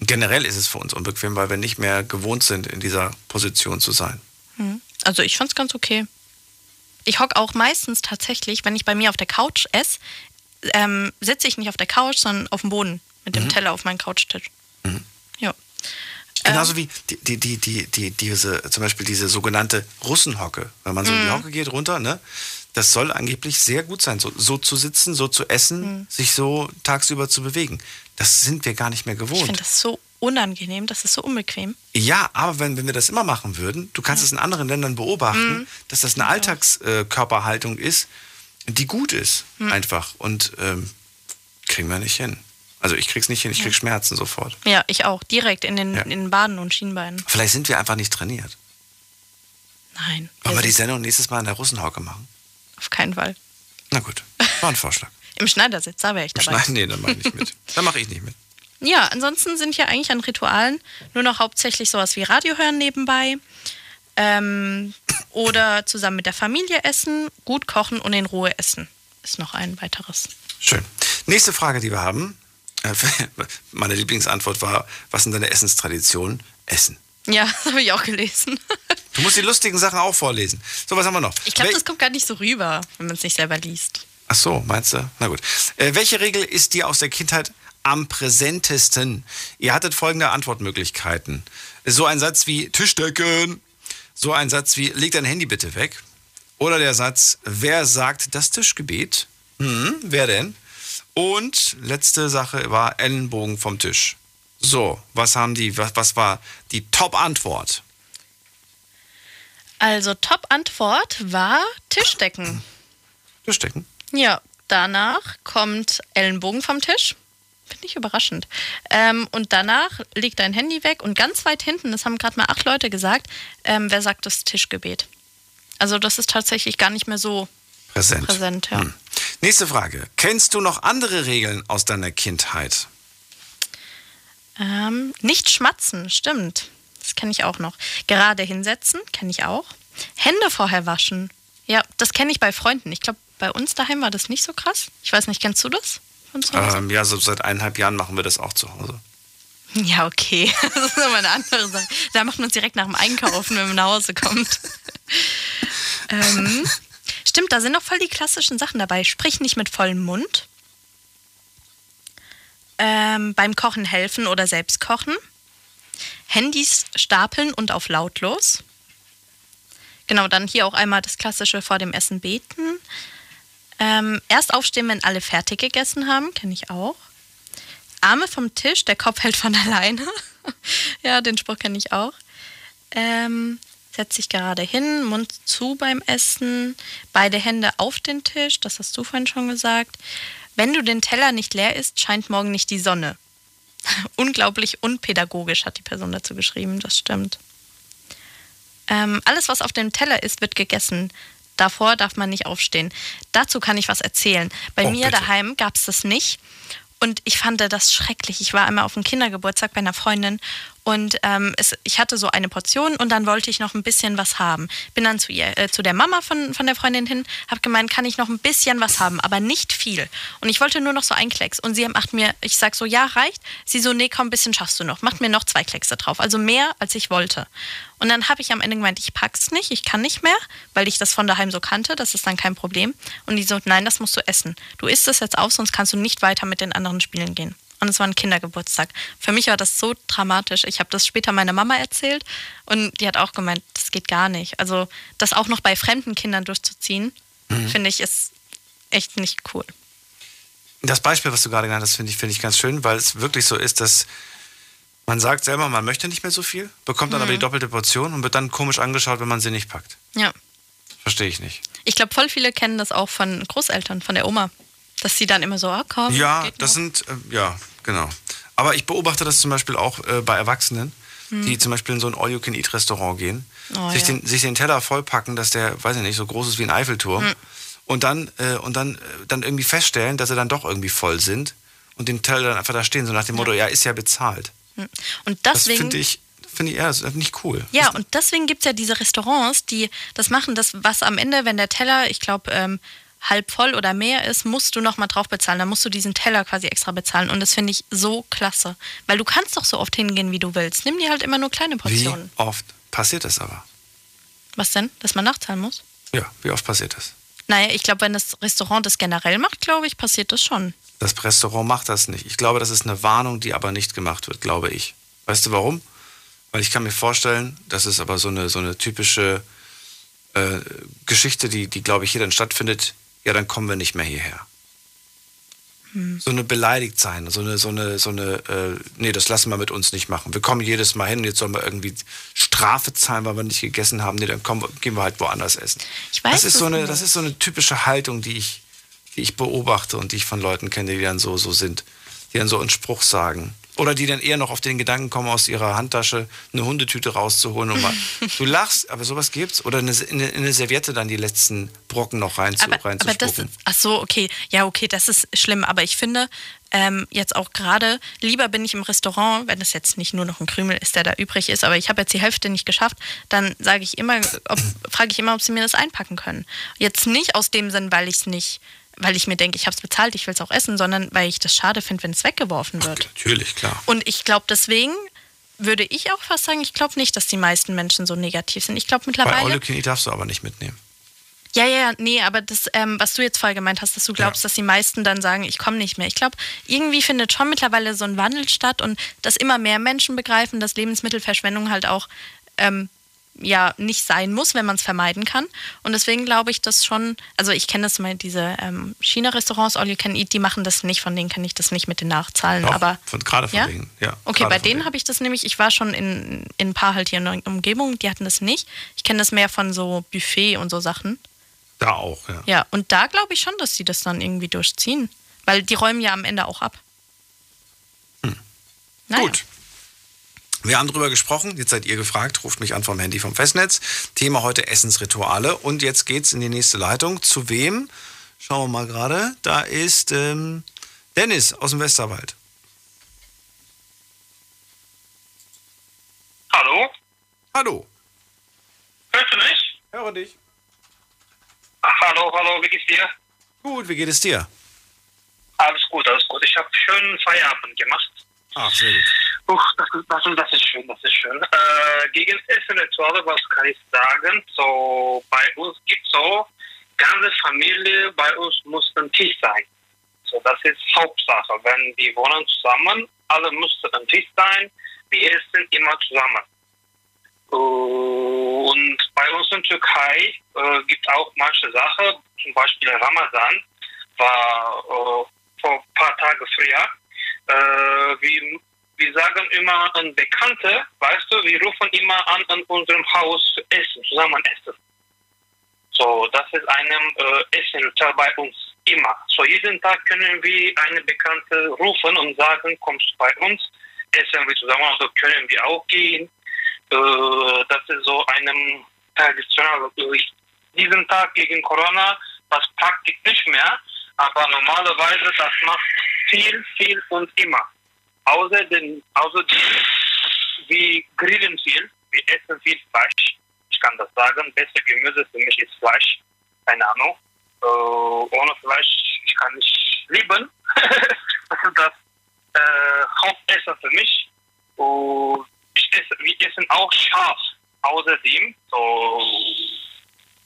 [SPEAKER 3] Generell ist es für uns unbequem, weil wir nicht mehr gewohnt sind, in dieser Position zu sein.
[SPEAKER 4] Hm. Also ich fand es ganz okay. Ich hocke auch meistens tatsächlich, wenn ich bei mir auf der Couch esse, ähm, sitze ich nicht auf der Couch, sondern auf dem Boden mit dem
[SPEAKER 3] Mhm.
[SPEAKER 4] Teller auf meinem Couchtisch. Ja.
[SPEAKER 3] Genauso
[SPEAKER 4] Ähm.
[SPEAKER 3] wie die, die, die, die, die, diese, zum Beispiel diese sogenannte Russenhocke. Wenn man so in die
[SPEAKER 4] Mhm.
[SPEAKER 3] Hocke geht runter, ne? Das soll angeblich sehr gut sein, so, so zu sitzen, so zu essen,
[SPEAKER 4] Mhm.
[SPEAKER 3] sich so tagsüber zu bewegen. Das sind wir gar nicht mehr
[SPEAKER 4] Ich
[SPEAKER 3] gewohnt.
[SPEAKER 4] finde das so unangenehm, das ist so unbequem.
[SPEAKER 3] Ja, aber wenn, wenn wir das immer machen würden, du kannst es in anderen Ländern beobachten,
[SPEAKER 4] Mhm.
[SPEAKER 3] dass das eine Alltagskörperhaltung ist, die gut ist,
[SPEAKER 4] Mhm.
[SPEAKER 3] einfach. Und ähm, kriegen wir nicht hin. Also ich krieg's nicht hin, ich krieg Schmerzen sofort.
[SPEAKER 4] Ja, ich auch. Direkt in den,
[SPEAKER 3] Ja.
[SPEAKER 4] in den Baden und Schienbeinen.
[SPEAKER 3] Vielleicht sind wir einfach nicht trainiert.
[SPEAKER 4] Nein.
[SPEAKER 3] Wollen wir die Sendung nächstes Mal in der Russenhocke machen?
[SPEAKER 4] Auf keinen Fall.
[SPEAKER 3] Na gut, war ein Vorschlag.
[SPEAKER 4] Im Schneidersitz, da wäre ich dabei.
[SPEAKER 3] Nein, nee, dann mache ich nicht mit. Dann mache ich nicht mit.
[SPEAKER 4] Ja, ansonsten sind ja eigentlich an Ritualen nur noch hauptsächlich sowas wie Radio hören nebenbei. Ähm, oder zusammen mit der Familie essen, gut kochen und in Ruhe essen. Ist noch ein weiteres.
[SPEAKER 3] Schön. Nächste Frage, die wir haben. Äh, Meine Lieblingsantwort war, was sind deine Essenstraditionen? Essen.
[SPEAKER 4] Ja, das habe ich auch gelesen.
[SPEAKER 3] Du musst die lustigen Sachen auch vorlesen. So, was haben wir noch?
[SPEAKER 4] Ich glaube, das kommt gar nicht so rüber, wenn man es nicht selber liest.
[SPEAKER 3] Ach so, meinst du? Na gut. Äh, welche Regel ist dir aus der Kindheit am präsentesten? Ihr hattet folgende Antwortmöglichkeiten. So ein Satz wie Tischdecken. So ein Satz wie leg dein Handy bitte weg. Oder der Satz, wer sagt das Tischgebet? Hm, wer denn? Und letzte Sache war Ellenbogen vom Tisch. So, was haben die, was, was war die Top-Antwort?
[SPEAKER 4] Also, Top-Antwort war Tischdecken.
[SPEAKER 3] Tischdecken?
[SPEAKER 4] Ja, danach kommt Ellenbogen vom Tisch. Finde ich überraschend. Ähm, und danach liegt dein Handy weg und ganz weit hinten, das haben gerade mal acht Leute gesagt, ähm, wer sagt das Tischgebet? Also das ist tatsächlich gar nicht mehr so
[SPEAKER 3] Präsent.
[SPEAKER 4] präsent. Ja.
[SPEAKER 3] Hm. Nächste Frage. Kennst du noch andere Regeln aus deiner Kindheit?
[SPEAKER 4] Ähm, nicht schmatzen, stimmt. Das kenne ich auch noch. Gerade hinsetzen, kenne ich auch. Hände vorher waschen. Ja, das kenne ich bei Freunden. Ich glaube, bei uns daheim war das nicht so krass. Ich weiß nicht, kennst du das?
[SPEAKER 3] Ähm, ja, so seit eineinhalb Jahren machen wir das auch zu Hause.
[SPEAKER 4] Ja, okay. Das ist aber eine andere Sache. Da macht man es direkt nach dem Einkaufen, wenn man nach Hause kommt. ähm, stimmt, da sind noch voll die klassischen Sachen dabei. Sprich nicht mit vollem Mund. Ähm, beim Kochen helfen oder selbst kochen. Handys stapeln und auf lautlos. Genau, dann hier auch einmal das klassische vor dem Essen beten. Ähm, erst aufstehen, wenn alle fertig gegessen haben, kenne ich auch. Arme vom Tisch, der Kopf hält von alleine. ja, den Spruch kenne ich auch. Ähm, setz dich gerade hin, Mund zu beim Essen, beide Hände auf den Tisch, das hast du vorhin schon gesagt. Wenn du den Teller nicht leer isst, scheint morgen nicht die Sonne. Unglaublich unpädagogisch hat die Person dazu geschrieben, das stimmt. Ähm, alles, was auf dem Teller ist, wird gegessen. Davor darf man nicht aufstehen. Dazu kann ich was erzählen. Bei
[SPEAKER 11] Oh,
[SPEAKER 4] mir
[SPEAKER 11] bitte.
[SPEAKER 4] daheim gab es das nicht. Und ich fand das schrecklich. Ich war einmal auf einem Kindergeburtstag bei einer Freundin und ähm, es, ich hatte so eine Portion und dann wollte ich noch ein bisschen was haben. Bin dann zu ihr, äh, zu der Mama von, von der Freundin hin, habe gemeint, kann ich noch ein bisschen was haben, aber nicht viel. Und ich wollte nur noch so ein Klecks. Und sie macht mir, ich sag so, ja, reicht. Sie so, nee, komm, ein bisschen schaffst du noch. Macht mir noch zwei Kleckse drauf. Also mehr, als ich wollte. Und dann habe ich am Ende gemeint, ich pack's nicht, ich kann nicht mehr, weil ich das von daheim so kannte, das ist dann kein Problem. Und die so, nein, das musst du essen. Du isst es jetzt auf, sonst kannst du nicht weiter mit den anderen Spielen gehen. Und es war ein Kindergeburtstag. Für mich war das so dramatisch. Ich habe das später meiner Mama erzählt und die hat auch gemeint, das geht gar nicht. Also das auch noch bei fremden Kindern durchzuziehen,
[SPEAKER 3] Mhm.
[SPEAKER 4] finde ich, ist echt nicht cool.
[SPEAKER 3] Das Beispiel, was du gerade genannt hast, finde ich, finde ich ganz schön, weil es wirklich so ist, dass man sagt selber, man möchte nicht mehr so viel, bekommt dann
[SPEAKER 4] Mhm.
[SPEAKER 3] aber die doppelte Portion und wird dann komisch angeschaut, wenn man sie nicht packt.
[SPEAKER 4] Ja.
[SPEAKER 3] Verstehe ich nicht.
[SPEAKER 4] Ich glaube, voll viele kennen das auch von Großeltern, von der Oma. Dass sie dann immer so, ah, komm.
[SPEAKER 3] ja, das sind, äh, ja, genau. Aber ich beobachte das zum Beispiel auch äh, bei Erwachsenen,
[SPEAKER 4] Hm.
[SPEAKER 3] die zum Beispiel in so ein All-You-Can-Eat-Restaurant gehen,
[SPEAKER 4] Oh,
[SPEAKER 3] sich,
[SPEAKER 4] ja.
[SPEAKER 3] den, sich den Teller vollpacken, dass der, weiß ich nicht, so groß ist wie ein Eiffelturm
[SPEAKER 4] Hm.
[SPEAKER 3] und dann, äh, und dann, äh, dann irgendwie feststellen, dass sie dann doch irgendwie voll sind und den Teller dann einfach da stehen, so nach dem Motto, ja, ist ja bezahlt.
[SPEAKER 4] Hm. Und
[SPEAKER 3] Das
[SPEAKER 4] deswegen.
[SPEAKER 3] finde ich, finde ich, ja, das ist nicht cool.
[SPEAKER 4] Ja, und deswegen gibt es ja diese Restaurants, die das machen, das, was am Ende, wenn der Teller, ich glaube, ähm, halb voll oder mehr ist, musst du nochmal drauf bezahlen. Dann musst du diesen Teller quasi extra bezahlen. Und das finde ich so klasse. Weil du kannst doch so oft hingehen, wie du willst. Nimm dir halt immer nur kleine
[SPEAKER 3] Wie
[SPEAKER 4] Portionen.
[SPEAKER 3] oft passiert das aber?
[SPEAKER 4] Was denn? Dass man nachzahlen muss?
[SPEAKER 3] Ja, wie oft passiert das?
[SPEAKER 4] Naja, ich glaube, wenn das Restaurant das generell macht, glaube ich, passiert das schon.
[SPEAKER 3] Das Restaurant macht das nicht. Ich glaube, das ist eine Warnung, die aber nicht gemacht wird, glaube ich. Weißt du warum? Weil ich kann mir vorstellen, das ist aber so eine, so eine typische äh, Geschichte, die, die, glaube ich, hier dann stattfindet. Ja, dann kommen wir nicht mehr hierher.
[SPEAKER 4] Hm.
[SPEAKER 3] So eine beleidigt sein, so eine, so eine, so eine, äh, nee, das lassen wir mit uns nicht machen. Wir kommen jedes Mal hin, jetzt sollen wir irgendwie Strafe zahlen, weil wir nicht gegessen haben. Nee, dann kommen, gehen wir halt woanders essen.
[SPEAKER 4] Ich weiß
[SPEAKER 3] das ist so eine, das ist so eine typische Haltung, die ich, die ich beobachte und die ich von Leuten kenne, die dann so, so sind, die dann so einen Spruch sagen. Oder die dann eher noch auf den Gedanken kommen, aus ihrer Handtasche eine Hundetüte rauszuholen. Und mal, du lachst, aber sowas gibt's. Oder eine, in, eine, in eine Serviette dann die letzten Brocken noch rein zu,
[SPEAKER 4] aber, aber das
[SPEAKER 3] reinzuspucken.
[SPEAKER 4] ist, ach so, okay. Ja, okay, das ist schlimm. Aber ich finde, ähm, jetzt auch gerade, lieber bin ich im Restaurant, wenn es jetzt nicht nur noch ein Krümel ist, der da übrig ist, aber ich habe jetzt die Hälfte nicht geschafft, dann sage ich immer, frage ich immer, ob sie mir das einpacken können. Jetzt nicht aus dem Sinn, weil ich es nicht, weil ich mir denke, ich habe es bezahlt, ich will es auch essen, sondern weil ich das schade finde, wenn es weggeworfen wird.
[SPEAKER 3] Natürlich, klar.
[SPEAKER 4] Und ich glaube, deswegen würde ich auch fast sagen, ich glaube nicht, dass die meisten Menschen so negativ sind. Ich glaube
[SPEAKER 3] Bei
[SPEAKER 4] mittlerweile.
[SPEAKER 3] Olle Knie darfst du aber nicht mitnehmen.
[SPEAKER 4] Ja, ja, ja, nee, aber das, ähm, was du jetzt vorher gemeint hast, dass du glaubst, dass die meisten dann sagen, ich komme nicht mehr. Ich glaube, irgendwie findet schon mittlerweile so ein Wandel statt und dass immer mehr Menschen begreifen, dass Lebensmittelverschwendung halt auch ähm, ja nicht sein muss, wenn man es vermeiden kann. Und deswegen glaube ich, dass schon, also ich kenne das mal, diese ähm, China-Restaurants, All You Can Eat, die machen das nicht, von denen kann ich das nicht mit den Nachzahlen.
[SPEAKER 3] Doch,
[SPEAKER 4] aber
[SPEAKER 3] von, gerade von
[SPEAKER 4] Ja?
[SPEAKER 3] denen. Ja,
[SPEAKER 4] Okay, bei denen habe ich das nämlich, ich war schon in, in ein paar halt hier in der Umgebung, die hatten das nicht. Ich kenne das mehr von so Buffet und so Sachen.
[SPEAKER 3] Da auch, ja.
[SPEAKER 4] Ja, und da glaube ich schon, dass die das dann irgendwie durchziehen. Weil die räumen ja am Ende auch ab. Naja.
[SPEAKER 3] Gut. Wir haben drüber gesprochen, jetzt seid ihr gefragt, ruft mich an vom Handy vom Festnetz. Thema heute Essensrituale. Und jetzt geht's in die nächste Leitung. Zu wem? Schauen wir mal gerade. Da ist ähm, Dennis aus dem Westerwald.
[SPEAKER 8] Hallo?
[SPEAKER 3] Hallo.
[SPEAKER 8] Hörst du mich?
[SPEAKER 3] Höre dich.
[SPEAKER 8] Hallo, hallo, wie geht's dir?
[SPEAKER 3] Gut, wie geht es dir?
[SPEAKER 8] Alles gut, alles gut. Ich habe schönen Feierabend gemacht.
[SPEAKER 3] Ach, sehr gut.
[SPEAKER 8] Uch, das, ist- das, das ist schön, das ist schön. Äh, gegen Essenrituale, was kann ich sagen? So, bei uns gibt so, ganze Familie bei uns muss ein Tisch sein. So, das ist Hauptsache. Wenn wir wohnen zusammen, alle müssen am Tisch sein. Wir essen immer zusammen. Äh, Und bei uns in Türkei äh, gibt auch manche Sachen, zum Beispiel Ramadan, war äh, vor ein paar Tagen früher. Äh, wir, wir sagen immer an Bekannte, weißt du, wir rufen immer an, an unserem Haus zu essen, zusammen essen. So, das ist einem äh, Essenritual bei uns immer. So, jeden Tag können wir eine Bekannte rufen und sagen, kommst du bei uns, essen wir zusammen, oder können wir auch gehen. Äh, das ist so einem traditionell. Durch diesen Tag gegen Corona, das praktisch nicht mehr, aber normalerweise das macht viel, viel und immer. Außerdem, außerdem wir grillen viel, wir essen viel Fleisch. Ich kann das sagen, beste Gemüse für mich ist Fleisch. Keine Ahnung. Äh, ohne Fleisch, ich kann nicht leben. das ist das äh, Hauptessen für mich. Und ich esse, wir essen auch scharf. Außerdem, so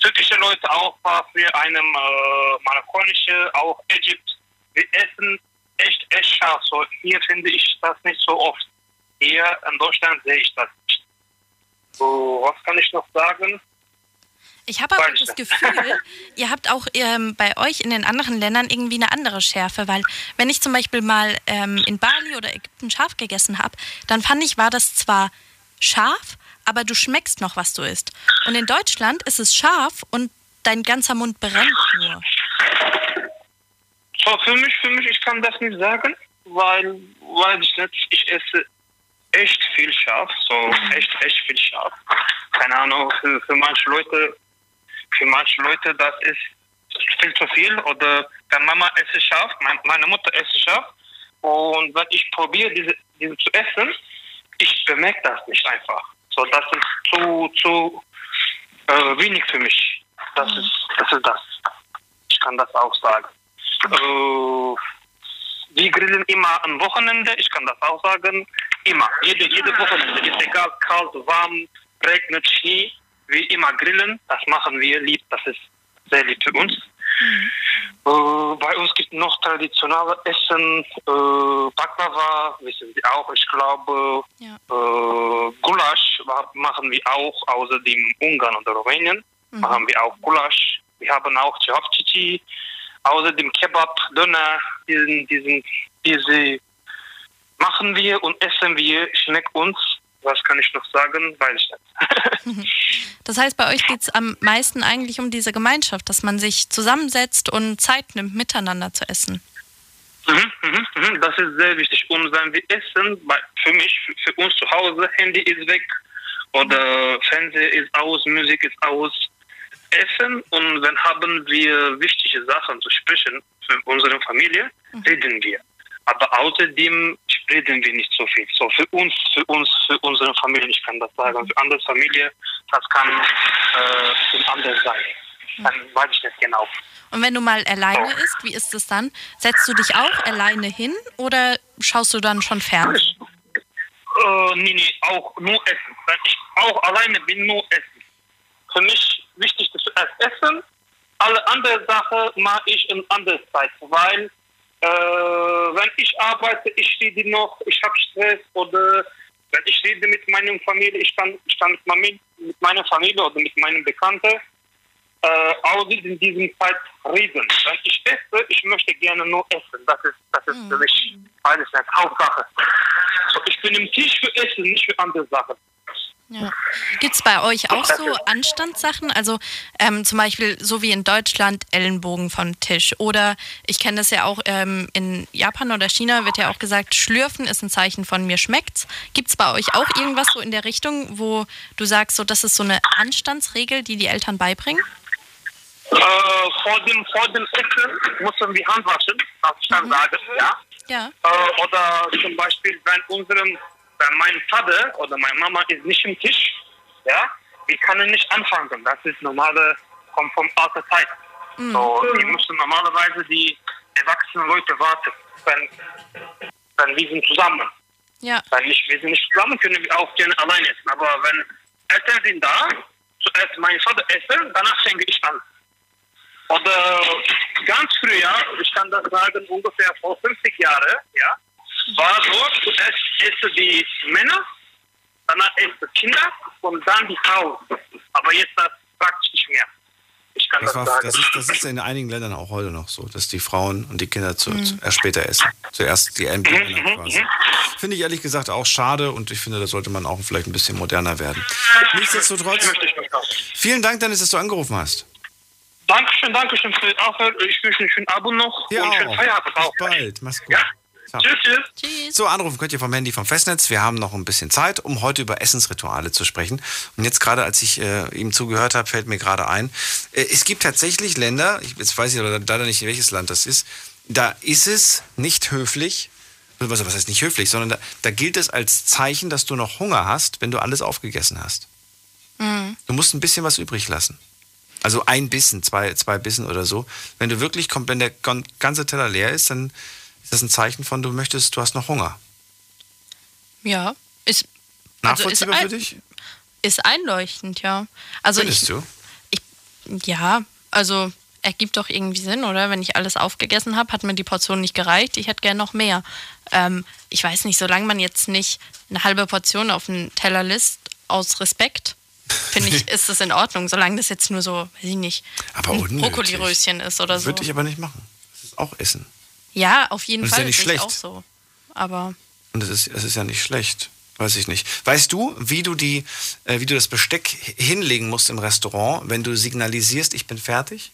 [SPEAKER 8] türkische Leute auch war für einem äh, marokkanische, auch Ägypt. Wir essen echt, echt scharf. So, hier finde ich das nicht so oft. Hier in Deutschland sehe ich das nicht. So, was kann ich noch sagen?
[SPEAKER 4] Ich habe aber
[SPEAKER 8] Weiß
[SPEAKER 4] das. Gefühl, ihr habt auch ähm, bei euch in den anderen Ländern irgendwie eine andere Schärfe, weil wenn ich zum Beispiel mal ähm, in Bali oder Ägypten scharf gegessen habe, dann fand ich, war das zwar scharf, aber du schmeckst noch, was du isst. Und in Deutschland ist es scharf und dein ganzer Mund brennt nur.
[SPEAKER 8] Für mich, für mich, ich kann das nicht sagen, weil, weil ich nicht, ich esse echt viel scharf, so echt, echt viel scharf. Keine Ahnung, für, für manche Leute, für manche Leute, das ist viel zu viel oder wenn Mama Essen schafft, mein, meine Mutter Essen schafft und wenn ich probiere, diese, diese zu essen, ich bemerke das nicht einfach. So, das ist zu, zu äh, wenig für mich. Das ist, das ist das. Ich kann das auch sagen. Äh, wir grillen immer am Wochenende, ich kann das auch sagen. Immer. Jede, jede Wochenende. Ist egal, kalt, warm, regnet, Schnee. Wie immer grillen. Das machen wir lieb. Das ist sehr lieb für uns. Äh, bei uns gibt es noch traditionelle Essen. Äh, Baklava, wissen Sie auch. Ich glaube, äh, Gulasch machen wir auch, außerdem Ungarn oder Rumänien.
[SPEAKER 11] Mhm.
[SPEAKER 8] Machen wir auch Gulasch. Wir haben auch Cevapcici. Außerdem Kebab, Döner, diesen, diesen, diese machen wir und essen wir, schmeckt uns. Was kann ich noch sagen? Weiß ich nicht.
[SPEAKER 4] Das heißt, bei euch geht es am meisten eigentlich um diese Gemeinschaft, dass man sich zusammensetzt und Zeit nimmt, miteinander zu essen.
[SPEAKER 8] Mhm, mhm, mhm. Das ist sehr wichtig. Und wenn wir essen, für mich, für, uns zu Hause, Handy ist weg oder Fernseher ist aus, Musik ist aus. Essen und wenn haben wir wichtige Sachen zu sprechen für unsere Familie, reden wir. Aber außerdem reden wir nicht so viel. So für uns, für uns, für unsere Familie, ich kann das sagen. Für andere Familie, das kann äh, anders sein. Dann weiß ich nicht genau.
[SPEAKER 4] Und wenn du mal alleine isst, wie ist es dann? Setzt du dich auch alleine hin oder schaust du dann schon Fernsehen?
[SPEAKER 8] Äh, nee, nee, auch nur essen. Wenn ich auch alleine bin, nur essen. Für mich wichtig ist zuerst essen. Alle andere Sachen mache ich in anderer Zeit, weil äh, wenn ich arbeite, ich rede noch, ich habe Stress oder wenn ich rede mit meiner Familie, ich kann, ich kann mit, meiner- mit meiner Familie oder mit meinen Bekannten äh, auch in diesem Zeit reden. Wenn ich esse, ich möchte gerne nur essen. Das ist, das ist für mich, weiß ich nicht, Hauptsache. So, ich bin im Tisch für Essen, nicht für andere Sachen.
[SPEAKER 4] Ja. Gibt es bei euch auch so Anstandssachen? Also ähm, zum Beispiel so wie in Deutschland Ellenbogen vom Tisch. Oder ich kenne das ja auch ähm, in Japan oder China wird ja auch gesagt, Schlürfen ist ein Zeichen von mir schmeckt's. Gibt es bei euch auch irgendwas so in der Richtung, wo du sagst, so das ist so eine Anstandsregel, die die Eltern beibringen?
[SPEAKER 8] Äh, vor, dem, vor dem Essen müssen wir Hand waschen, darf ich dann sagen, ja.
[SPEAKER 4] Ja.
[SPEAKER 8] Äh, oder zum Beispiel, wenn unserem, wenn mein Vater oder meine Mama ist nicht im Tisch, ja, wir können nicht anfangen. Das ist normale, kommt vom alter Zeit.
[SPEAKER 11] Mhm.
[SPEAKER 8] So, wir müssen normalerweise die erwachsenen Leute warten, wenn, wenn wir sind zusammen.
[SPEAKER 4] Ja.
[SPEAKER 8] Wenn nicht, wir sind nicht zusammen, können wir auch gerne alleine essen. Aber wenn Eltern sind da, zuerst mein Vater essen, danach fange ich an. Oder ganz früher, ich kann das sagen, ungefähr vor 50 Jahren, ja, war so, zuerst essen die Männer, danach essen die Kinder und dann die Frauen. Aber jetzt das praktisch nicht mehr. Ich kann
[SPEAKER 3] Das,
[SPEAKER 8] das,
[SPEAKER 3] war,
[SPEAKER 8] sagen.
[SPEAKER 3] das, ist, das ist in einigen Ländern auch heute noch so, dass die Frauen und die Kinder zu,
[SPEAKER 8] Mhm.
[SPEAKER 3] zu, erst später essen. Zuerst die
[SPEAKER 8] Mhm, mhm,
[SPEAKER 3] quasi.
[SPEAKER 8] mhm.
[SPEAKER 3] Finde ich ehrlich gesagt auch schade und ich finde, da sollte man auch vielleicht ein bisschen moderner werden. Nichtsdestotrotz, vielen Dank, Dennis, dass du angerufen hast.
[SPEAKER 8] Dankeschön, Dankeschön für auch. Ich wünsche einen schönen Abend noch
[SPEAKER 3] Ja,
[SPEAKER 8] und schönen
[SPEAKER 3] auch.
[SPEAKER 8] Feierabend auch.
[SPEAKER 3] Bis bald. Mach's gut. Ciao.
[SPEAKER 8] Tschüss, tschüss.
[SPEAKER 3] So, anrufen könnt ihr vom Handy vom Festnetz. Wir haben noch ein bisschen Zeit, um heute über Essensrituale zu sprechen. Und jetzt gerade, als ich äh, ihm zugehört habe, fällt mir gerade ein, äh, es gibt tatsächlich Länder, ich, jetzt weiß ich leider nicht, welches Land das ist, da ist es nicht höflich, was, was heißt nicht höflich, sondern da, da gilt es als Zeichen, dass du noch Hunger hast, wenn du alles aufgegessen hast.
[SPEAKER 4] Mhm.
[SPEAKER 3] Du musst ein bisschen was übrig lassen. Also ein Bissen, zwei, zwei Bissen oder so. Wenn du wirklich kommt, wenn der ganze Teller leer ist, dann ist das ein Zeichen von, du möchtest, du hast noch Hunger.
[SPEAKER 4] Ja. Ist, also ist
[SPEAKER 3] Nachvollziehbar für dich?
[SPEAKER 4] Ist einleuchtend, ja. Also
[SPEAKER 3] Findest
[SPEAKER 4] ich,
[SPEAKER 3] du?
[SPEAKER 4] Ja, also ergibt doch irgendwie Sinn, oder? Wenn ich alles aufgegessen habe, hat mir die Portion nicht gereicht. Ich hätte gern noch mehr. Ähm, ich weiß nicht, solange man jetzt nicht eine halbe Portion auf den Teller lässt, aus Respekt, finde ich, ist das in Ordnung. Solange das jetzt nur so, weiß ich nicht. Brokkoliröschen ist oder so.
[SPEAKER 3] Würde ich aber nicht machen. Das ist auch Essen.
[SPEAKER 4] Ja, auf jeden
[SPEAKER 3] Und ist ja
[SPEAKER 4] Fall.
[SPEAKER 3] nicht
[SPEAKER 4] sehe ich
[SPEAKER 3] schlecht.
[SPEAKER 4] auch so. Aber
[SPEAKER 3] Und es ist, es ist ja nicht schlecht. Weiß ich nicht. Weißt du, wie du die, äh, wie du das Besteck hinlegen musst im Restaurant, wenn du signalisierst, ich bin fertig?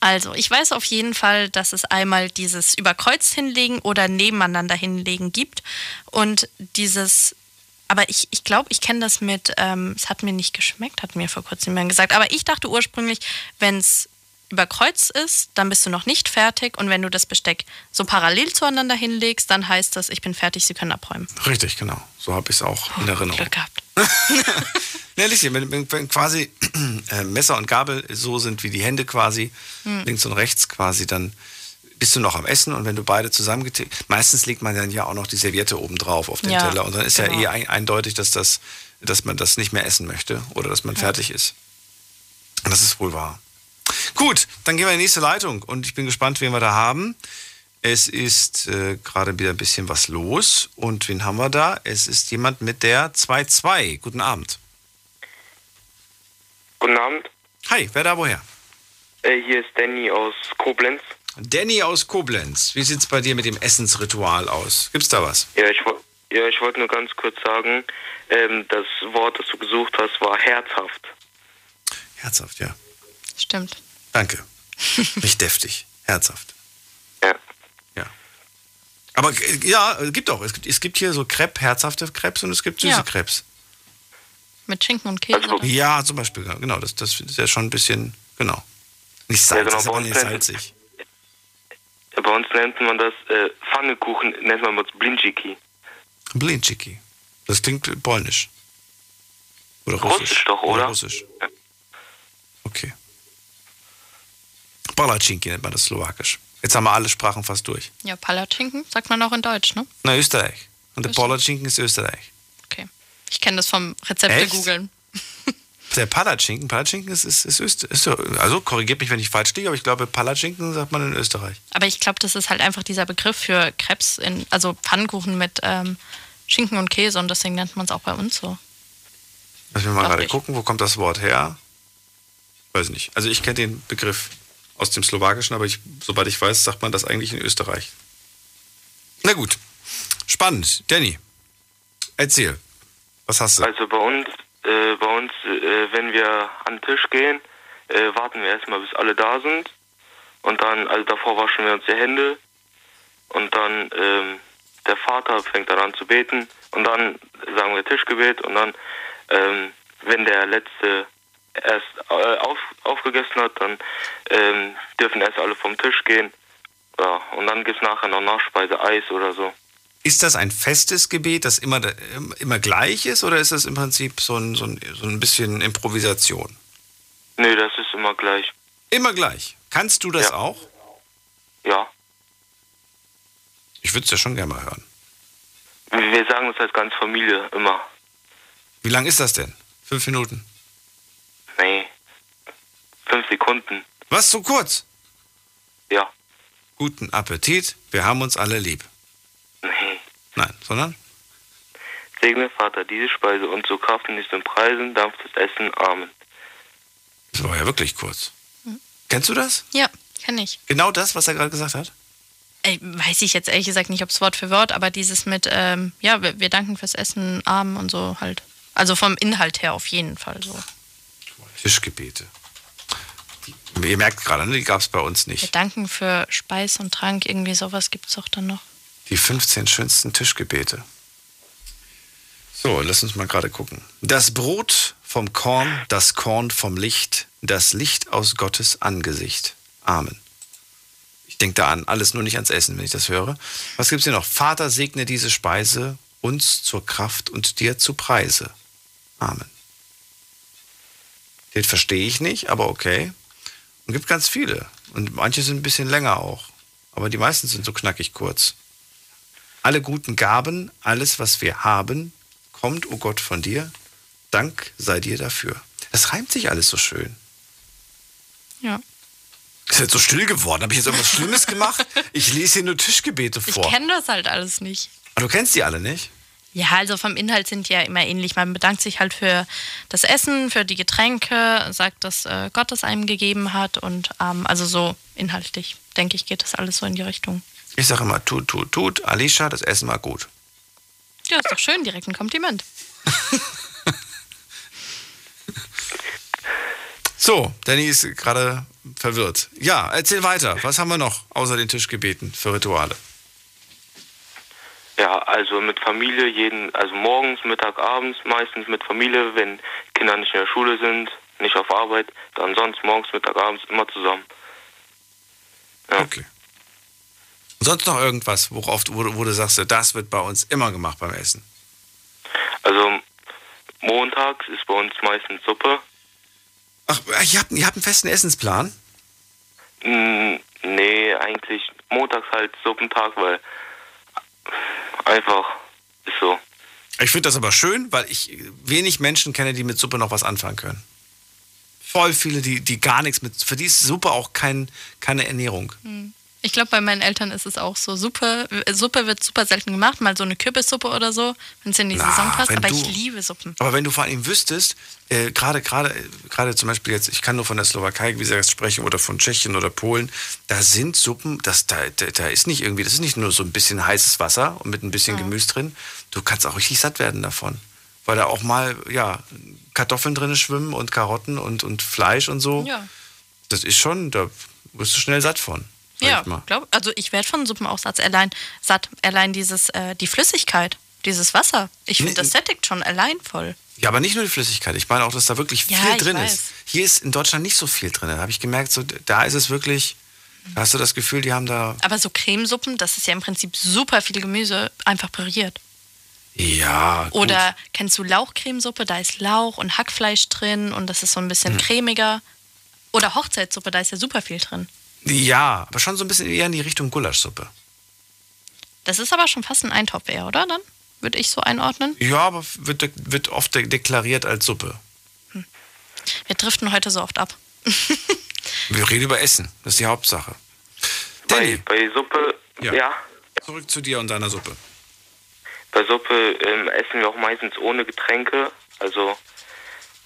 [SPEAKER 4] Also, ich weiß auf jeden Fall, dass es einmal dieses Überkreuz hinlegen oder nebeneinander hinlegen gibt. Und dieses, aber ich, ich glaube, ich kenne das mit, ähm, es hat mir nicht geschmeckt, hat mir vor kurzem jemand gesagt. Aber ich dachte ursprünglich, wenn es über Kreuz ist, dann bist du noch nicht fertig. Und wenn du das Besteck so parallel zueinander hinlegst, dann heißt das, ich bin fertig, sie können abräumen.
[SPEAKER 3] Richtig, genau. So habe ich es auch in Erinnerung.
[SPEAKER 4] Glück gehabt.
[SPEAKER 3] Ja, Lissi, wenn, wenn, wenn quasi äh, Messer und Gabel so sind wie die Hände quasi,
[SPEAKER 4] Hm.
[SPEAKER 3] links und rechts quasi, dann bist du noch am Essen und wenn du beide zusammengetickt, meistens legt man dann ja auch noch die Serviette oben drauf auf den
[SPEAKER 4] Ja,
[SPEAKER 3] Teller und dann ist ja
[SPEAKER 4] genau.
[SPEAKER 3] eh ein, eindeutig, dass, das, dass man das nicht mehr essen möchte oder dass man fertig ist. Und das ist wohl wahr. Gut, dann gehen wir in die nächste Leitung und ich bin gespannt, wen wir da haben. Es ist äh, gerade wieder ein bisschen was los und wen haben wir da? Es ist jemand mit der 2-2. Guten Abend.
[SPEAKER 11] Guten Abend.
[SPEAKER 3] Hi, wer da woher?
[SPEAKER 11] Äh, hier ist Danny aus Koblenz.
[SPEAKER 3] Danny aus Koblenz. Wie sieht's bei dir mit dem Essensritual aus? Gibt's da was?
[SPEAKER 11] Ja, ich, ja, ich wollte nur ganz kurz sagen, ähm, das Wort, das du gesucht hast, war herzhaft.
[SPEAKER 3] Herzhaft, ja.
[SPEAKER 4] Stimmt.
[SPEAKER 3] Danke. Nicht deftig. Herzhaft.
[SPEAKER 11] Ja.
[SPEAKER 3] Ja. Aber äh, ja, äh, gibt auch. Es gibt, es gibt hier so Crepe, herzhafte Crepes und es gibt süße
[SPEAKER 4] Ja.
[SPEAKER 3] Crepes.
[SPEAKER 4] Mit Schinken und Käse.
[SPEAKER 11] Also,
[SPEAKER 3] Ja, zum Beispiel. Genau, das, das ist ja schon ein bisschen, genau. Nicht
[SPEAKER 11] Ja,
[SPEAKER 3] salzig,
[SPEAKER 11] genau,
[SPEAKER 3] ist aber
[SPEAKER 11] bei
[SPEAKER 3] nicht
[SPEAKER 11] uns nennt-
[SPEAKER 3] salzig.
[SPEAKER 11] Ja, bei uns nennt man das äh, Pfannekuchen, nennt man das Blinchiki.
[SPEAKER 3] Blinchiki. Das klingt polnisch. Oder
[SPEAKER 11] Russisch
[SPEAKER 3] russisch.
[SPEAKER 11] doch, oder?
[SPEAKER 3] russisch. Okay. Palacinki nennt man das slowakisch. Jetzt haben wir alle Sprachen fast durch.
[SPEAKER 4] Ja, Palatschinken sagt man auch in Deutsch, ne?
[SPEAKER 3] Na, Österreich. Und der
[SPEAKER 4] Österreich.
[SPEAKER 3] Palacinken ist Österreich.
[SPEAKER 4] Ich kenne das vom Rezepte googeln.
[SPEAKER 3] Der Palatschinken, Palatschinken ist, ist, ist, Öst, ist also korrigiert mich, wenn ich falsch liege, aber ich glaube, Palatschinken sagt man in Österreich.
[SPEAKER 4] Aber ich glaube, das ist halt einfach dieser Begriff für Krebs, in, also Pfannkuchen mit ähm, Schinken und Käse und deswegen nennt man es auch bei uns so.
[SPEAKER 3] Lass mich mal gerade gucken, wo kommt das Wort her? Weiß nicht. Also ich kenne den Begriff aus dem Slowakischen, aber ich, soweit ich weiß, sagt man das eigentlich in Österreich. Na gut. Spannend. Danny, erzähl. Was hast du?
[SPEAKER 11] Also bei uns, äh, bei uns, äh, wenn wir an den Tisch gehen, äh, warten wir erstmal, bis alle da sind. Und dann, also davor waschen wir uns die Hände. Und dann, ähm, der Vater fängt dann an zu beten. Und dann sagen wir Tischgebet. Und dann, ähm, wenn der Letzte erst äh, auf, aufgegessen hat, dann ähm, dürfen erst alle vom Tisch gehen. Ja, und dann gibt's nachher noch Nachspeise, Eis oder so.
[SPEAKER 3] Ist das ein festes Gebet, das immer, immer gleich ist, oder ist das im Prinzip so ein, so ein, so ein bisschen Improvisation?
[SPEAKER 11] Nö, das ist immer gleich.
[SPEAKER 3] Immer gleich. Kannst du das auch?
[SPEAKER 11] Ja.
[SPEAKER 3] Ich würde es ja schon gerne mal hören.
[SPEAKER 11] Wir sagen das als ganze Familie immer.
[SPEAKER 3] Wie lang ist das denn? Fünf Minuten.
[SPEAKER 11] Nee. Fünf Sekunden.
[SPEAKER 3] Was, so kurz?
[SPEAKER 11] Ja.
[SPEAKER 3] Guten Appetit, wir haben uns alle lieb.
[SPEAKER 11] Nee.
[SPEAKER 3] Nein, sondern?
[SPEAKER 11] Segne Vater diese Speise und so Kraft in diesen Preisen, dampft das Essen. Amen.
[SPEAKER 3] Das war ja wirklich kurz. Kennst du das?
[SPEAKER 4] Ja, kenne ich.
[SPEAKER 3] Genau das, was er gerade gesagt hat?
[SPEAKER 4] Ey, weiß ich jetzt ehrlich gesagt nicht, ob es Wort für Wort, aber dieses mit, ähm, ja, wir, wir danken fürs Essen, Armen und so halt. Also vom Inhalt her auf jeden Fall so.
[SPEAKER 3] Tischgebete. Die, ihr merkt gerade, ne, die gab es bei uns
[SPEAKER 4] Wir
[SPEAKER 3] nicht.
[SPEAKER 4] danken für Speis und Trank, irgendwie sowas gibt es doch dann noch.
[SPEAKER 3] Die 15 schönsten Tischgebete. So, lass uns mal gerade gucken. Das Brot vom Korn, das Korn vom Licht, das Licht aus Gottes Angesicht. Amen. Ich denke da an alles, nur nicht ans Essen, wenn ich das höre. Was gibt's hier noch? Vater, segne diese Speise uns zur Kraft und dir zu Preise. Amen. Den verstehe ich nicht, aber okay. Und gibt ganz viele. Und manche sind ein bisschen länger auch. Aber die meisten sind so knackig kurz. Alle guten Gaben, alles, was wir haben, kommt, o oh Gott, von dir. Dank sei dir dafür. Das reimt sich alles so schön.
[SPEAKER 4] Ja.
[SPEAKER 3] Ist jetzt so still geworden. Habe ich jetzt irgendwas Schlimmes gemacht? Ich lese hier nur Tischgebete
[SPEAKER 4] Ich
[SPEAKER 3] vor.
[SPEAKER 4] kenne das halt alles nicht.
[SPEAKER 3] Aber du kennst die alle nicht?
[SPEAKER 4] Ja, also vom Inhalt sind die ja immer ähnlich. Man bedankt sich halt für das Essen, für die Getränke, sagt, dass äh, Gott es einem gegeben hat und ähm, also so inhaltlich, denke ich, geht das alles so in die Richtung.
[SPEAKER 3] Ich sage immer, tut, tut, tut. Alicia, das Essen war gut.
[SPEAKER 4] Ja, ist doch schön, direkt ein Kompliment.
[SPEAKER 3] So, Danny ist gerade verwirrt. Ja, erzähl weiter. Was haben wir noch außer den Tischgebeten für Rituale?
[SPEAKER 11] Ja, also mit Familie jeden, also morgens, Mittag, abends, meistens mit Familie, wenn Kinder nicht in der Schule sind, nicht auf Arbeit, dann sonst morgens, Mittag, abends immer zusammen.
[SPEAKER 3] Okay. Und sonst noch irgendwas, worauf du, wo, du- wo du sagst, das wird bei uns immer gemacht beim Essen?
[SPEAKER 11] Also montags ist bei uns meistens Suppe.
[SPEAKER 3] Ach, ihr habt, ihr habt einen festen Essensplan?
[SPEAKER 11] Mm, Nee, eigentlich montags halt Suppentag, weil einfach ist so.
[SPEAKER 3] Ich finde das aber schön, weil ich wenig Menschen kenne, die mit Suppe noch was anfangen können. Voll viele, die, die gar nichts mit. Für die ist Suppe auch kein, keine Ernährung.
[SPEAKER 4] Hm. Ich glaube, bei meinen Eltern ist es auch so. Suppe, Suppe wird super selten gemacht, mal so eine Kürbissuppe oder so, wenn es in die
[SPEAKER 3] Na,
[SPEAKER 4] Saison passt. Aber
[SPEAKER 3] du-
[SPEAKER 4] ich liebe Suppen.
[SPEAKER 3] Aber wenn du vor allem wüsstest, äh, gerade gerade gerade zum Beispiel jetzt, ich kann nur von der Slowakei, wie gesagt, sprechen oder von Tschechien oder Polen, da sind Suppen, das, da, da, da ist nicht irgendwie, das ist nicht nur so ein bisschen heißes Wasser und mit ein bisschen Gemüse drin. Du kannst auch richtig satt werden davon. Weil da auch mal, ja, Kartoffeln drin schwimmen und Karotten und, und Fleisch und so.
[SPEAKER 4] Ja,
[SPEAKER 3] Das ist schon, da wirst du schnell satt von.
[SPEAKER 4] Ja
[SPEAKER 3] ich
[SPEAKER 4] glaub, also ich werde von Suppen auch satt. Allein, satt. Allein dieses, äh, die Flüssigkeit, dieses Wasser. Ich finde,
[SPEAKER 3] Nee,
[SPEAKER 4] das sättigt schon allein voll.
[SPEAKER 3] Ja, aber nicht nur die Flüssigkeit. Ich meine auch, dass da wirklich
[SPEAKER 4] Ja,
[SPEAKER 3] viel drin
[SPEAKER 4] weiß.
[SPEAKER 3] ist. Hier ist in Deutschland nicht so viel drin. Da habe ich gemerkt, so, da ist es wirklich, da hast du das Gefühl, die haben da.
[SPEAKER 4] Aber so Cremesuppen, das ist ja im Prinzip super viel Gemüse einfach püriert.
[SPEAKER 3] Ja. gut.
[SPEAKER 4] Oder kennst du Lauchcremesuppe? Da ist Lauch und Hackfleisch drin und das ist so ein bisschen
[SPEAKER 3] Hm.
[SPEAKER 4] cremiger. Oder Hochzeitssuppe, da ist ja super viel drin.
[SPEAKER 3] Ja, aber schon so ein bisschen eher in die Richtung Gulaschsuppe.
[SPEAKER 4] Das ist aber schon fast ein Eintopf eher, oder? Dann würde ich so einordnen.
[SPEAKER 3] Ja, aber wird, de- wird oft de deklariert als Suppe.
[SPEAKER 4] Wir driften heute so oft ab.
[SPEAKER 3] Wir reden über Essen. Das ist die Hauptsache.
[SPEAKER 11] Bei, bei Suppe,
[SPEAKER 3] Ja.
[SPEAKER 11] ja.
[SPEAKER 3] Zurück zu dir und deiner Suppe.
[SPEAKER 11] Bei Suppe ähm, essen wir auch meistens ohne Getränke. Also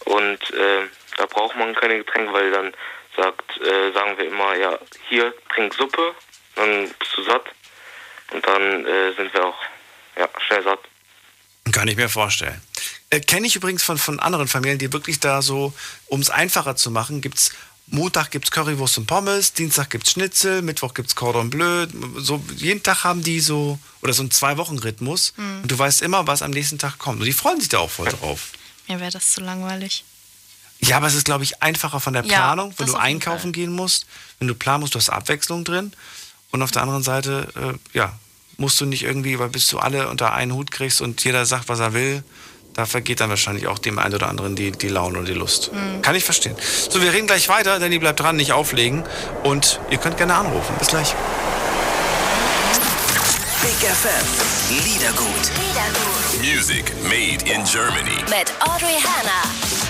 [SPEAKER 11] und äh, da braucht man keine Getränke, weil dann sagt, äh, sagen wir immer, ja, hier trink Suppe, dann bist du satt. Und dann äh, sind wir auch ja, schnell satt.
[SPEAKER 3] Kann ich mir vorstellen. Äh, Kenne ich übrigens von, von anderen Familien, die wirklich da so, um es einfacher zu machen, gibt's Montag gibt's Currywurst und Pommes, Dienstag gibt's Schnitzel, Mittwoch gibt's Cordon Bleu. So, jeden Tag haben die so, oder so einen Zwei-Wochen-Rhythmus.
[SPEAKER 4] Mhm.
[SPEAKER 3] Und du weißt immer, was am nächsten Tag kommt. Und die freuen sich da auch voll drauf.
[SPEAKER 4] Mir wäre das zu langweilig.
[SPEAKER 3] Ja, aber es ist, glaube ich, einfacher von der
[SPEAKER 4] Ja,
[SPEAKER 3] Planung, wenn
[SPEAKER 4] das
[SPEAKER 3] du
[SPEAKER 4] auf jeden
[SPEAKER 3] einkaufen gehen musst. Wenn du planen musst, du hast Abwechslung drin. Und auf der anderen Seite, äh, ja, musst du nicht irgendwie, weil bis du alle unter einen Hut kriegst und jeder sagt, was er will, da vergeht dann wahrscheinlich auch dem einen oder anderen die, die Laune und die Lust.
[SPEAKER 4] Mhm.
[SPEAKER 3] Kann ich verstehen. So, wir reden gleich weiter, Danny bleibt dran, nicht auflegen. Und ihr könnt gerne anrufen. Bis gleich.
[SPEAKER 1] Big FM. Liedergut.
[SPEAKER 12] Music made in Germany.
[SPEAKER 2] Mit Audrey Hanna.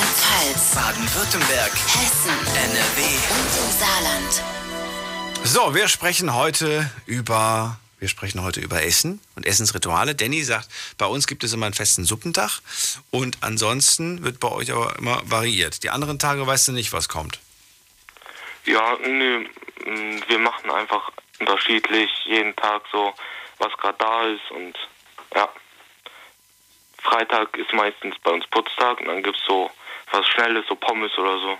[SPEAKER 2] Rheinland-Pfalz,
[SPEAKER 1] Baden-Württemberg.
[SPEAKER 2] Hessen,
[SPEAKER 1] NRW.
[SPEAKER 2] und im Saarland.
[SPEAKER 3] So, wir sprechen heute über wir sprechen heute über Essen und Essensrituale. Danny sagt, bei uns gibt es immer einen festen Suppentag und ansonsten wird bei euch aber immer variiert. Die anderen Tage weißt du nicht, was kommt.
[SPEAKER 11] Ja, nö, mm, wir machen einfach unterschiedlich jeden Tag so, was gerade da ist und ja. Freitag ist meistens bei uns Putztag und dann gibt's so was Schnelles, so Pommes oder so.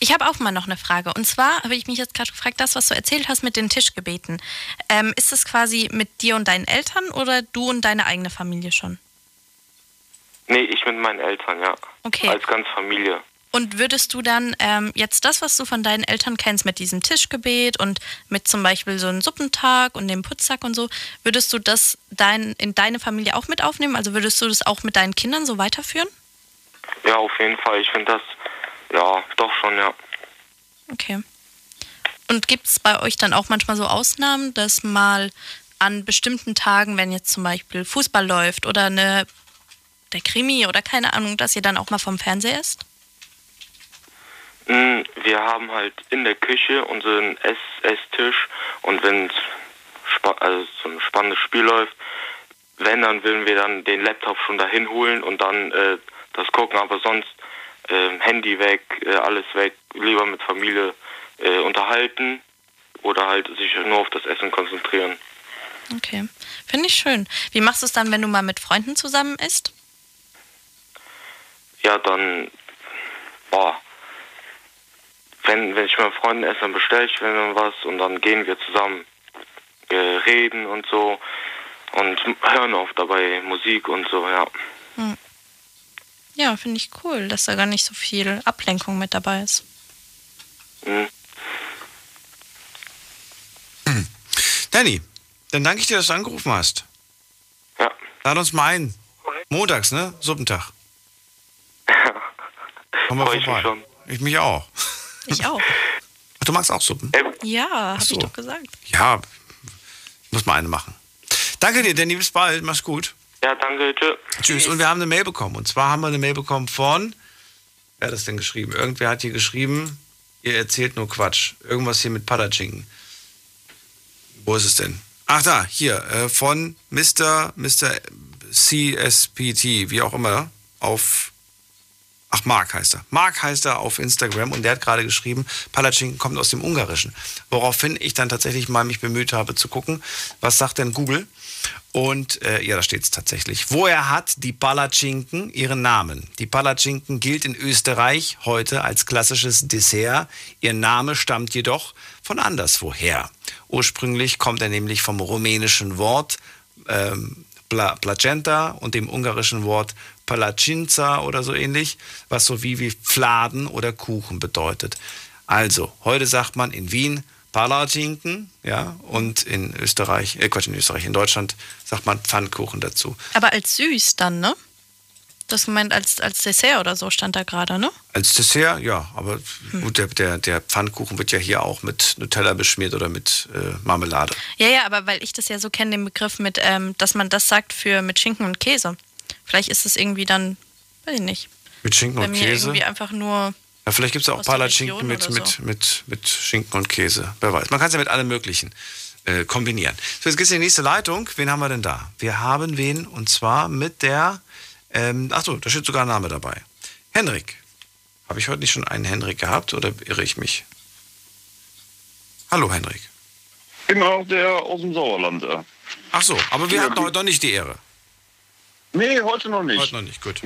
[SPEAKER 4] Ich habe auch mal noch eine Frage. Und zwar habe ich mich jetzt gerade gefragt, das, was du erzählt hast mit den Tischgebeten. Ähm, ist das quasi mit dir und deinen Eltern oder du und deine eigene Familie schon?
[SPEAKER 11] Nee, ich mit meinen Eltern, ja.
[SPEAKER 4] Okay.
[SPEAKER 11] Als ganz Familie.
[SPEAKER 4] Und würdest du dann ähm, jetzt das, was du von deinen Eltern kennst, mit diesem Tischgebet und mit zum Beispiel so einem Suppentag und dem Putzsack und so, würdest du das dein, in deine Familie auch mit aufnehmen? Also würdest du das auch mit deinen Kindern so weiterführen?
[SPEAKER 11] Ja, auf jeden Fall. Ich finde das, ja, doch schon, ja.
[SPEAKER 4] Okay. Und gibt es bei euch dann auch manchmal so Ausnahmen, dass mal an bestimmten Tagen, wenn jetzt zum Beispiel Fußball läuft oder eine, der Krimi oder keine Ahnung, dass ihr dann auch mal vom Fernseher isst?
[SPEAKER 11] Mm, Wir haben halt in der Küche unseren Ess Esstisch und wenn also so ein spannendes Spiel läuft, wenn, dann würden wir dann den Laptop schon dahin holen und dann äh, das gucken, aber sonst ähm, Handy weg, äh, alles weg, lieber mit Familie äh, unterhalten oder halt sich nur auf das Essen konzentrieren.
[SPEAKER 4] Okay. Finde ich schön. Wie machst du es dann, wenn du mal mit Freunden zusammen isst?
[SPEAKER 11] Ja, dann, boah, wenn, wenn ich mit Freunden esse, dann bestelle ich mir dann was und dann gehen wir zusammen äh, reden und so und hören auf dabei Musik und so, ja.
[SPEAKER 4] Hm. Ja, finde ich cool, dass da gar nicht so viel Ablenkung mit dabei ist.
[SPEAKER 11] Mhm.
[SPEAKER 3] Danny, dann danke ich dir, dass du angerufen hast.
[SPEAKER 11] Ja.
[SPEAKER 3] Lad uns mal ein. Montags, ne? Suppentag. Komm mal
[SPEAKER 11] Freu ich
[SPEAKER 3] vorbei.
[SPEAKER 11] mich schon.
[SPEAKER 3] Ich mich auch.
[SPEAKER 4] Ich auch.
[SPEAKER 3] Ach, du magst auch Suppen?
[SPEAKER 4] Ja, habe
[SPEAKER 3] so.
[SPEAKER 4] ich doch gesagt.
[SPEAKER 3] Ja, ich muss mal eine machen. Danke dir, Danny, bis bald. Mach's gut.
[SPEAKER 11] Ja, danke, tschö.
[SPEAKER 3] Tschüss. Und wir haben eine Mail bekommen. Und zwar haben wir eine Mail bekommen von. Wer hat das denn geschrieben? Irgendwer hat hier geschrieben, ihr erzählt nur Quatsch. Irgendwas hier mit Padatschinken. Wo ist es denn? Ach da, hier, äh, von Mr. Mr. CSPT, wie auch immer, auf. Ach, Mark heißt er. Mark heißt er auf Instagram und der hat gerade geschrieben, Palatschinken kommt aus dem Ungarischen. Woraufhin ich dann tatsächlich mal mich bemüht habe zu gucken, was sagt denn Google? Und äh, ja, da steht es tatsächlich. Woher hat die Palatschinken ihren Namen? Die Palatschinken gilt in Österreich heute als klassisches Dessert. Ihr Name stammt jedoch von anderswoher. Ursprünglich kommt er nämlich vom rumänischen Wort ähm, Pla Placenta und dem ungarischen Wort Palacinza oder so ähnlich, was so wie, wie Fladen oder Kuchen bedeutet. Also, heute sagt man in Wien Palatschinken, ja, und in Österreich, äh Quatsch, in Österreich, in Deutschland sagt man Pfannkuchen dazu.
[SPEAKER 4] Aber als süß dann, ne? Das gemeint als, als Dessert oder so stand da gerade, ne?
[SPEAKER 3] Als Dessert, ja, aber gut, der, der, der Pfannkuchen wird ja hier auch mit Nutella beschmiert oder mit äh, Marmelade.
[SPEAKER 4] Ja, ja, aber weil ich das ja so kenne, den Begriff mit, ähm, dass man das sagt für mit Schinken und Käse. Vielleicht ist es irgendwie dann, weiß ich nicht.
[SPEAKER 3] Mit Schinken und Käse.
[SPEAKER 4] irgendwie einfach nur.
[SPEAKER 3] Ja, vielleicht gibt es ja auch Palatschinken mit,
[SPEAKER 4] oder
[SPEAKER 3] mit,
[SPEAKER 4] so.
[SPEAKER 3] mit, mit Schinken und Käse. Wer weiß. Man kann es ja mit allem Möglichen äh, kombinieren. So, jetzt geht's in die nächste Leitung. Wen haben wir denn da? Wir haben wen und zwar mit der. Ähm, achso, da steht sogar ein Name dabei. Henrik. Habe ich heute nicht schon einen Henrik gehabt oder irre ich mich? Hallo Henrik.
[SPEAKER 13] Genau, der aus dem Sauerland. Ja.
[SPEAKER 3] Ach so, aber wir hatten heute noch nicht die Ehre.
[SPEAKER 13] Nee, heute noch nicht.
[SPEAKER 3] Heute noch nicht, gut.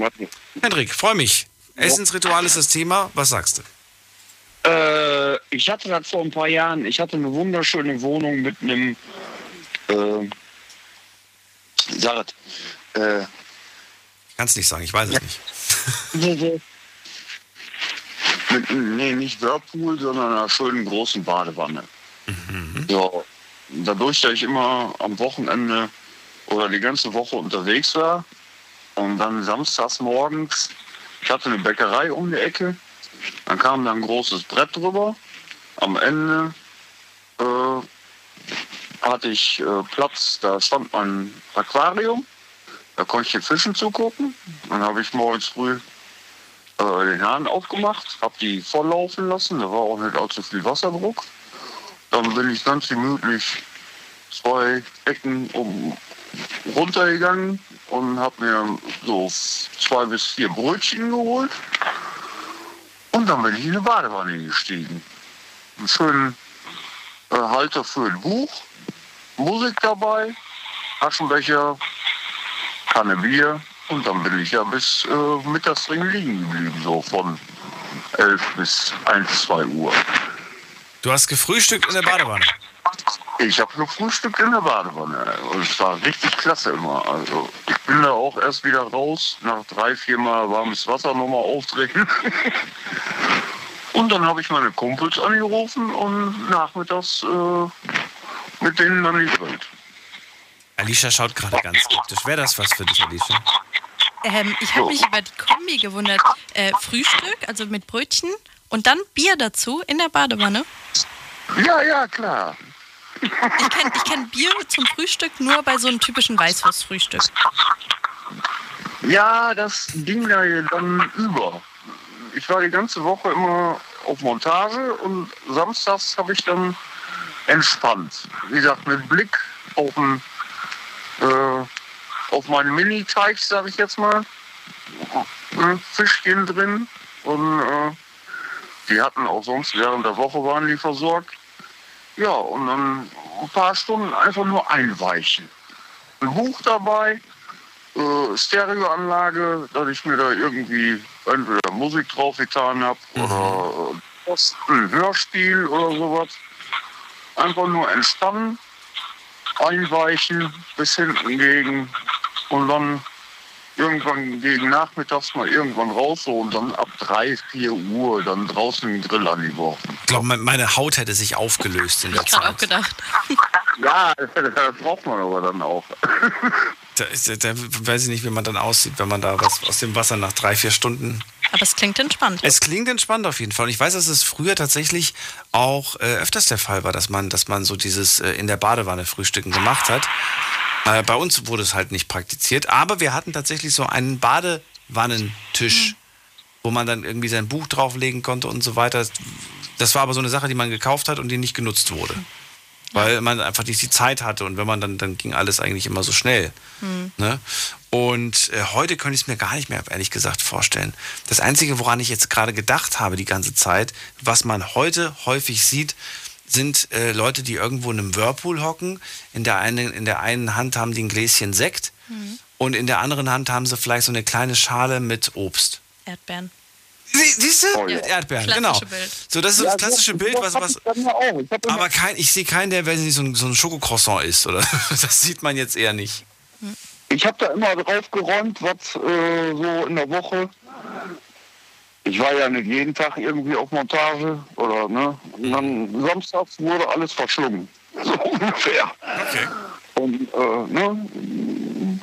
[SPEAKER 3] Henrik, freue mich. Essensritual ist das Thema. Was sagst du?
[SPEAKER 13] Äh, ich hatte das vor ein paar Jahren. Ich hatte eine wunderschöne Wohnung mit einem. Äh, es, äh,
[SPEAKER 3] Kannst nicht sagen, ich weiß es nicht.
[SPEAKER 13] mit, nee, nicht Whirlpool, sondern einer schönen großen Badewanne. Ja, dadurch, dass ich immer am Wochenende oder die ganze Woche unterwegs war und dann samstags morgens, ich hatte eine Bäckerei um die Ecke, dann kam da ein großes Brett drüber. Am Ende äh, hatte ich äh, Platz, da stand mein Aquarium, da konnte ich den Fischen zugucken. Dann habe ich morgens früh äh, den Hahn aufgemacht, habe die volllaufen lassen, da war auch nicht allzu viel Wasserdruck. Dann bin ich ganz gemütlich zwei Ecken um, runtergegangen und habe mir so zwei bis vier Brötchen geholt. Und dann bin ich in eine Badewanne gestiegen. Einen schönen äh, Halter für ein Buch, Musik dabei, Aschenbecher, Kanne Bier. Und dann bin ich ja bis äh, mittags drin liegen geblieben, so von 11 bis 1, 2 Uhr.
[SPEAKER 3] Du hast gefrühstückt in der Badewanne.
[SPEAKER 13] Ich habe gefrühstückt in der Badewanne und es war richtig klasse immer. Also ich bin da auch erst wieder raus, nach drei, vier Mal warmes Wasser nochmal aufdrehen. und dann habe ich meine Kumpels angerufen und nachmittags äh, mit denen dann gegrillt.
[SPEAKER 3] Alicia schaut gerade ganz skeptisch. Wäre das was für dich, Alicia?
[SPEAKER 4] Ähm, ich habe mich über die Kombi gewundert. Äh, Frühstück, also mit Brötchen und dann Bier dazu in der Badewanne.
[SPEAKER 13] Ja, ja, klar.
[SPEAKER 4] Ich kenne ich kenn Bier zum Frühstück nur bei so einem typischen Weißwurstfrühstück.
[SPEAKER 13] Ja, das ging da dann über. Ich war die ganze Woche immer auf Montage und samstags habe ich dann entspannt. Wie gesagt, mit Blick auf, den, äh, auf meinen Mini-Teich, sage ich jetzt mal. äh, Fischchen drin und äh, die hatten auch sonst während der Woche waren die versorgt. Ja, und dann ein paar Stunden einfach nur einweichen. Ein Buch dabei, äh, Stereoanlage, dass ich mir da irgendwie entweder Musik drauf getan habe oder äh, ein Hörspiel oder sowas. Einfach nur entspannen, einweichen, bis hinten gegen und dann irgendwann gegen nachmittags mal irgendwann raus so und dann ab 3, 4 Uhr dann draußen den Grill an die Wochen.
[SPEAKER 3] Ich glaube, meine Haut hätte sich aufgelöst in der
[SPEAKER 4] Ich gerade auch
[SPEAKER 3] Zeit.
[SPEAKER 4] gedacht.
[SPEAKER 13] Ja, das braucht man aber dann auch.
[SPEAKER 3] Da, da weiß ich nicht, wie man dann aussieht, wenn man da was aus dem Wasser nach drei, vier Stunden
[SPEAKER 4] Aber es klingt entspannt.
[SPEAKER 3] Es klingt entspannt auf jeden Fall. Und ich weiß, dass es früher tatsächlich auch äh, öfters der Fall war, dass man, dass man so dieses äh, in der Badewanne Frühstücken gemacht hat. Äh, bei uns wurde es halt nicht praktiziert, aber wir hatten tatsächlich so einen Badewannentisch, wo man dann irgendwie sein Buch drauflegen konnte und so weiter. Das war aber so eine Sache, die man gekauft hat und die nicht genutzt wurde. Weil man einfach nicht die Zeit hatte und wenn man dann, dann ging alles eigentlich immer so schnell.
[SPEAKER 4] Hm.
[SPEAKER 3] Ne? Und äh, heute könnte ich es mir gar nicht mehr, ehrlich gesagt, vorstellen. Das Einzige, woran ich jetzt gerade gedacht habe die ganze Zeit, was man heute häufig sieht, sind äh, Leute, die irgendwo in einem Whirlpool hocken. In der, einen, in der einen Hand haben die ein Gläschen Sekt
[SPEAKER 4] Mhm.
[SPEAKER 3] und in der anderen Hand haben sie vielleicht so eine kleine Schale mit Obst.
[SPEAKER 4] Erdbeeren.
[SPEAKER 3] Sie, siehst du?
[SPEAKER 13] Oh, ja.
[SPEAKER 3] Mit Erdbeeren, genau.
[SPEAKER 4] Bild.
[SPEAKER 3] So, das ist
[SPEAKER 13] Ja,
[SPEAKER 3] das klassische
[SPEAKER 13] so-
[SPEAKER 3] Bild, was, was, aber kein, ich sehe keinen, der weiß ich nicht, so ein, so ein Schokocroissant ist, oder? Das sieht man jetzt eher nicht.
[SPEAKER 13] Ich habe da immer drauf geräumt, was äh, so in der Woche. Ich war ja nicht jeden Tag irgendwie auf Montage oder ne. Und dann samstags wurde alles verschlungen. So ungefähr.
[SPEAKER 3] Okay.
[SPEAKER 13] Und äh, ne,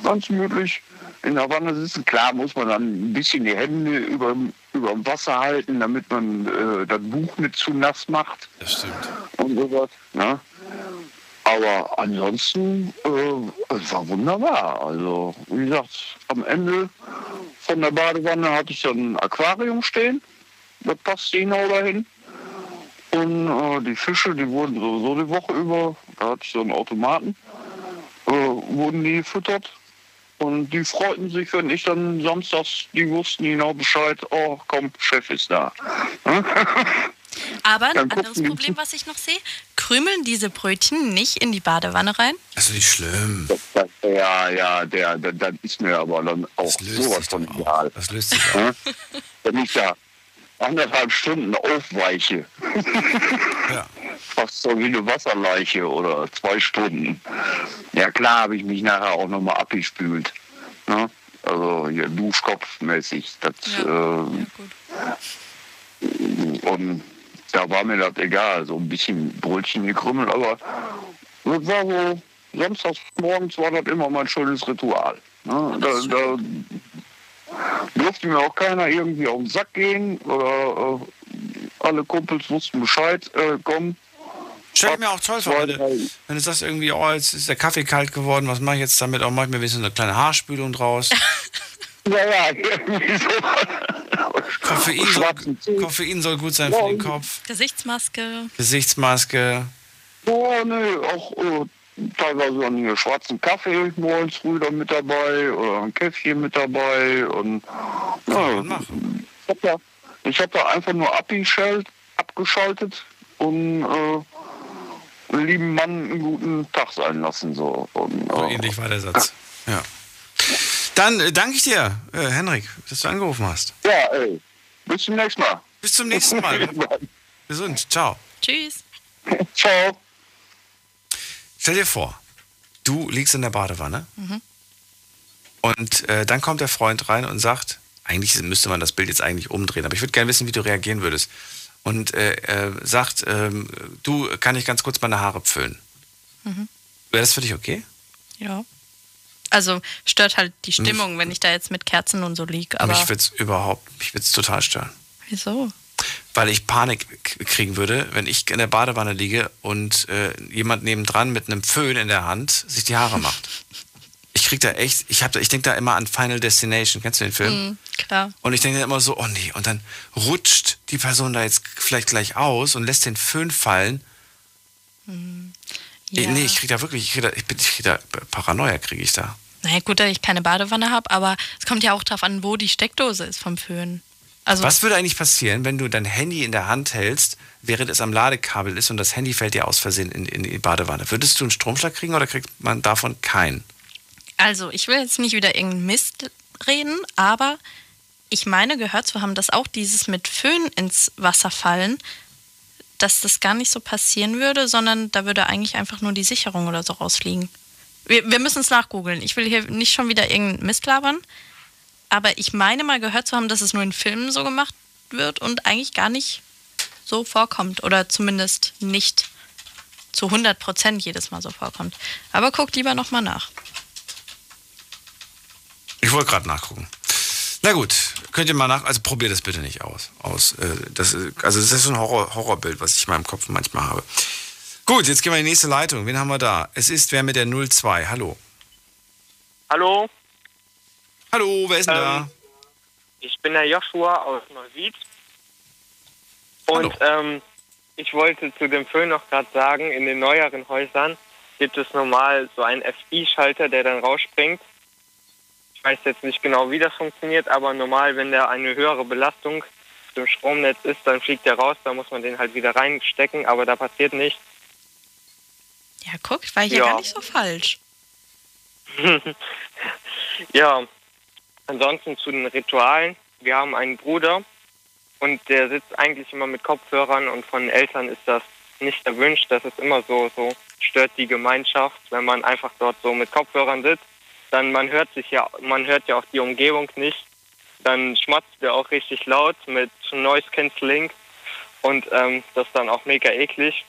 [SPEAKER 13] ganz gemütlich in der Wanne sitzen. Klar muss man dann ein bisschen die Hände über über dem Wasser halten, damit man äh, das Buch nicht zu nass macht.
[SPEAKER 3] Das stimmt.
[SPEAKER 13] Und sowas. Ne? Aber ansonsten äh, es war wunderbar. Also, wie gesagt, am Ende von der Badewanne hatte ich dann ein Aquarium stehen. Das passte genau dahin. Und äh, die Fische, die wurden sowieso die Woche über, da hatte ich so einen Automaten, äh, wurden die gefüttert. Und die freuten sich, wenn ich dann samstags, die wussten genau Bescheid, oh komm, Chef ist da.
[SPEAKER 4] Aber ein anderes
[SPEAKER 13] die-
[SPEAKER 4] Problem, was ich noch sehe, krümeln diese Brötchen nicht in die Badewanne rein?
[SPEAKER 3] Also nicht schlimm.
[SPEAKER 13] Das, ja, ja, der, der, das ist mir aber dann auch sowas von egal.
[SPEAKER 3] Das löst sich
[SPEAKER 13] Ja? Wenn ich da anderthalb Stunden aufweiche,
[SPEAKER 3] Ja.
[SPEAKER 13] fast so wie eine Wasserleiche oder zwei Stunden. Ja klar habe ich mich nachher auch nochmal abgespült. Ne? Also hier Duschkopfmäßig. Das, äh, und da war mir das egal, so ein bisschen Brötchen gekrümmelt, aber das war so, samstags morgens war das immer mein schönes Ritual. Ne? Da, da durfte mir auch keiner irgendwie auf den Sack gehen oder äh, alle Kumpels wussten Bescheid, äh, komm.
[SPEAKER 3] Stell ich mir auch toll vor, wenn du, wenn du sagst irgendwie, oh, jetzt ist der Kaffee kalt geworden, was mache ich jetzt damit? Auch mache ich mir wenigstens eine kleine Haarspülung draus.
[SPEAKER 13] Ja, ja, irgendwie so.
[SPEAKER 3] Koffein soll, Koffein soll gut sein für den Kopf.
[SPEAKER 4] Gesichtsmaske.
[SPEAKER 3] Gesichtsmaske.
[SPEAKER 13] Oh, nee, auch äh, teilweise dann hier schwarzen Kaffee morgens früh dann mit dabei oder ein Käffchen mit dabei und ja, ich hab da, ich hab da einfach nur abgeschaltet, abgeschaltet und äh, einen lieben Mann einen guten Tag sein lassen so. Und,
[SPEAKER 3] So
[SPEAKER 13] äh,
[SPEAKER 3] ähnlich war der Satz. Ja. Dann äh, danke ich dir, äh, Henrik, dass du angerufen hast.
[SPEAKER 13] Ja, ey. Bis zum nächsten Mal.
[SPEAKER 3] Bis zum nächsten Mal. Gesund. Ciao.
[SPEAKER 4] Tschüss.
[SPEAKER 13] Ciao.
[SPEAKER 3] Stell dir vor, du liegst in der Badewanne
[SPEAKER 4] Mhm.
[SPEAKER 3] und äh, dann kommt der Freund rein und sagt, eigentlich müsste man das Bild jetzt eigentlich umdrehen, aber ich würde gerne wissen, wie du reagieren würdest. Und äh, äh, sagt, ähm, du, kann ich ganz kurz meine Haare pföhnen?
[SPEAKER 4] Mhm.
[SPEAKER 3] Wäre das für dich okay?
[SPEAKER 4] Ja. Also stört halt die Stimmung, wenn ich da jetzt mit Kerzen und so liege. Aber
[SPEAKER 3] mich würde es überhaupt, mich würde es total stören.
[SPEAKER 4] wieso?
[SPEAKER 3] Weil ich Panik kriegen würde, wenn ich in der Badewanne liege und äh, jemand nebendran mit einem Föhn in der Hand sich die Haare macht. Ich krieg da echt, ich, hab da- ich denke da immer an Final Destination. Kennst du den Film?
[SPEAKER 4] Mhm, klar.
[SPEAKER 3] Und ich denke dann immer so, oh nee, und dann rutscht die Person da jetzt vielleicht gleich aus und lässt den Föhn fallen.
[SPEAKER 4] Mhm.
[SPEAKER 3] Ich-
[SPEAKER 4] Ja.
[SPEAKER 3] Nee, ich krieg da wirklich, ich krieg da, ich bin, ich krieg da Paranoia kriege ich da.
[SPEAKER 4] Naja, gut, dass ich keine Badewanne habe, aber es kommt ja auch darauf an, wo die Steckdose ist vom Föhn. Also,
[SPEAKER 3] Was würde eigentlich passieren, wenn du dein Handy in der Hand hältst, während es am Ladekabel ist und das Handy fällt dir aus Versehen in, in die Badewanne? Würdest du einen Stromschlag kriegen oder kriegt man davon keinen?
[SPEAKER 4] also, ich will jetzt nicht wieder irgendeinen Mist reden, aber ich meine gehört zu haben, dass auch dieses mit Föhn ins Wasser fallen, dass das gar nicht so passieren würde, sondern da würde eigentlich einfach nur die Sicherung oder so rausfliegen. Wir, wir müssen es nachgoogeln. Ich will hier nicht schon wieder irgendeinen Mist labern, aber ich meine mal gehört zu haben, dass es nur in Filmen so gemacht wird und eigentlich gar nicht so vorkommt oder zumindest nicht zu 100 Prozent jedes Mal so vorkommt. Aber guckt lieber nochmal nach.
[SPEAKER 3] Ich wollte gerade nachgucken. Na gut, könnt ihr mal nach, also probiert das bitte nicht aus. aus äh, das, ist- also das ist so ein Horror, Horrorbild, was ich in meinem Kopf manchmal habe. Gut, jetzt gehen wir in die nächste Leitung. Wen haben wir da? Es ist wer mit der 02. Hallo.
[SPEAKER 14] Hallo,
[SPEAKER 3] Hallo, wer ist denn
[SPEAKER 14] Ähm, ich bin der Joshua aus Neuwied. Und ähm, ich wollte zu dem Föhn noch gerade sagen, in den neueren Häusern gibt es normal so einen FI-Schalter, der dann rausspringt. Ich weiß jetzt nicht genau, wie das funktioniert, aber normal, wenn der eine höhere Belastung zum Stromnetz ist, dann fliegt der raus, da muss man den halt wieder reinstecken, aber da passiert nichts.
[SPEAKER 4] Ja, guckt, war hier
[SPEAKER 14] Ja.
[SPEAKER 4] gar nicht so falsch.
[SPEAKER 14] ja, ansonsten zu den Ritualen. Wir haben einen Bruder und der sitzt eigentlich immer mit Kopfhörern und von Eltern ist das nicht erwünscht. Das ist immer so, so stört die Gemeinschaft, wenn man einfach dort so mit Kopfhörern sitzt. Dann man hört sich ja, man hört ja auch die Umgebung nicht. Dann schmatzt der auch richtig laut mit Noise Cancelling und ähm, das ist dann auch mega eklig.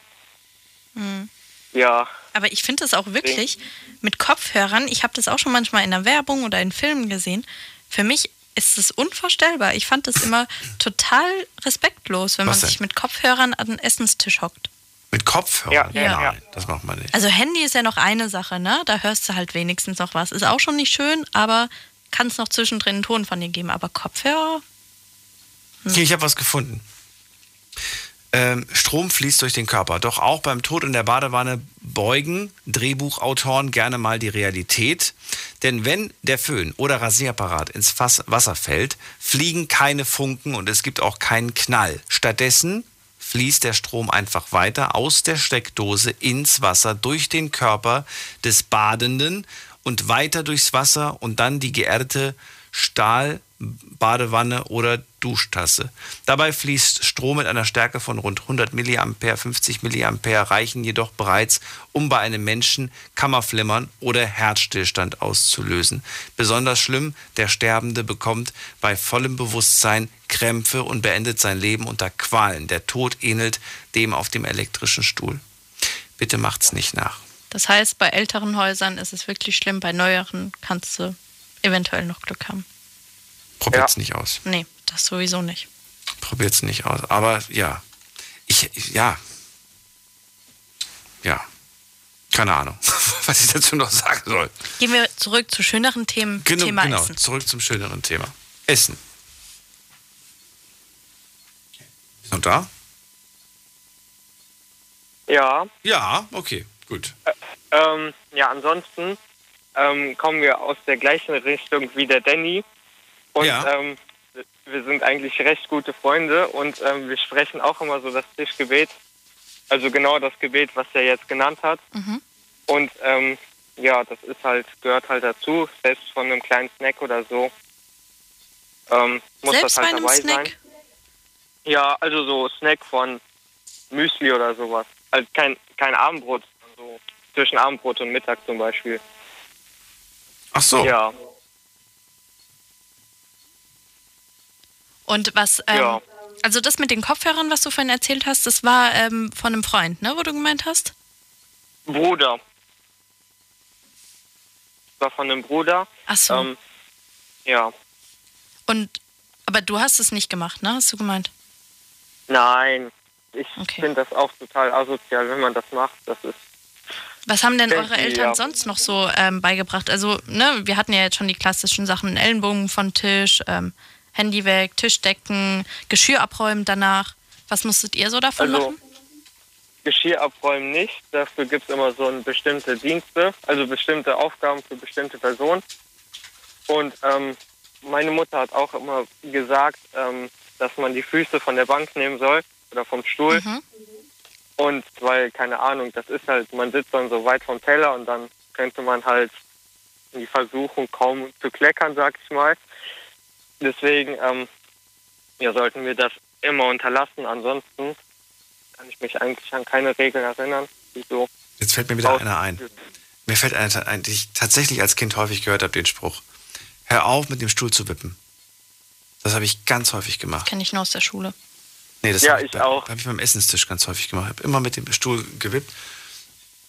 [SPEAKER 4] Mhm.
[SPEAKER 14] Ja,
[SPEAKER 4] Aber ich finde es auch wirklich mit Kopfhörern, ich habe das auch schon manchmal in der Werbung oder in Filmen gesehen. Für mich ist es unvorstellbar. Ich fand es immer total respektlos, wenn
[SPEAKER 3] Was
[SPEAKER 4] man
[SPEAKER 3] denn?
[SPEAKER 4] sich mit Kopfhörern an den Essenstisch hockt.
[SPEAKER 3] Mit Kopfhörern?
[SPEAKER 4] Ja. Ja.
[SPEAKER 3] Nein, das macht man nicht.
[SPEAKER 4] Also Handy ist ja noch eine Sache, ne? Da hörst du halt wenigstens noch was. Ist auch schon nicht schön, aber kann es noch zwischendrin einen Ton von dir geben. Aber Kopfhörer?
[SPEAKER 3] Okay, ich habe was gefunden. Ähm, Strom fließt durch den Körper. Doch auch beim Tod in der Badewanne beugen Drehbuchautoren gerne mal die Realität. Denn wenn der Föhn oder Rasierapparat ins Wasser fällt, fliegen keine Funken und es gibt auch keinen Knall. Stattdessen fließt der Strom einfach weiter aus der Steckdose ins Wasser durch den Körper des Badenden und weiter durchs Wasser und dann die geerdete Stahlbadewanne oder Duschtasse. Dabei fließt Strom mit einer Stärke von rund 100 mA, 50 mA reichen jedoch bereits, um bei einem Menschen Kammerflimmern oder Herzstillstand auszulösen. Besonders schlimm, der Sterbende bekommt bei vollem Bewusstsein Krämpfe und beendet sein Leben unter Qualen. Der Tod ähnelt dem auf dem elektrischen Stuhl. Bitte macht's nicht nach.
[SPEAKER 4] Das heißt, bei älteren Häusern ist es wirklich schlimm, bei neueren kannst du eventuell noch Glück haben.
[SPEAKER 3] Probiert's nicht aus.
[SPEAKER 4] Nee, das sowieso nicht.
[SPEAKER 3] Probiert's nicht aus. Aber ja, ich, ich- ja, ja, keine Ahnung, was ich dazu noch sagen soll.
[SPEAKER 4] Gehen wir zurück zu schöneren Themen.
[SPEAKER 3] Genau,
[SPEAKER 4] Thema
[SPEAKER 3] genau.
[SPEAKER 4] Essen.
[SPEAKER 3] zurück zum schöneren Thema. Essen. Ist noch da?
[SPEAKER 14] ja.
[SPEAKER 3] Ja, okay, gut.
[SPEAKER 14] Ähm, ja, ansonsten ähm, kommen wir aus der gleichen Richtung wie der Danny. Und ähm, wir sind eigentlich recht gute Freunde und ähm, wir sprechen auch immer so das Tischgebet. Also genau das Gebet, was er jetzt genannt hat.
[SPEAKER 4] Mhm.
[SPEAKER 14] Und ähm, ja, das ist halt, gehört halt dazu, selbst von einem kleinen Snack oder so. Ähm, muss
[SPEAKER 4] Selbst
[SPEAKER 14] das halt
[SPEAKER 4] bei einem
[SPEAKER 14] dabei
[SPEAKER 4] Snack?
[SPEAKER 14] sein. Ja, also so Snack von Müsli oder sowas. Also kein, kein Abendbrot, so zwischen Abendbrot und Mittag zum Beispiel.
[SPEAKER 3] Ach so.
[SPEAKER 14] Ja.
[SPEAKER 4] Und was, ähm,
[SPEAKER 14] Ja.
[SPEAKER 4] also das mit den Kopfhörern, was du vorhin erzählt hast, das war ähm, von einem Freund, ne, wo du gemeint hast?
[SPEAKER 14] Bruder. Das war von einem Bruder.
[SPEAKER 4] Ach so.
[SPEAKER 14] Ähm, ja.
[SPEAKER 4] Und, aber du hast es nicht gemacht, ne, hast du gemeint?
[SPEAKER 14] Nein. Ich finde das auch total asozial, wenn man das macht. Das ist
[SPEAKER 4] Was haben denn eure Eltern
[SPEAKER 14] ja.
[SPEAKER 4] sonst noch so ähm, beigebracht? Also, ne, wir hatten ja jetzt schon die klassischen Sachen, Ellenbogen von Tisch, ähm, Handy weg, Tischdecken, Geschirr abräumen danach. Was musstet ihr so davon
[SPEAKER 14] Also,
[SPEAKER 4] machen?
[SPEAKER 14] Geschirr abräumen nicht. Dafür gibt es immer so ein bestimmte Dienste, also bestimmte Aufgaben für bestimmte Personen. Und ähm, meine Mutter hat auch immer gesagt, ähm, dass man die Füße von der Bank nehmen soll oder vom Stuhl. Und weil, keine Ahnung, das ist halt, man sitzt dann so weit vom Teller und dann könnte man halt in die Versuchung kaum zu kleckern, sag ich mal. Deswegen ähm, ja, sollten wir das immer unterlassen. Ansonsten kann ich mich eigentlich an keine Regeln erinnern, die so
[SPEAKER 3] Jetzt fällt mir wieder einer ein. Mir fällt einer ein, den ich tatsächlich als Kind häufig gehört habe, den Spruch. Hör auf, mit dem Stuhl zu wippen. Das habe ich ganz häufig gemacht.
[SPEAKER 4] Kenne ich nur aus der Schule.
[SPEAKER 3] Nee, das
[SPEAKER 14] Ja,
[SPEAKER 3] habe
[SPEAKER 14] ich
[SPEAKER 3] bei-
[SPEAKER 14] auch.
[SPEAKER 3] habe ich beim Essenstisch ganz häufig gemacht. Ich habe immer mit dem Stuhl gewippt.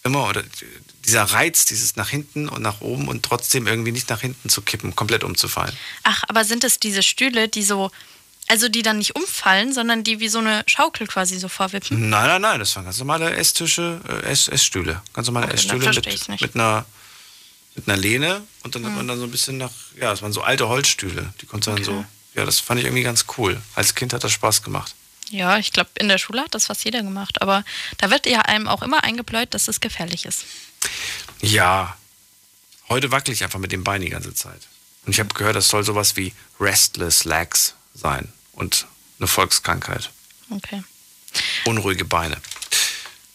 [SPEAKER 3] Immer, oder dieser Reiz, dieses nach hinten und nach oben und trotzdem irgendwie nicht nach hinten zu kippen, komplett umzufallen.
[SPEAKER 4] Ach, aber sind es diese Stühle, die so, also die dann nicht umfallen, sondern die wie so eine Schaukel quasi so vorwippen?
[SPEAKER 3] Nein, nein, nein, das waren ganz normale Esstische, äh, Ess, Essstühle. Ganz normale
[SPEAKER 4] Okay, dann
[SPEAKER 3] Essstühle mit, mit, einer, mit einer Lehne und dann hat
[SPEAKER 4] Mhm.
[SPEAKER 3] man dann so ein bisschen nach, ja, das waren so alte Holzstühle. Die konnte
[SPEAKER 4] Okay.
[SPEAKER 3] so, ja, das fand ich irgendwie ganz cool. Als Kind hat das Spaß gemacht.
[SPEAKER 4] Ja, ich glaube, in der Schule hat das fast jeder gemacht. Aber da wird ja einem auch immer eingebläut, dass es gefährlich ist.
[SPEAKER 3] Ja, heute wackel ich einfach mit dem Bein die ganze Zeit. Und ich habe gehört, das soll sowas wie Restless Legs sein und eine Volkskrankheit.
[SPEAKER 4] Okay.
[SPEAKER 3] Unruhige Beine.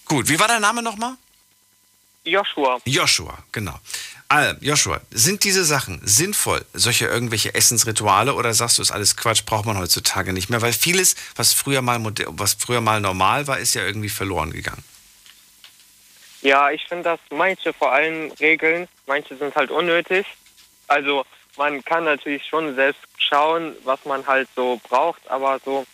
[SPEAKER 3] Gut, wie war dein Name nochmal?
[SPEAKER 14] Joshua.
[SPEAKER 3] Joshua, genau. Also, Joshua, sind diese Sachen sinnvoll, solche irgendwelche Essensrituale, oder sagst du, ist alles Quatsch, braucht man heutzutage nicht mehr? Weil vieles, was früher mal, was früher mal normal war, ist ja irgendwie verloren gegangen.
[SPEAKER 14] Ja, ich finde, dass manche vor allem Regeln, manche sind halt unnötig. Also man kann natürlich schon selbst schauen, was man halt so braucht, aber so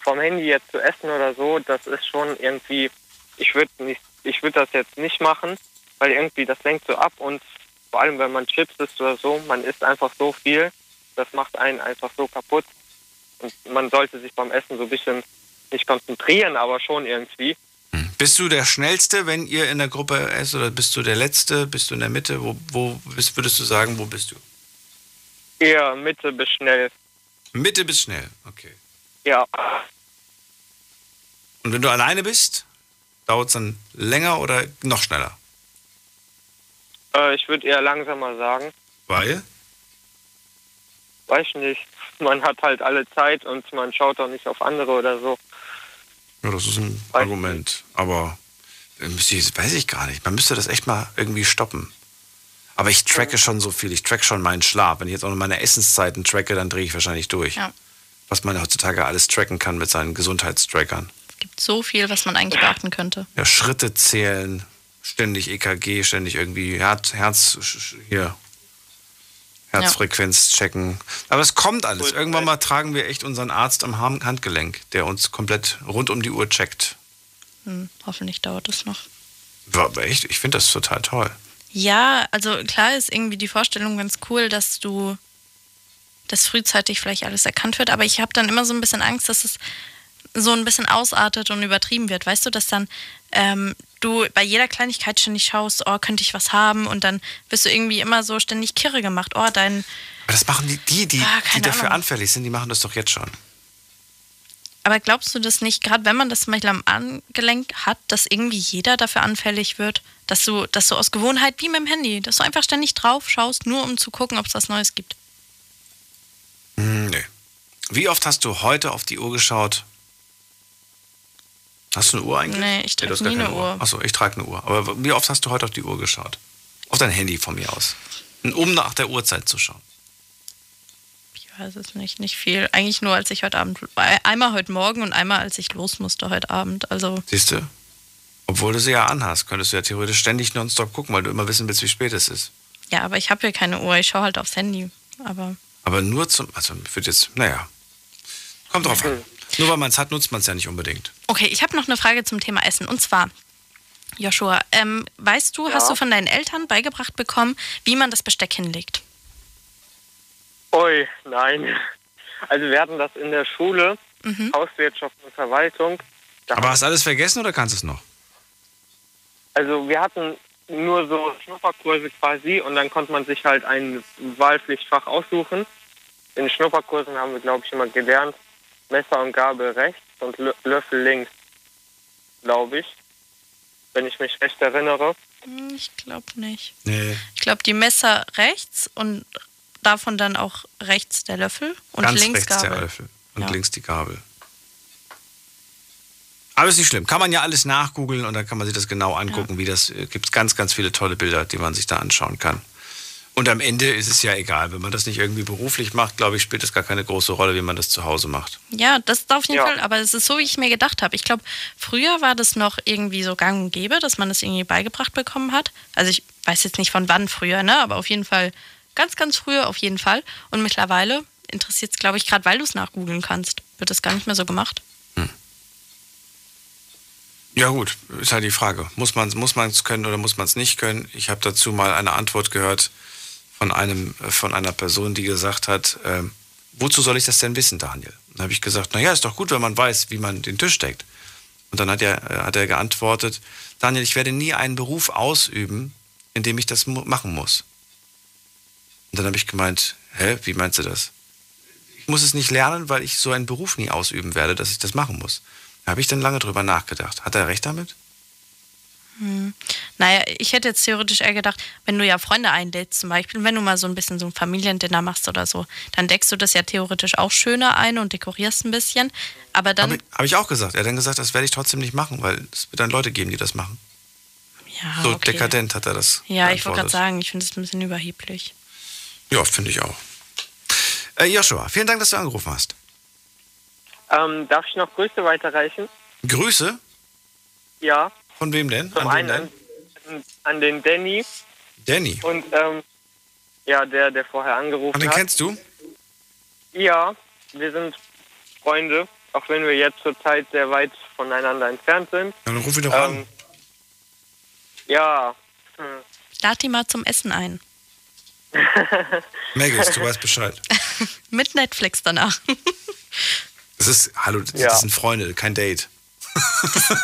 [SPEAKER 14] vom Handy jetzt zu essen oder so, das ist schon irgendwie, ich würde nicht, ich würde das jetzt nicht machen, weil irgendwie das lenkt so ab und vor allem wenn man Chips isst oder so, man isst einfach so viel, das macht einen einfach so kaputt und man sollte sich beim Essen so ein bisschen nicht konzentrieren, aber schon irgendwie.
[SPEAKER 3] Bist du der Schnellste, wenn ihr in der Gruppe esst, oder bist du der Letzte? Bist du in der Mitte? Wo, wo bist, würdest du sagen, wo bist du?
[SPEAKER 14] Eher Mitte bis schnell.
[SPEAKER 3] Mitte bis schnell, okay.
[SPEAKER 14] Ja.
[SPEAKER 3] Und wenn du alleine bist, dauert es dann länger oder noch schneller?
[SPEAKER 14] Äh, ich würde eher langsamer sagen.
[SPEAKER 3] Weil?
[SPEAKER 14] Weiß nicht. Man hat halt alle Zeit und man schaut auch nicht auf andere oder so.
[SPEAKER 3] Ja, das ist ein Argument. Aber äh, müsste ich- weiß ich gar nicht. Man müsste das echt mal irgendwie stoppen. Aber ich tracke schon so viel. Ich track schon meinen Schlaf. Wenn ich jetzt auch noch meine Essenszeiten tracke, dann drehe ich wahrscheinlich durch.
[SPEAKER 4] Ja.
[SPEAKER 3] Was man heutzutage alles tracken kann mit seinen Gesundheitstrackern.
[SPEAKER 4] Es gibt so viel, was man eigentlich beachten könnte.
[SPEAKER 3] Ja, Schritte zählen, ständig EKG, ständig irgendwie Herz, Herz hier, Herzfrequenz checken. Aber es kommt alles. Irgendwann mal tragen wir echt unseren Arzt am Handgelenk, der uns komplett rund um die Uhr checkt.
[SPEAKER 4] Hm, hoffentlich dauert es noch.
[SPEAKER 3] Aber echt, ich finde das total toll.
[SPEAKER 4] Ja, also klar ist irgendwie die Vorstellung ganz cool, dass du, dass frühzeitig vielleicht alles erkannt wird, aber ich habe dann immer so ein bisschen Angst, dass es so ein bisschen ausartet und übertrieben wird. Weißt du, dass dann ähm, du bei jeder Kleinigkeit ständig schaust, oh, könnte ich was haben und dann wirst du irgendwie immer so ständig kirre gemacht. Oh, dein,
[SPEAKER 3] Aber das machen die, die, die,
[SPEAKER 4] Ah,
[SPEAKER 3] die dafür
[SPEAKER 4] Ahnung.
[SPEAKER 3] anfällig sind, die machen das doch jetzt schon.
[SPEAKER 4] aber glaubst du das nicht, gerade wenn man das zum Beispiel am Angelenk hat, dass irgendwie jeder dafür anfällig wird, dass du, dass du aus Gewohnheit wie mit dem Handy, dass du einfach ständig drauf schaust, nur um zu gucken, ob es was Neues gibt?
[SPEAKER 3] Hm, nee. Wie oft hast du heute auf die Uhr geschaut? Hast du eine Uhr eigentlich?
[SPEAKER 4] Nee, ich trage
[SPEAKER 3] du hast
[SPEAKER 4] nie eine
[SPEAKER 3] keine
[SPEAKER 4] Uhr.
[SPEAKER 3] Achso, ich trage eine Uhr. Aber wie oft hast du heute auf die Uhr geschaut? Auf dein Handy von mir aus. Um nach der Uhrzeit zu schauen.
[SPEAKER 4] Ich weiß es nicht, nicht viel. Eigentlich nur, als ich heute Abend, einmal heute Morgen und einmal, als ich los musste heute Abend. Also,
[SPEAKER 3] Siehst du? Obwohl du sie ja anhast, könntest du ja theoretisch ständig nonstop gucken, weil du immer wissen willst, wie spät es ist.
[SPEAKER 4] ja, aber ich habe hier keine Uhr, ich schaue halt aufs Handy. Aber
[SPEAKER 3] Aber nur zum, also ich würde jetzt, naja, kommt drauf an. Nur weil man es hat, nutzt man es ja nicht unbedingt.
[SPEAKER 4] okay, ich habe noch eine Frage zum Thema Essen. Und zwar, Joshua, ähm, weißt du,
[SPEAKER 14] Ja.
[SPEAKER 4] hast du von deinen Eltern beigebracht bekommen, wie man das Besteck hinlegt?
[SPEAKER 14] Ui, nein. Also wir hatten das in der Schule,
[SPEAKER 4] Mhm.
[SPEAKER 14] Hauswirtschaft und Verwaltung. Da
[SPEAKER 3] Aber hast du alles vergessen oder kannst du es noch?
[SPEAKER 14] Also wir hatten nur so Schnupperkurse quasi und dann konnte man sich halt ein Wahlpflichtfach aussuchen. In Schnupperkursen haben wir, glaube ich, immer gelernt, Messer und Gabel rechts und Lö- Löffel links, glaube ich. wenn ich mich recht erinnere.
[SPEAKER 4] Hm, Ich glaube nicht.
[SPEAKER 3] Nee.
[SPEAKER 4] Ich glaube, die Messer rechts und davon dann auch rechts der Löffel und
[SPEAKER 3] Ganz
[SPEAKER 4] links
[SPEAKER 3] rechts
[SPEAKER 4] Gabel.
[SPEAKER 3] der Löffel und
[SPEAKER 4] Ja.
[SPEAKER 3] links die Gabel. Aber ist nicht schlimm. Kann man ja alles nachgoogeln und dann kann man sich das genau angucken, wie das äh, gibt ganz, ganz viele tolle Bilder, die man sich da anschauen kann. Und am Ende ist es ja egal, wenn man das nicht irgendwie beruflich macht, glaube ich, spielt es gar keine große Rolle, wie man das zu Hause macht.
[SPEAKER 4] Ja, das ist auf jeden
[SPEAKER 3] Ja.
[SPEAKER 4] Fall, aber es ist so, wie ich mir gedacht habe. Ich glaube, früher war das noch irgendwie so gang und gäbe, dass man das irgendwie beigebracht bekommen hat. Also ich weiß jetzt nicht von wann früher, ne? aber auf jeden Fall ganz, ganz früher auf jeden Fall. Und mittlerweile interessiert es, glaube ich, gerade weil du es nachgoogeln kannst, wird das gar nicht mehr so gemacht.
[SPEAKER 3] Ja gut, ist halt die Frage. Muss man es muss man's können oder muss man es nicht können? Ich habe dazu mal eine Antwort gehört von, einem, äh, von einer Person, die gesagt hat, ähm, wozu soll ich das denn wissen, Daniel? Dann habe ich gesagt, naja, ist doch gut, wenn man weiß, wie man den Tisch deckt. Und dann hat er, äh, hat er geantwortet, Daniel, ich werde nie einen Beruf ausüben, in dem ich das machen muss. Und dann habe ich gemeint, hä, wie meinst du das? Ich muss es nicht lernen, weil ich so einen Beruf nie ausüben werde, dass ich das machen muss. Da habe ich dann lange drüber nachgedacht. Hat er recht damit?
[SPEAKER 4] Hm. Naja, ich hätte jetzt theoretisch eher gedacht, wenn du ja Freunde einlädst zum Beispiel, wenn du mal so ein bisschen so ein Familiendinner machst oder so, dann deckst du das ja theoretisch auch schöner ein und dekorierst ein bisschen. Aber dann,
[SPEAKER 3] Habe ich, hab ich auch gesagt. Er hat dann gesagt, das werde ich trotzdem nicht machen, weil es wird dann Leute geben, die das machen.
[SPEAKER 4] ja,
[SPEAKER 3] so
[SPEAKER 4] okay.
[SPEAKER 3] dekadent hat er das.
[SPEAKER 4] Ja, ich wollte gerade sagen, ich finde es ein bisschen überheblich.
[SPEAKER 3] Ja, finde ich auch. Äh, Joshua, vielen Dank, dass du angerufen hast.
[SPEAKER 14] Ähm, darf ich noch Grüße weiterreichen?
[SPEAKER 3] Grüße?
[SPEAKER 14] Ja.
[SPEAKER 3] Von wem denn?
[SPEAKER 14] Zum
[SPEAKER 3] An
[SPEAKER 14] einen an,
[SPEAKER 3] denn?
[SPEAKER 14] an den Danny
[SPEAKER 3] Danny.
[SPEAKER 14] und ähm, ja, der, der vorher angerufen
[SPEAKER 3] Und den
[SPEAKER 14] hat.
[SPEAKER 3] kennst du?
[SPEAKER 14] Ja, wir sind Freunde, auch wenn wir jetzt zurzeit sehr weit voneinander entfernt sind.
[SPEAKER 3] Ja, dann ruf ihn doch
[SPEAKER 14] Ähm, ja. Hm.
[SPEAKER 4] Lad die mal zum Essen ein.
[SPEAKER 3] Megis, du weißt Bescheid.
[SPEAKER 4] Mit Netflix danach.
[SPEAKER 3] Das ist, hallo, das,
[SPEAKER 4] Ja.
[SPEAKER 3] das sind Freunde, kein Date.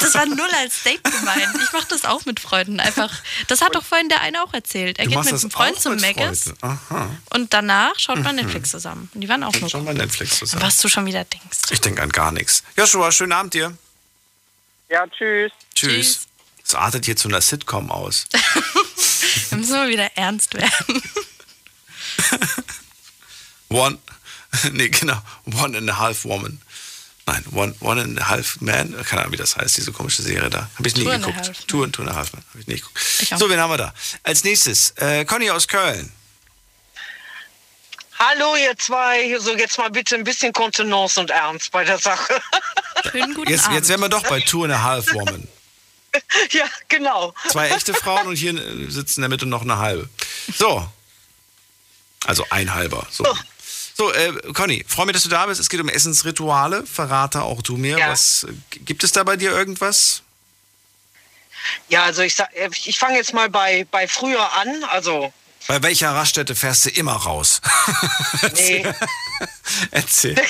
[SPEAKER 4] Das war null als Date gemeint. Ich mache das auch mit Freunden. Einfach. Das hat doch vorhin der eine auch erzählt. Er
[SPEAKER 3] du
[SPEAKER 4] geht mit
[SPEAKER 3] das
[SPEAKER 4] einem Freund zum Megas und danach schaut man
[SPEAKER 3] Mhm.
[SPEAKER 4] Netflix zusammen. Und die waren auch nur
[SPEAKER 3] Schon mal Netflix zusammen.
[SPEAKER 4] Was du schon wieder denkst.
[SPEAKER 3] Ich denke an gar nichts. Joshua, schönen Abend dir.
[SPEAKER 14] Ja, tschüss.
[SPEAKER 3] Tschüss. Es artet hier zu einer Sitcom aus.
[SPEAKER 4] Wir müssen mal wieder ernst werden.
[SPEAKER 3] One, nee, genau, One and a Half Woman. Nein, One, one and a Half Man, keine Ahnung, wie das heißt, diese komische Serie da. Habe ich nie
[SPEAKER 4] a
[SPEAKER 3] geguckt. Two and, two and a Half Man, habe ich nie geguckt.
[SPEAKER 4] Ich.
[SPEAKER 3] So, wen haben wir da? Als nächstes, äh, Conny aus Köln.
[SPEAKER 15] Hallo, ihr zwei. So, jetzt mal bitte ein bisschen Kontenance und Ernst bei der Sache.
[SPEAKER 4] Schönen guten
[SPEAKER 3] Jetzt, jetzt wären wir doch bei Two and a Half Woman.
[SPEAKER 15] ja, genau.
[SPEAKER 3] Zwei echte Frauen und hier sitzt in der Mitte noch eine halbe. So. Also ein halber. So, so äh, Conny, freue mich, dass du da bist. Es geht um Essensrituale. Verrate auch du mir. Was, äh, gibt es da bei dir irgendwas?
[SPEAKER 15] Ja, also ich, sag- ich fange jetzt mal bei, bei früher an. Also,
[SPEAKER 3] Bei welcher Raststätte fährst du immer raus?
[SPEAKER 15] nee.
[SPEAKER 3] Erzähl.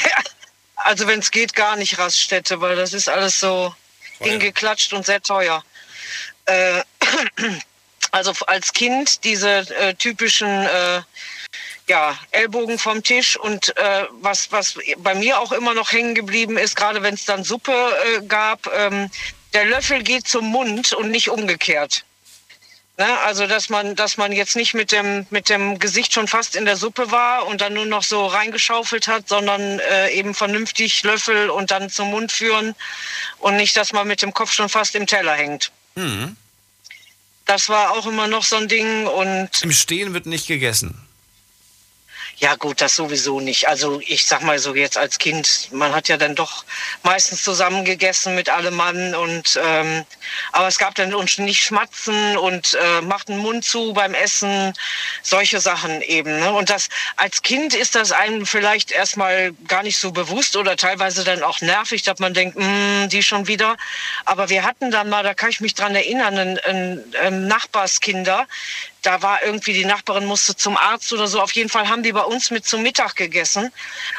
[SPEAKER 15] Also wenn es geht, gar nicht Raststätte, weil das ist alles so hingeklatscht und sehr teuer. Äh, also als Kind diese äh, typischen äh, ja, Ellbogen vom Tisch und äh, was, was bei mir auch immer noch hängen geblieben ist, gerade wenn es dann Suppe äh, gab, ähm, der Löffel geht zum Mund und nicht umgekehrt. Ne? Also dass man, dass man jetzt nicht mit dem, mit dem Gesicht schon fast in der Suppe war und dann nur noch so reingeschaufelt hat, sondern äh, eben vernünftig Löffel und dann zum Mund führen und nicht, dass man mit dem Kopf schon fast im Teller hängt.
[SPEAKER 3] Hm.
[SPEAKER 15] Das war auch immer noch so ein Ding und
[SPEAKER 3] Im Stehen wird nicht gegessen.
[SPEAKER 15] Ja gut, das sowieso nicht. Also ich sag mal so jetzt als Kind, man hat ja dann doch meistens zusammen gegessen mit allem Mann und ähm, aber es gab dann uns nicht schmatzen und äh, macht den Mund zu beim Essen, solche Sachen eben. Ne? Und das als Kind ist das einem vielleicht erstmal gar nicht so bewusst oder teilweise dann auch nervig, dass man denkt, "Mm, die schon wieder. Aber wir hatten dann mal, da kann ich mich dran erinnern, ein, ein, ein Nachbarskinder, da war irgendwie die Nachbarin musste zum Arzt oder so. Auf jeden Fall haben die bei uns mit zum Mittag gegessen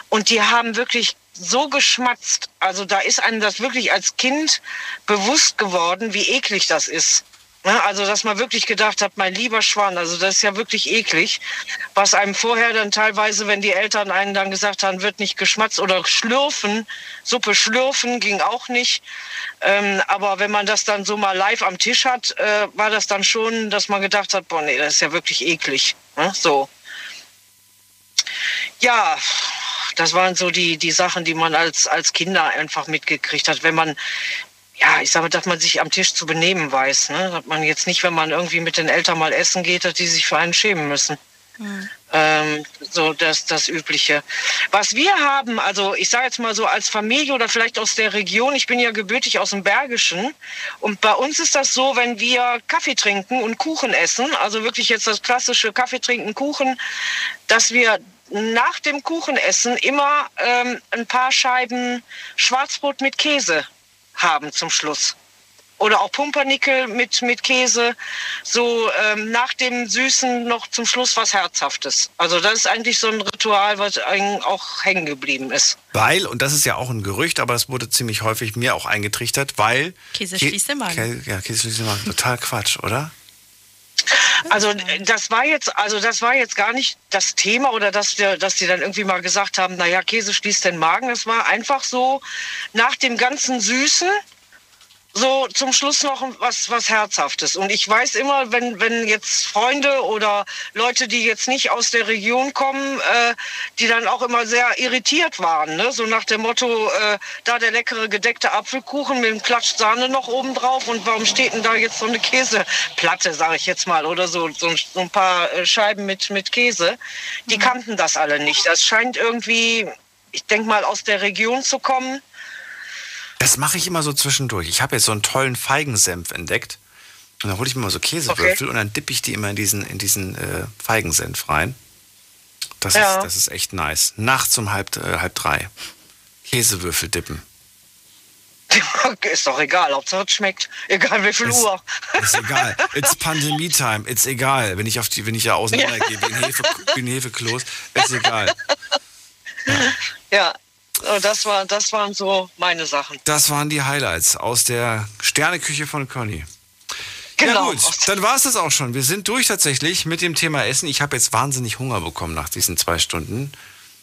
[SPEAKER 15] und die haben wirklich so geschmatzt. Also da ist einem das wirklich als Kind bewusst geworden, wie eklig das ist. Ne, Also, dass man wirklich gedacht hat, mein lieber Schwan, also das ist ja wirklich eklig, was einem vorher dann teilweise, wenn die Eltern einen dann gesagt haben, wird nicht geschmatzt oder schlürfen, Suppe schlürfen ging auch nicht. Ähm, aber wenn man das dann so mal live am Tisch hat, äh, war das dann schon, dass man gedacht hat, boah, nee, das ist ja wirklich eklig. Ne? So. Ja, das waren so die, die Sachen, die man als, als Kinder einfach mitgekriegt hat. Wenn man, ja, ich sage, dass man sich am Tisch zu benehmen weiß. Ne? Dass man jetzt nicht, wenn man irgendwie mit den Eltern mal essen geht, dass die sich für einen schämen müssen. Ähm, so das, das Übliche. Was wir haben, also ich sage jetzt mal so als Familie oder vielleicht aus der Region, ich bin ja gebürtig aus dem Bergischen und bei uns ist das so, wenn wir Kaffee trinken und Kuchen essen, also wirklich jetzt das klassische Kaffee trinken, Kuchen, dass wir nach dem Kuchenessen immer ähm, ein paar Scheiben Schwarzbrot mit Käse haben zum Schluss. Oder auch Pumpernickel mit, mit Käse. So ähm, nach dem Süßen noch zum Schluss was Herzhaftes. Also das ist eigentlich so ein Ritual, was eigentlich auch hängen geblieben ist.
[SPEAKER 3] Weil, und das ist ja auch ein Gerücht, aber es wurde ziemlich häufig mir auch eingetrichtert, weil.
[SPEAKER 4] Käse
[SPEAKER 3] Kä-
[SPEAKER 4] schließt den Magen.
[SPEAKER 3] Kä- Ja, Käse schließt den Magen. Total Quatsch, oder?
[SPEAKER 15] Also äh, das war jetzt, also das war jetzt gar nicht das Thema oder dass wir, dass die dann irgendwie mal gesagt haben, naja, Käse schließt den Magen. Das war einfach so nach dem ganzen Süßen so zum Schluss noch was, was Herzhaftes. Und ich weiß immer, wenn, wenn jetzt Freunde oder Leute, die jetzt nicht aus der Region kommen, äh, die dann auch immer sehr irritiert waren. Ne? So nach dem Motto, äh, da der leckere gedeckte Apfelkuchen mit einem Klatsch Sahne noch oben drauf und warum steht denn da jetzt so eine Käseplatte, sage ich jetzt mal, oder so, so, ein- so ein paar äh, Scheiben mit, mit Käse. Die kannten das alle nicht. Das scheint irgendwie, ich denke mal, aus der Region zu kommen.
[SPEAKER 3] Das mache ich immer so zwischendurch. Ich habe jetzt so einen tollen Feigensenf entdeckt. Und dann hole ich mir mal so Käsewürfel und dann dippe ich die immer in diesen, in diesen äh, Feigensenf rein. Das,
[SPEAKER 15] Ja.
[SPEAKER 3] ist, das ist echt nice. Nachts um halb, äh, halb drei. Käsewürfel dippen.
[SPEAKER 15] ist doch egal, Hauptsache es schmeckt. Egal wie viel
[SPEAKER 3] Ist-
[SPEAKER 15] Uhr.
[SPEAKER 3] Ist egal. It's Pandemie-Time. It's egal. Wenn ich, auf die, wenn ich ja auseinandergehe wegen, Hefe, Hefeklos, ist egal.
[SPEAKER 15] Ja, so, das, war, das waren so meine Sachen.
[SPEAKER 3] Das waren die Highlights aus der Sterneküche von Conny.
[SPEAKER 15] Genau.
[SPEAKER 3] Ja gut, dann war es das auch schon. Wir sind durch tatsächlich mit dem Thema Essen. Ich habe jetzt wahnsinnig Hunger bekommen nach diesen zwei Stunden.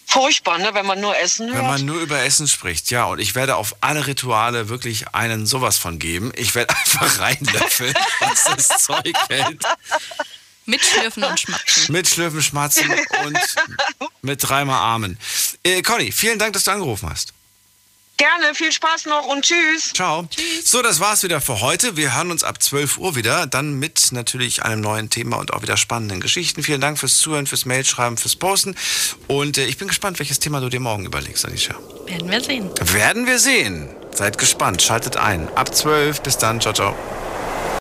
[SPEAKER 15] Furchtbar, ne, wenn man nur Essen hört.
[SPEAKER 3] Wenn man nur über Essen spricht, ja, und ich werde auf alle Rituale wirklich einen sowas von geben. Ich werde einfach reinlöffeln, was das Zeug hält.
[SPEAKER 4] Mit Schlürfen und Schmatzen.
[SPEAKER 3] Mit Schlürfen, Schmatzen und mit dreimal Armen. Äh, Conny, vielen Dank, dass du angerufen hast.
[SPEAKER 15] Gerne, viel Spaß noch und tschüss.
[SPEAKER 3] Ciao. So, das war's wieder für heute. Wir hören uns ab 12 Uhr wieder, dann mit natürlich einem neuen Thema und auch wieder spannenden Geschichten. Vielen Dank fürs Zuhören, fürs Mailschreiben, fürs Posten. Und äh, ich bin gespannt, welches Thema du dir morgen überlegst, Anisha.
[SPEAKER 4] Werden wir sehen.
[SPEAKER 3] Werden wir sehen. Seid gespannt, schaltet ein. Ab 12, bis dann, ciao, ciao.